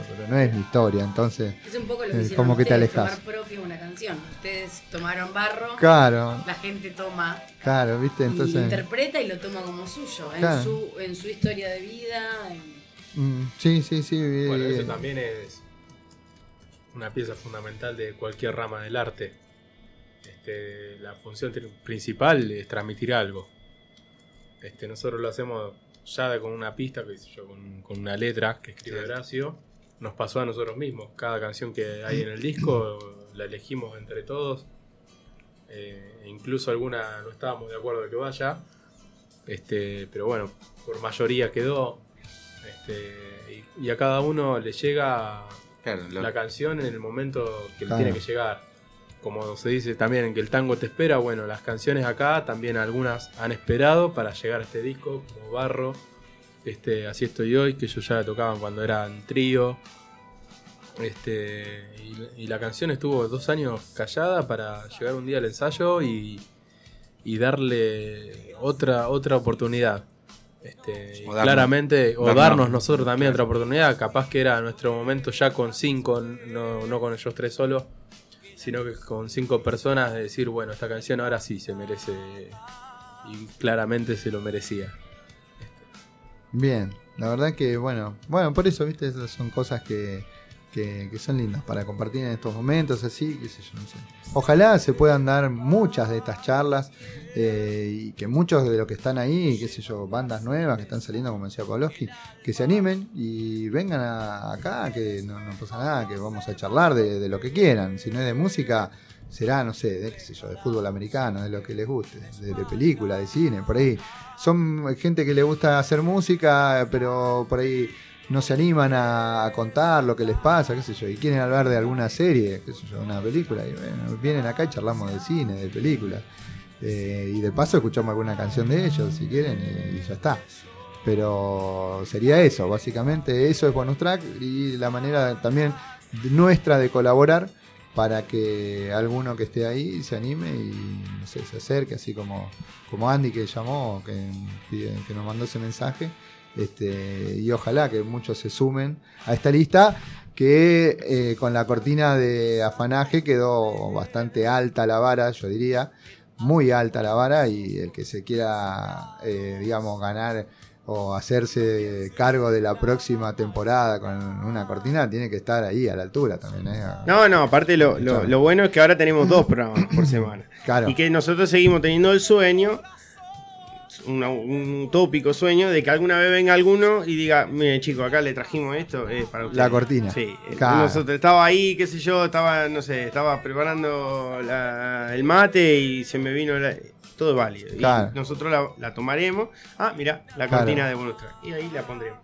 Pero no es mi historia, entonces. Es un poco lo eh, que como que te alejas. tomar propio una canción. Ustedes tomaron barro, Claro. la gente toma Claro, ¿viste? y Entonces. interpreta y lo toma como suyo, en, su, en su historia de vida. en- Mm, sí, sí, sí. Bueno, eh, eso también es una pieza fundamental de cualquier rama del arte. Este, la función principal es transmitir algo. Este, nosotros lo hacemos ya con una pista, sé yo, con, con una letra que escribe Horacio. Nos pasó a nosotros mismos. Cada canción que hay en el disco la elegimos entre todos. Eh, incluso alguna no estábamos de acuerdo de que vaya. Este, pero bueno, por mayoría quedó. Este, y, y a cada uno le llega lo- la canción en el momento que le Claro. tiene que llegar. Como se dice también en que el tango te espera, bueno, las canciones acá también algunas han esperado para llegar a este disco, como Barro, este, Así estoy hoy, que ellos ya la tocaban cuando eran trío. Este, y, y la canción estuvo dos años callada para llegar un día al ensayo y, y darle otra, otra oportunidad. Este, O darnos- claramente, o darnos- darnos nosotros también otra oportunidad. Capaz que era nuestro momento ya con cinco, no, no con ellos tres solos, sino que con cinco personas de decir, bueno, esta canción ahora sí se merece y claramente se lo merecía. Bien, la verdad que bueno, bueno, por eso, viste, esas son cosas que, que, que son lindas para compartir en estos momentos, así, qué sé yo, no sé. Ojalá se puedan dar muchas de estas charlas eh, y que muchos de los que están ahí, qué sé yo, bandas nuevas que están saliendo, como decía Pavlovsky, que se animen y vengan a- acá, que no, pasa nada, que vamos a charlar de, de lo que quieran, si no es de música. Será, no sé, de qué sé yo, de fútbol americano, de lo que les guste, de, de película, de cine, por ahí. Son gente que le gusta hacer música, pero por ahí no se animan a, contar lo que les pasa, qué sé yo, y quieren hablar de alguna serie, qué sé yo, una película, y vienen acá y charlamos de cine, de películas. Y de paso escuchamos alguna canción de ellos, si quieren, y, ya está. Pero sería eso, básicamente, eso es bonus track y la manera también nuestra de colaborar para que alguno que esté ahí se anime y no sé, se acerque, así como, como Andy que llamó, que, que nos mandó ese mensaje. Este, y ojalá que muchos se sumen a esta lista que eh, con la cortina de afanaje quedó bastante alta la vara, yo diría, muy alta la vara y el que se quiera, eh, digamos, ganar o hacerse cargo de la próxima temporada con una cortina tiene que estar ahí a la altura también. ¿eh? No, no, aparte lo, lo- lo bueno es que ahora tenemos dos programas por semana. Claro. Y que nosotros seguimos teniendo el sueño, una- un utópico sueño, de que alguna vez venga alguno y diga, mire chicos, acá le trajimos esto, es para ustedes. La cortina. Sí, Claro. nosotros estaba ahí, qué sé yo, estaba, no sé, estaba preparando la- el mate y se me vino la- todo es válido. Y Claro. nosotros la, la tomaremos. Ah, mira, la Claro. cortina de bonus track. Y ahí la pondremos.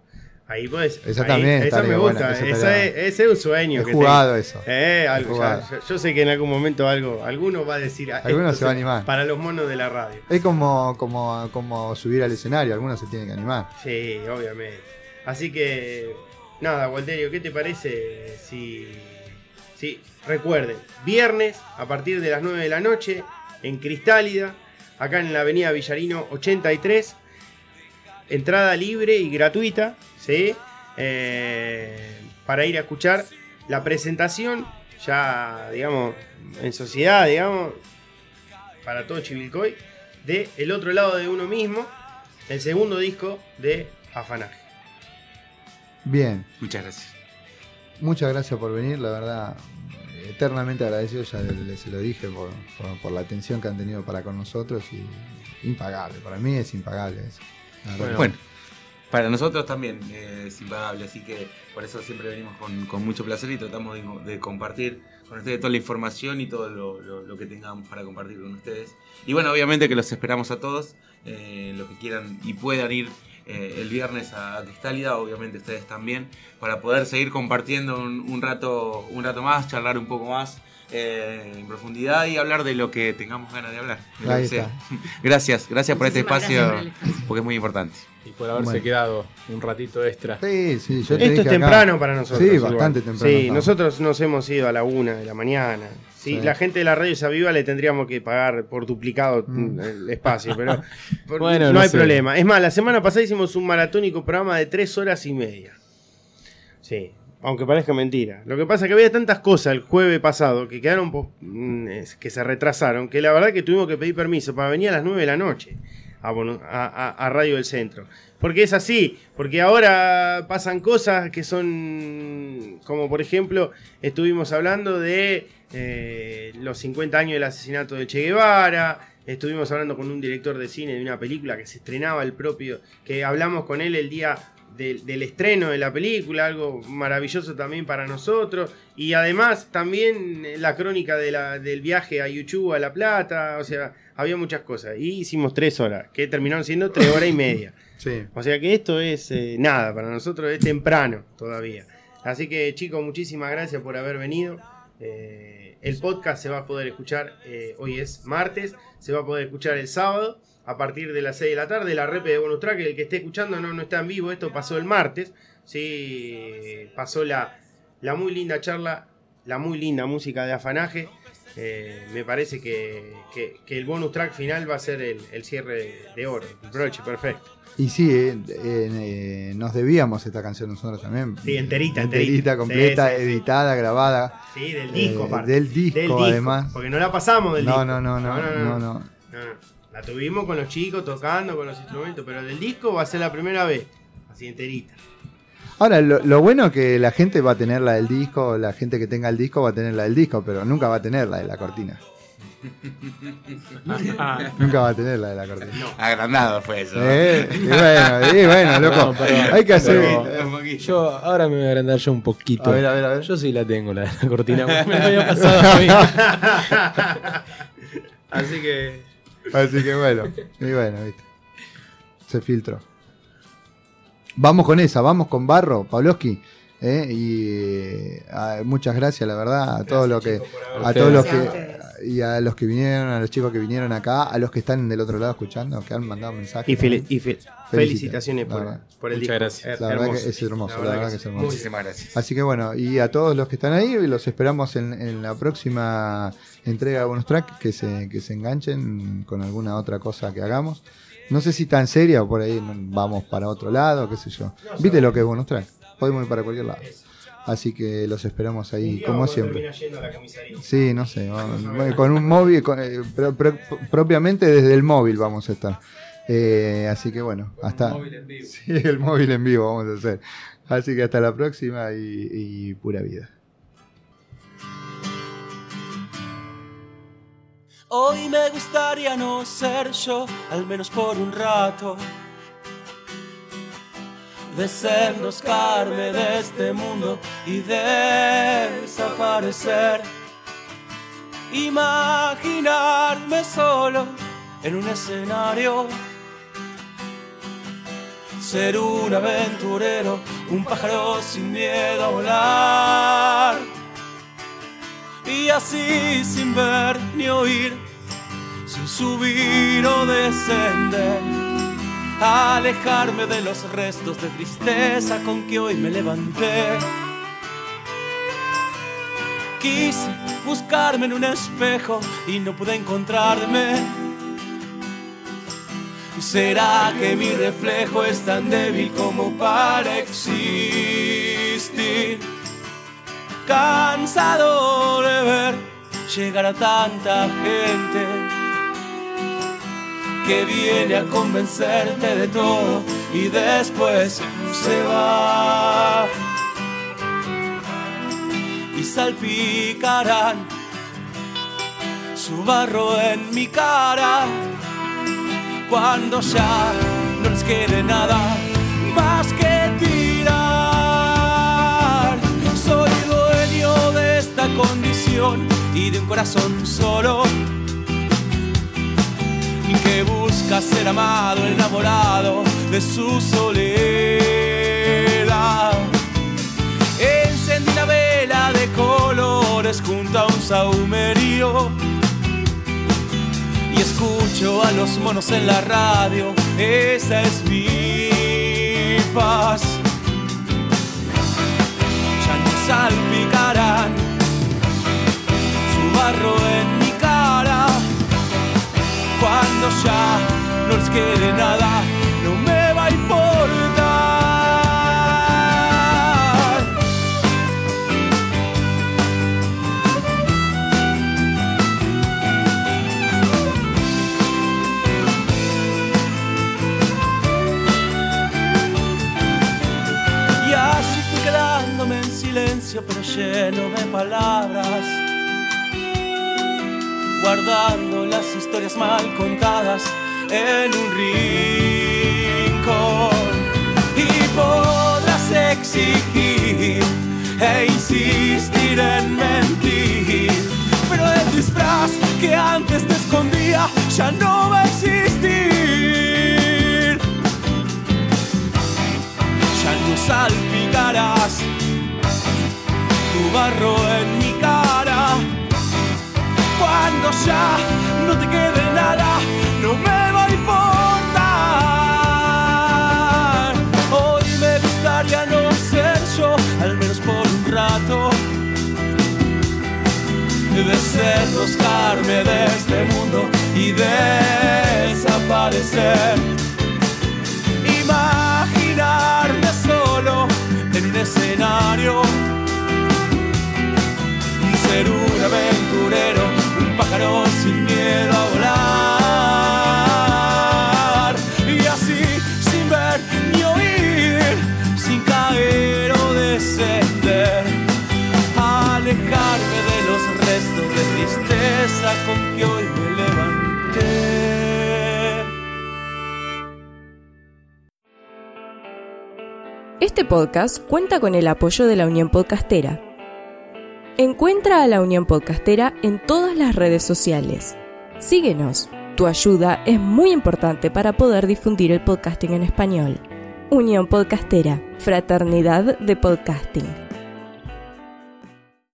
Ahí pues. Esa ahí- también Esa me gusta. esa es- ese es un sueño. Que jugado tengo. eso. Eh, algo, ya- yo, yo sé que en algún momento algo, alguno va a decir. ah, Alguno se va a animar. Para los monos de la radio. Es como, como, como subir al escenario, algunos se tienen que animar. Sí, obviamente. Así que, nada, Walterio, ¿qué te parece si, si recuerden, viernes a partir de las 9 de la noche en Cristálida, acá en la avenida Villarino 83, entrada libre y gratuita, ¿sí? Eh, para ir a escuchar la presentación ya, digamos, en sociedad, digamos, para todo Chivilcoy, de El otro lado de uno mismo, el segundo disco de Afanaje. Bien. Muchas gracias. Muchas gracias por venir, la verdad, eternamente agradecido, ya les se lo dije, por, por- por la atención que han tenido para con nosotros y impagable, para mí es impagable eso. Bueno, para nosotros también es impagable, así que por eso siempre venimos con, mucho placer y tratamos de, de compartir con ustedes toda la información y todo lo, que tengamos para compartir con ustedes. Y bueno, obviamente que los esperamos a todos, eh, los que quieran y puedan ir eh, el viernes a Cristálida, obviamente ustedes también, para poder seguir compartiendo un rato, un rato más, charlar un poco más. Eh, en profundidad y hablar de lo que tengamos ganas de hablar. de lo Ahí que sea. está. Gracias, gracias por este espacio, por porque es muy importante. Y por haberse Bueno. quedado un ratito extra. Sí, sí, yo te Esto dije es acá- temprano para nosotros. Sí, igual. bastante temprano. Sí, estamos. nosotros nos hemos ido a la una de la mañana. Si Sí. la gente de la radio se aviva, le tendríamos que pagar por duplicado Mm. el espacio, pero por- Bueno, no, no hay sé. problema. Es más, la semana pasada hicimos un maratónico programa de tres horas y media. Sí, aunque parezca mentira. Lo que pasa es que había tantas cosas el jueves pasado que quedaron mm, que se retrasaron, que la verdad que tuvimos que pedir permiso para venir a las 9 de la noche a- a Radio del Centro. Porque es así, porque ahora pasan cosas que son, como por ejemplo, estuvimos hablando de eh, los 50 años del asesinato de Che Guevara, estuvimos hablando con un director de cine de una película que se estrenaba el propio, que hablamos con él el día del, del estreno de la película, algo maravilloso también para nosotros, y además también eh, la crónica de la- del viaje a YouTube a La Plata, o sea, había muchas cosas, y hicimos tres horas, que terminaron siendo tres horas y media. Sí. O sea que esto es eh, nada, para nosotros es temprano todavía. Así que chicos, muchísimas gracias por haber venido. Eh, el podcast se va a poder escuchar, eh, hoy es martes, se va a poder escuchar el sábado a partir de las 6 de la tarde. La rep de bonus track, el que esté escuchando no, no está en vivo, esto pasó el martes. Sí, pasó la, la muy linda charla, la muy linda música de afanaje. Eh, me parece que, que- que el bonus track final va a ser el, el cierre de, oro, el broche perfecto. Y sí, eh, eh, nos debíamos esta canción nosotros también. Sí, enterita, enterita. enterita. completa, Sí, sí, sí. editada, grabada. Sí, del disco, Eh, aparte. del disco, además. Porque no la pasamos del No, disco. no, no, no, no, no. No, no. La tuvimos con los chicos tocando con los instrumentos, pero del disco va a ser la primera vez. Así enterita. Ahora, lo, lo bueno es que la gente va a tener la del disco, la gente que tenga el disco va a tener la del disco, pero nunca va a tener la de la cortina. nunca va a tener la de la cortina. Agrandado fue eso. Eh, y bueno, y bueno, loco. No, pero- hay que hacer. pero Yo ahora me voy a agrandar yo un poquito. A ver, a ver, a ver. Yo sí la tengo, la, la cortina. Me la había pasado a mí. Así que. Así que bueno, y bueno, viste. Se filtró. Vamos con esa, vamos con Barro, Pavlovsky. ¿eh? Y eh, muchas gracias, la verdad, a todos los que, a todos los que. Y a los que vinieron, a los chicos que vinieron acá, a los que están del otro lado escuchando, que han mandado mensajes. Y, fel- felicitaciones por, por el Muchas disco. gracias. La verdad que es hermoso, la verdad que es hermoso. Muchísimas gracias. Así que bueno, y a todos los que están ahí, los esperamos en, en la próxima entrega de bonus track, que se, que se enganchen con alguna otra cosa que hagamos. No sé si tan seria o por ahí vamos para otro lado, qué sé yo. ¿Viste lo que es bonus track? Podemos ir para cualquier lado. Así que los esperamos ahí, como siempre. yendo a la. Sí, no sé, vamos- con un móvil, con- eh, pro- pro- propiamente desde el móvil vamos a estar. Eh, así que bueno, hasta... Sí, el móvil en vivo vamos a hacer. Así que hasta la próxima y, y pura vida. Hoy me gustaría no ser yo, al menos por un rato. Desenroscarme de este mundo y desaparecer. Imaginarme solo en un escenario. Ser un aventurero, un pájaro sin miedo a volar y así sin ver ni oír, sin subir o descender, alejarme de los restos de tristeza con que hoy me levanté. Quise buscarme en un espejo y no pude encontrarme. ¿Será que mi reflejo es tan débil como para existir? cansado de ver llegar a tanta gente que viene a convencerte de todo y después se va. Y salpicarán su barro en mi cara cuando ya no les quede nada más que tirar. Soy dueño de esta condición y de un corazón solo que busca ser amado, enamorado de su soledad. Encendí una vela de colores junto a un saumerío y escucho a los monos en la radio. Esa es mi paz. Ya no salpicarán su barro en cuando ya no les quede nada, no me va a importar. Y así fui quedándome en silencio, pero lleno de palabras guardando las historias mal contadas en un rincón. Y podrás exigir e insistir en mentir, pero el disfraz que antes te escondía ya no va a existir. Ya no salpicarás tu barro en mi cuando ya no te quede nada, no me va a importar. Hoy me gustaría no ser yo, al menos por un rato. Desenroscarme de este mundo y desaparecer. Imaginarme solo en un escenario. Ser un aventurero pájaro sin miedo a volar. Y así, sin ver ni oír, sin caer o descender, alejarme de los restos de tristeza con que hoy me levanté. Este podcast cuenta con el apoyo de la Unión Podcastera. Encuentra a la Unión Podcastera en todas las redes sociales. Síguenos. Tu ayuda es muy importante para poder difundir el podcasting en español. Unión Podcastera, Fraternidad de Podcasting.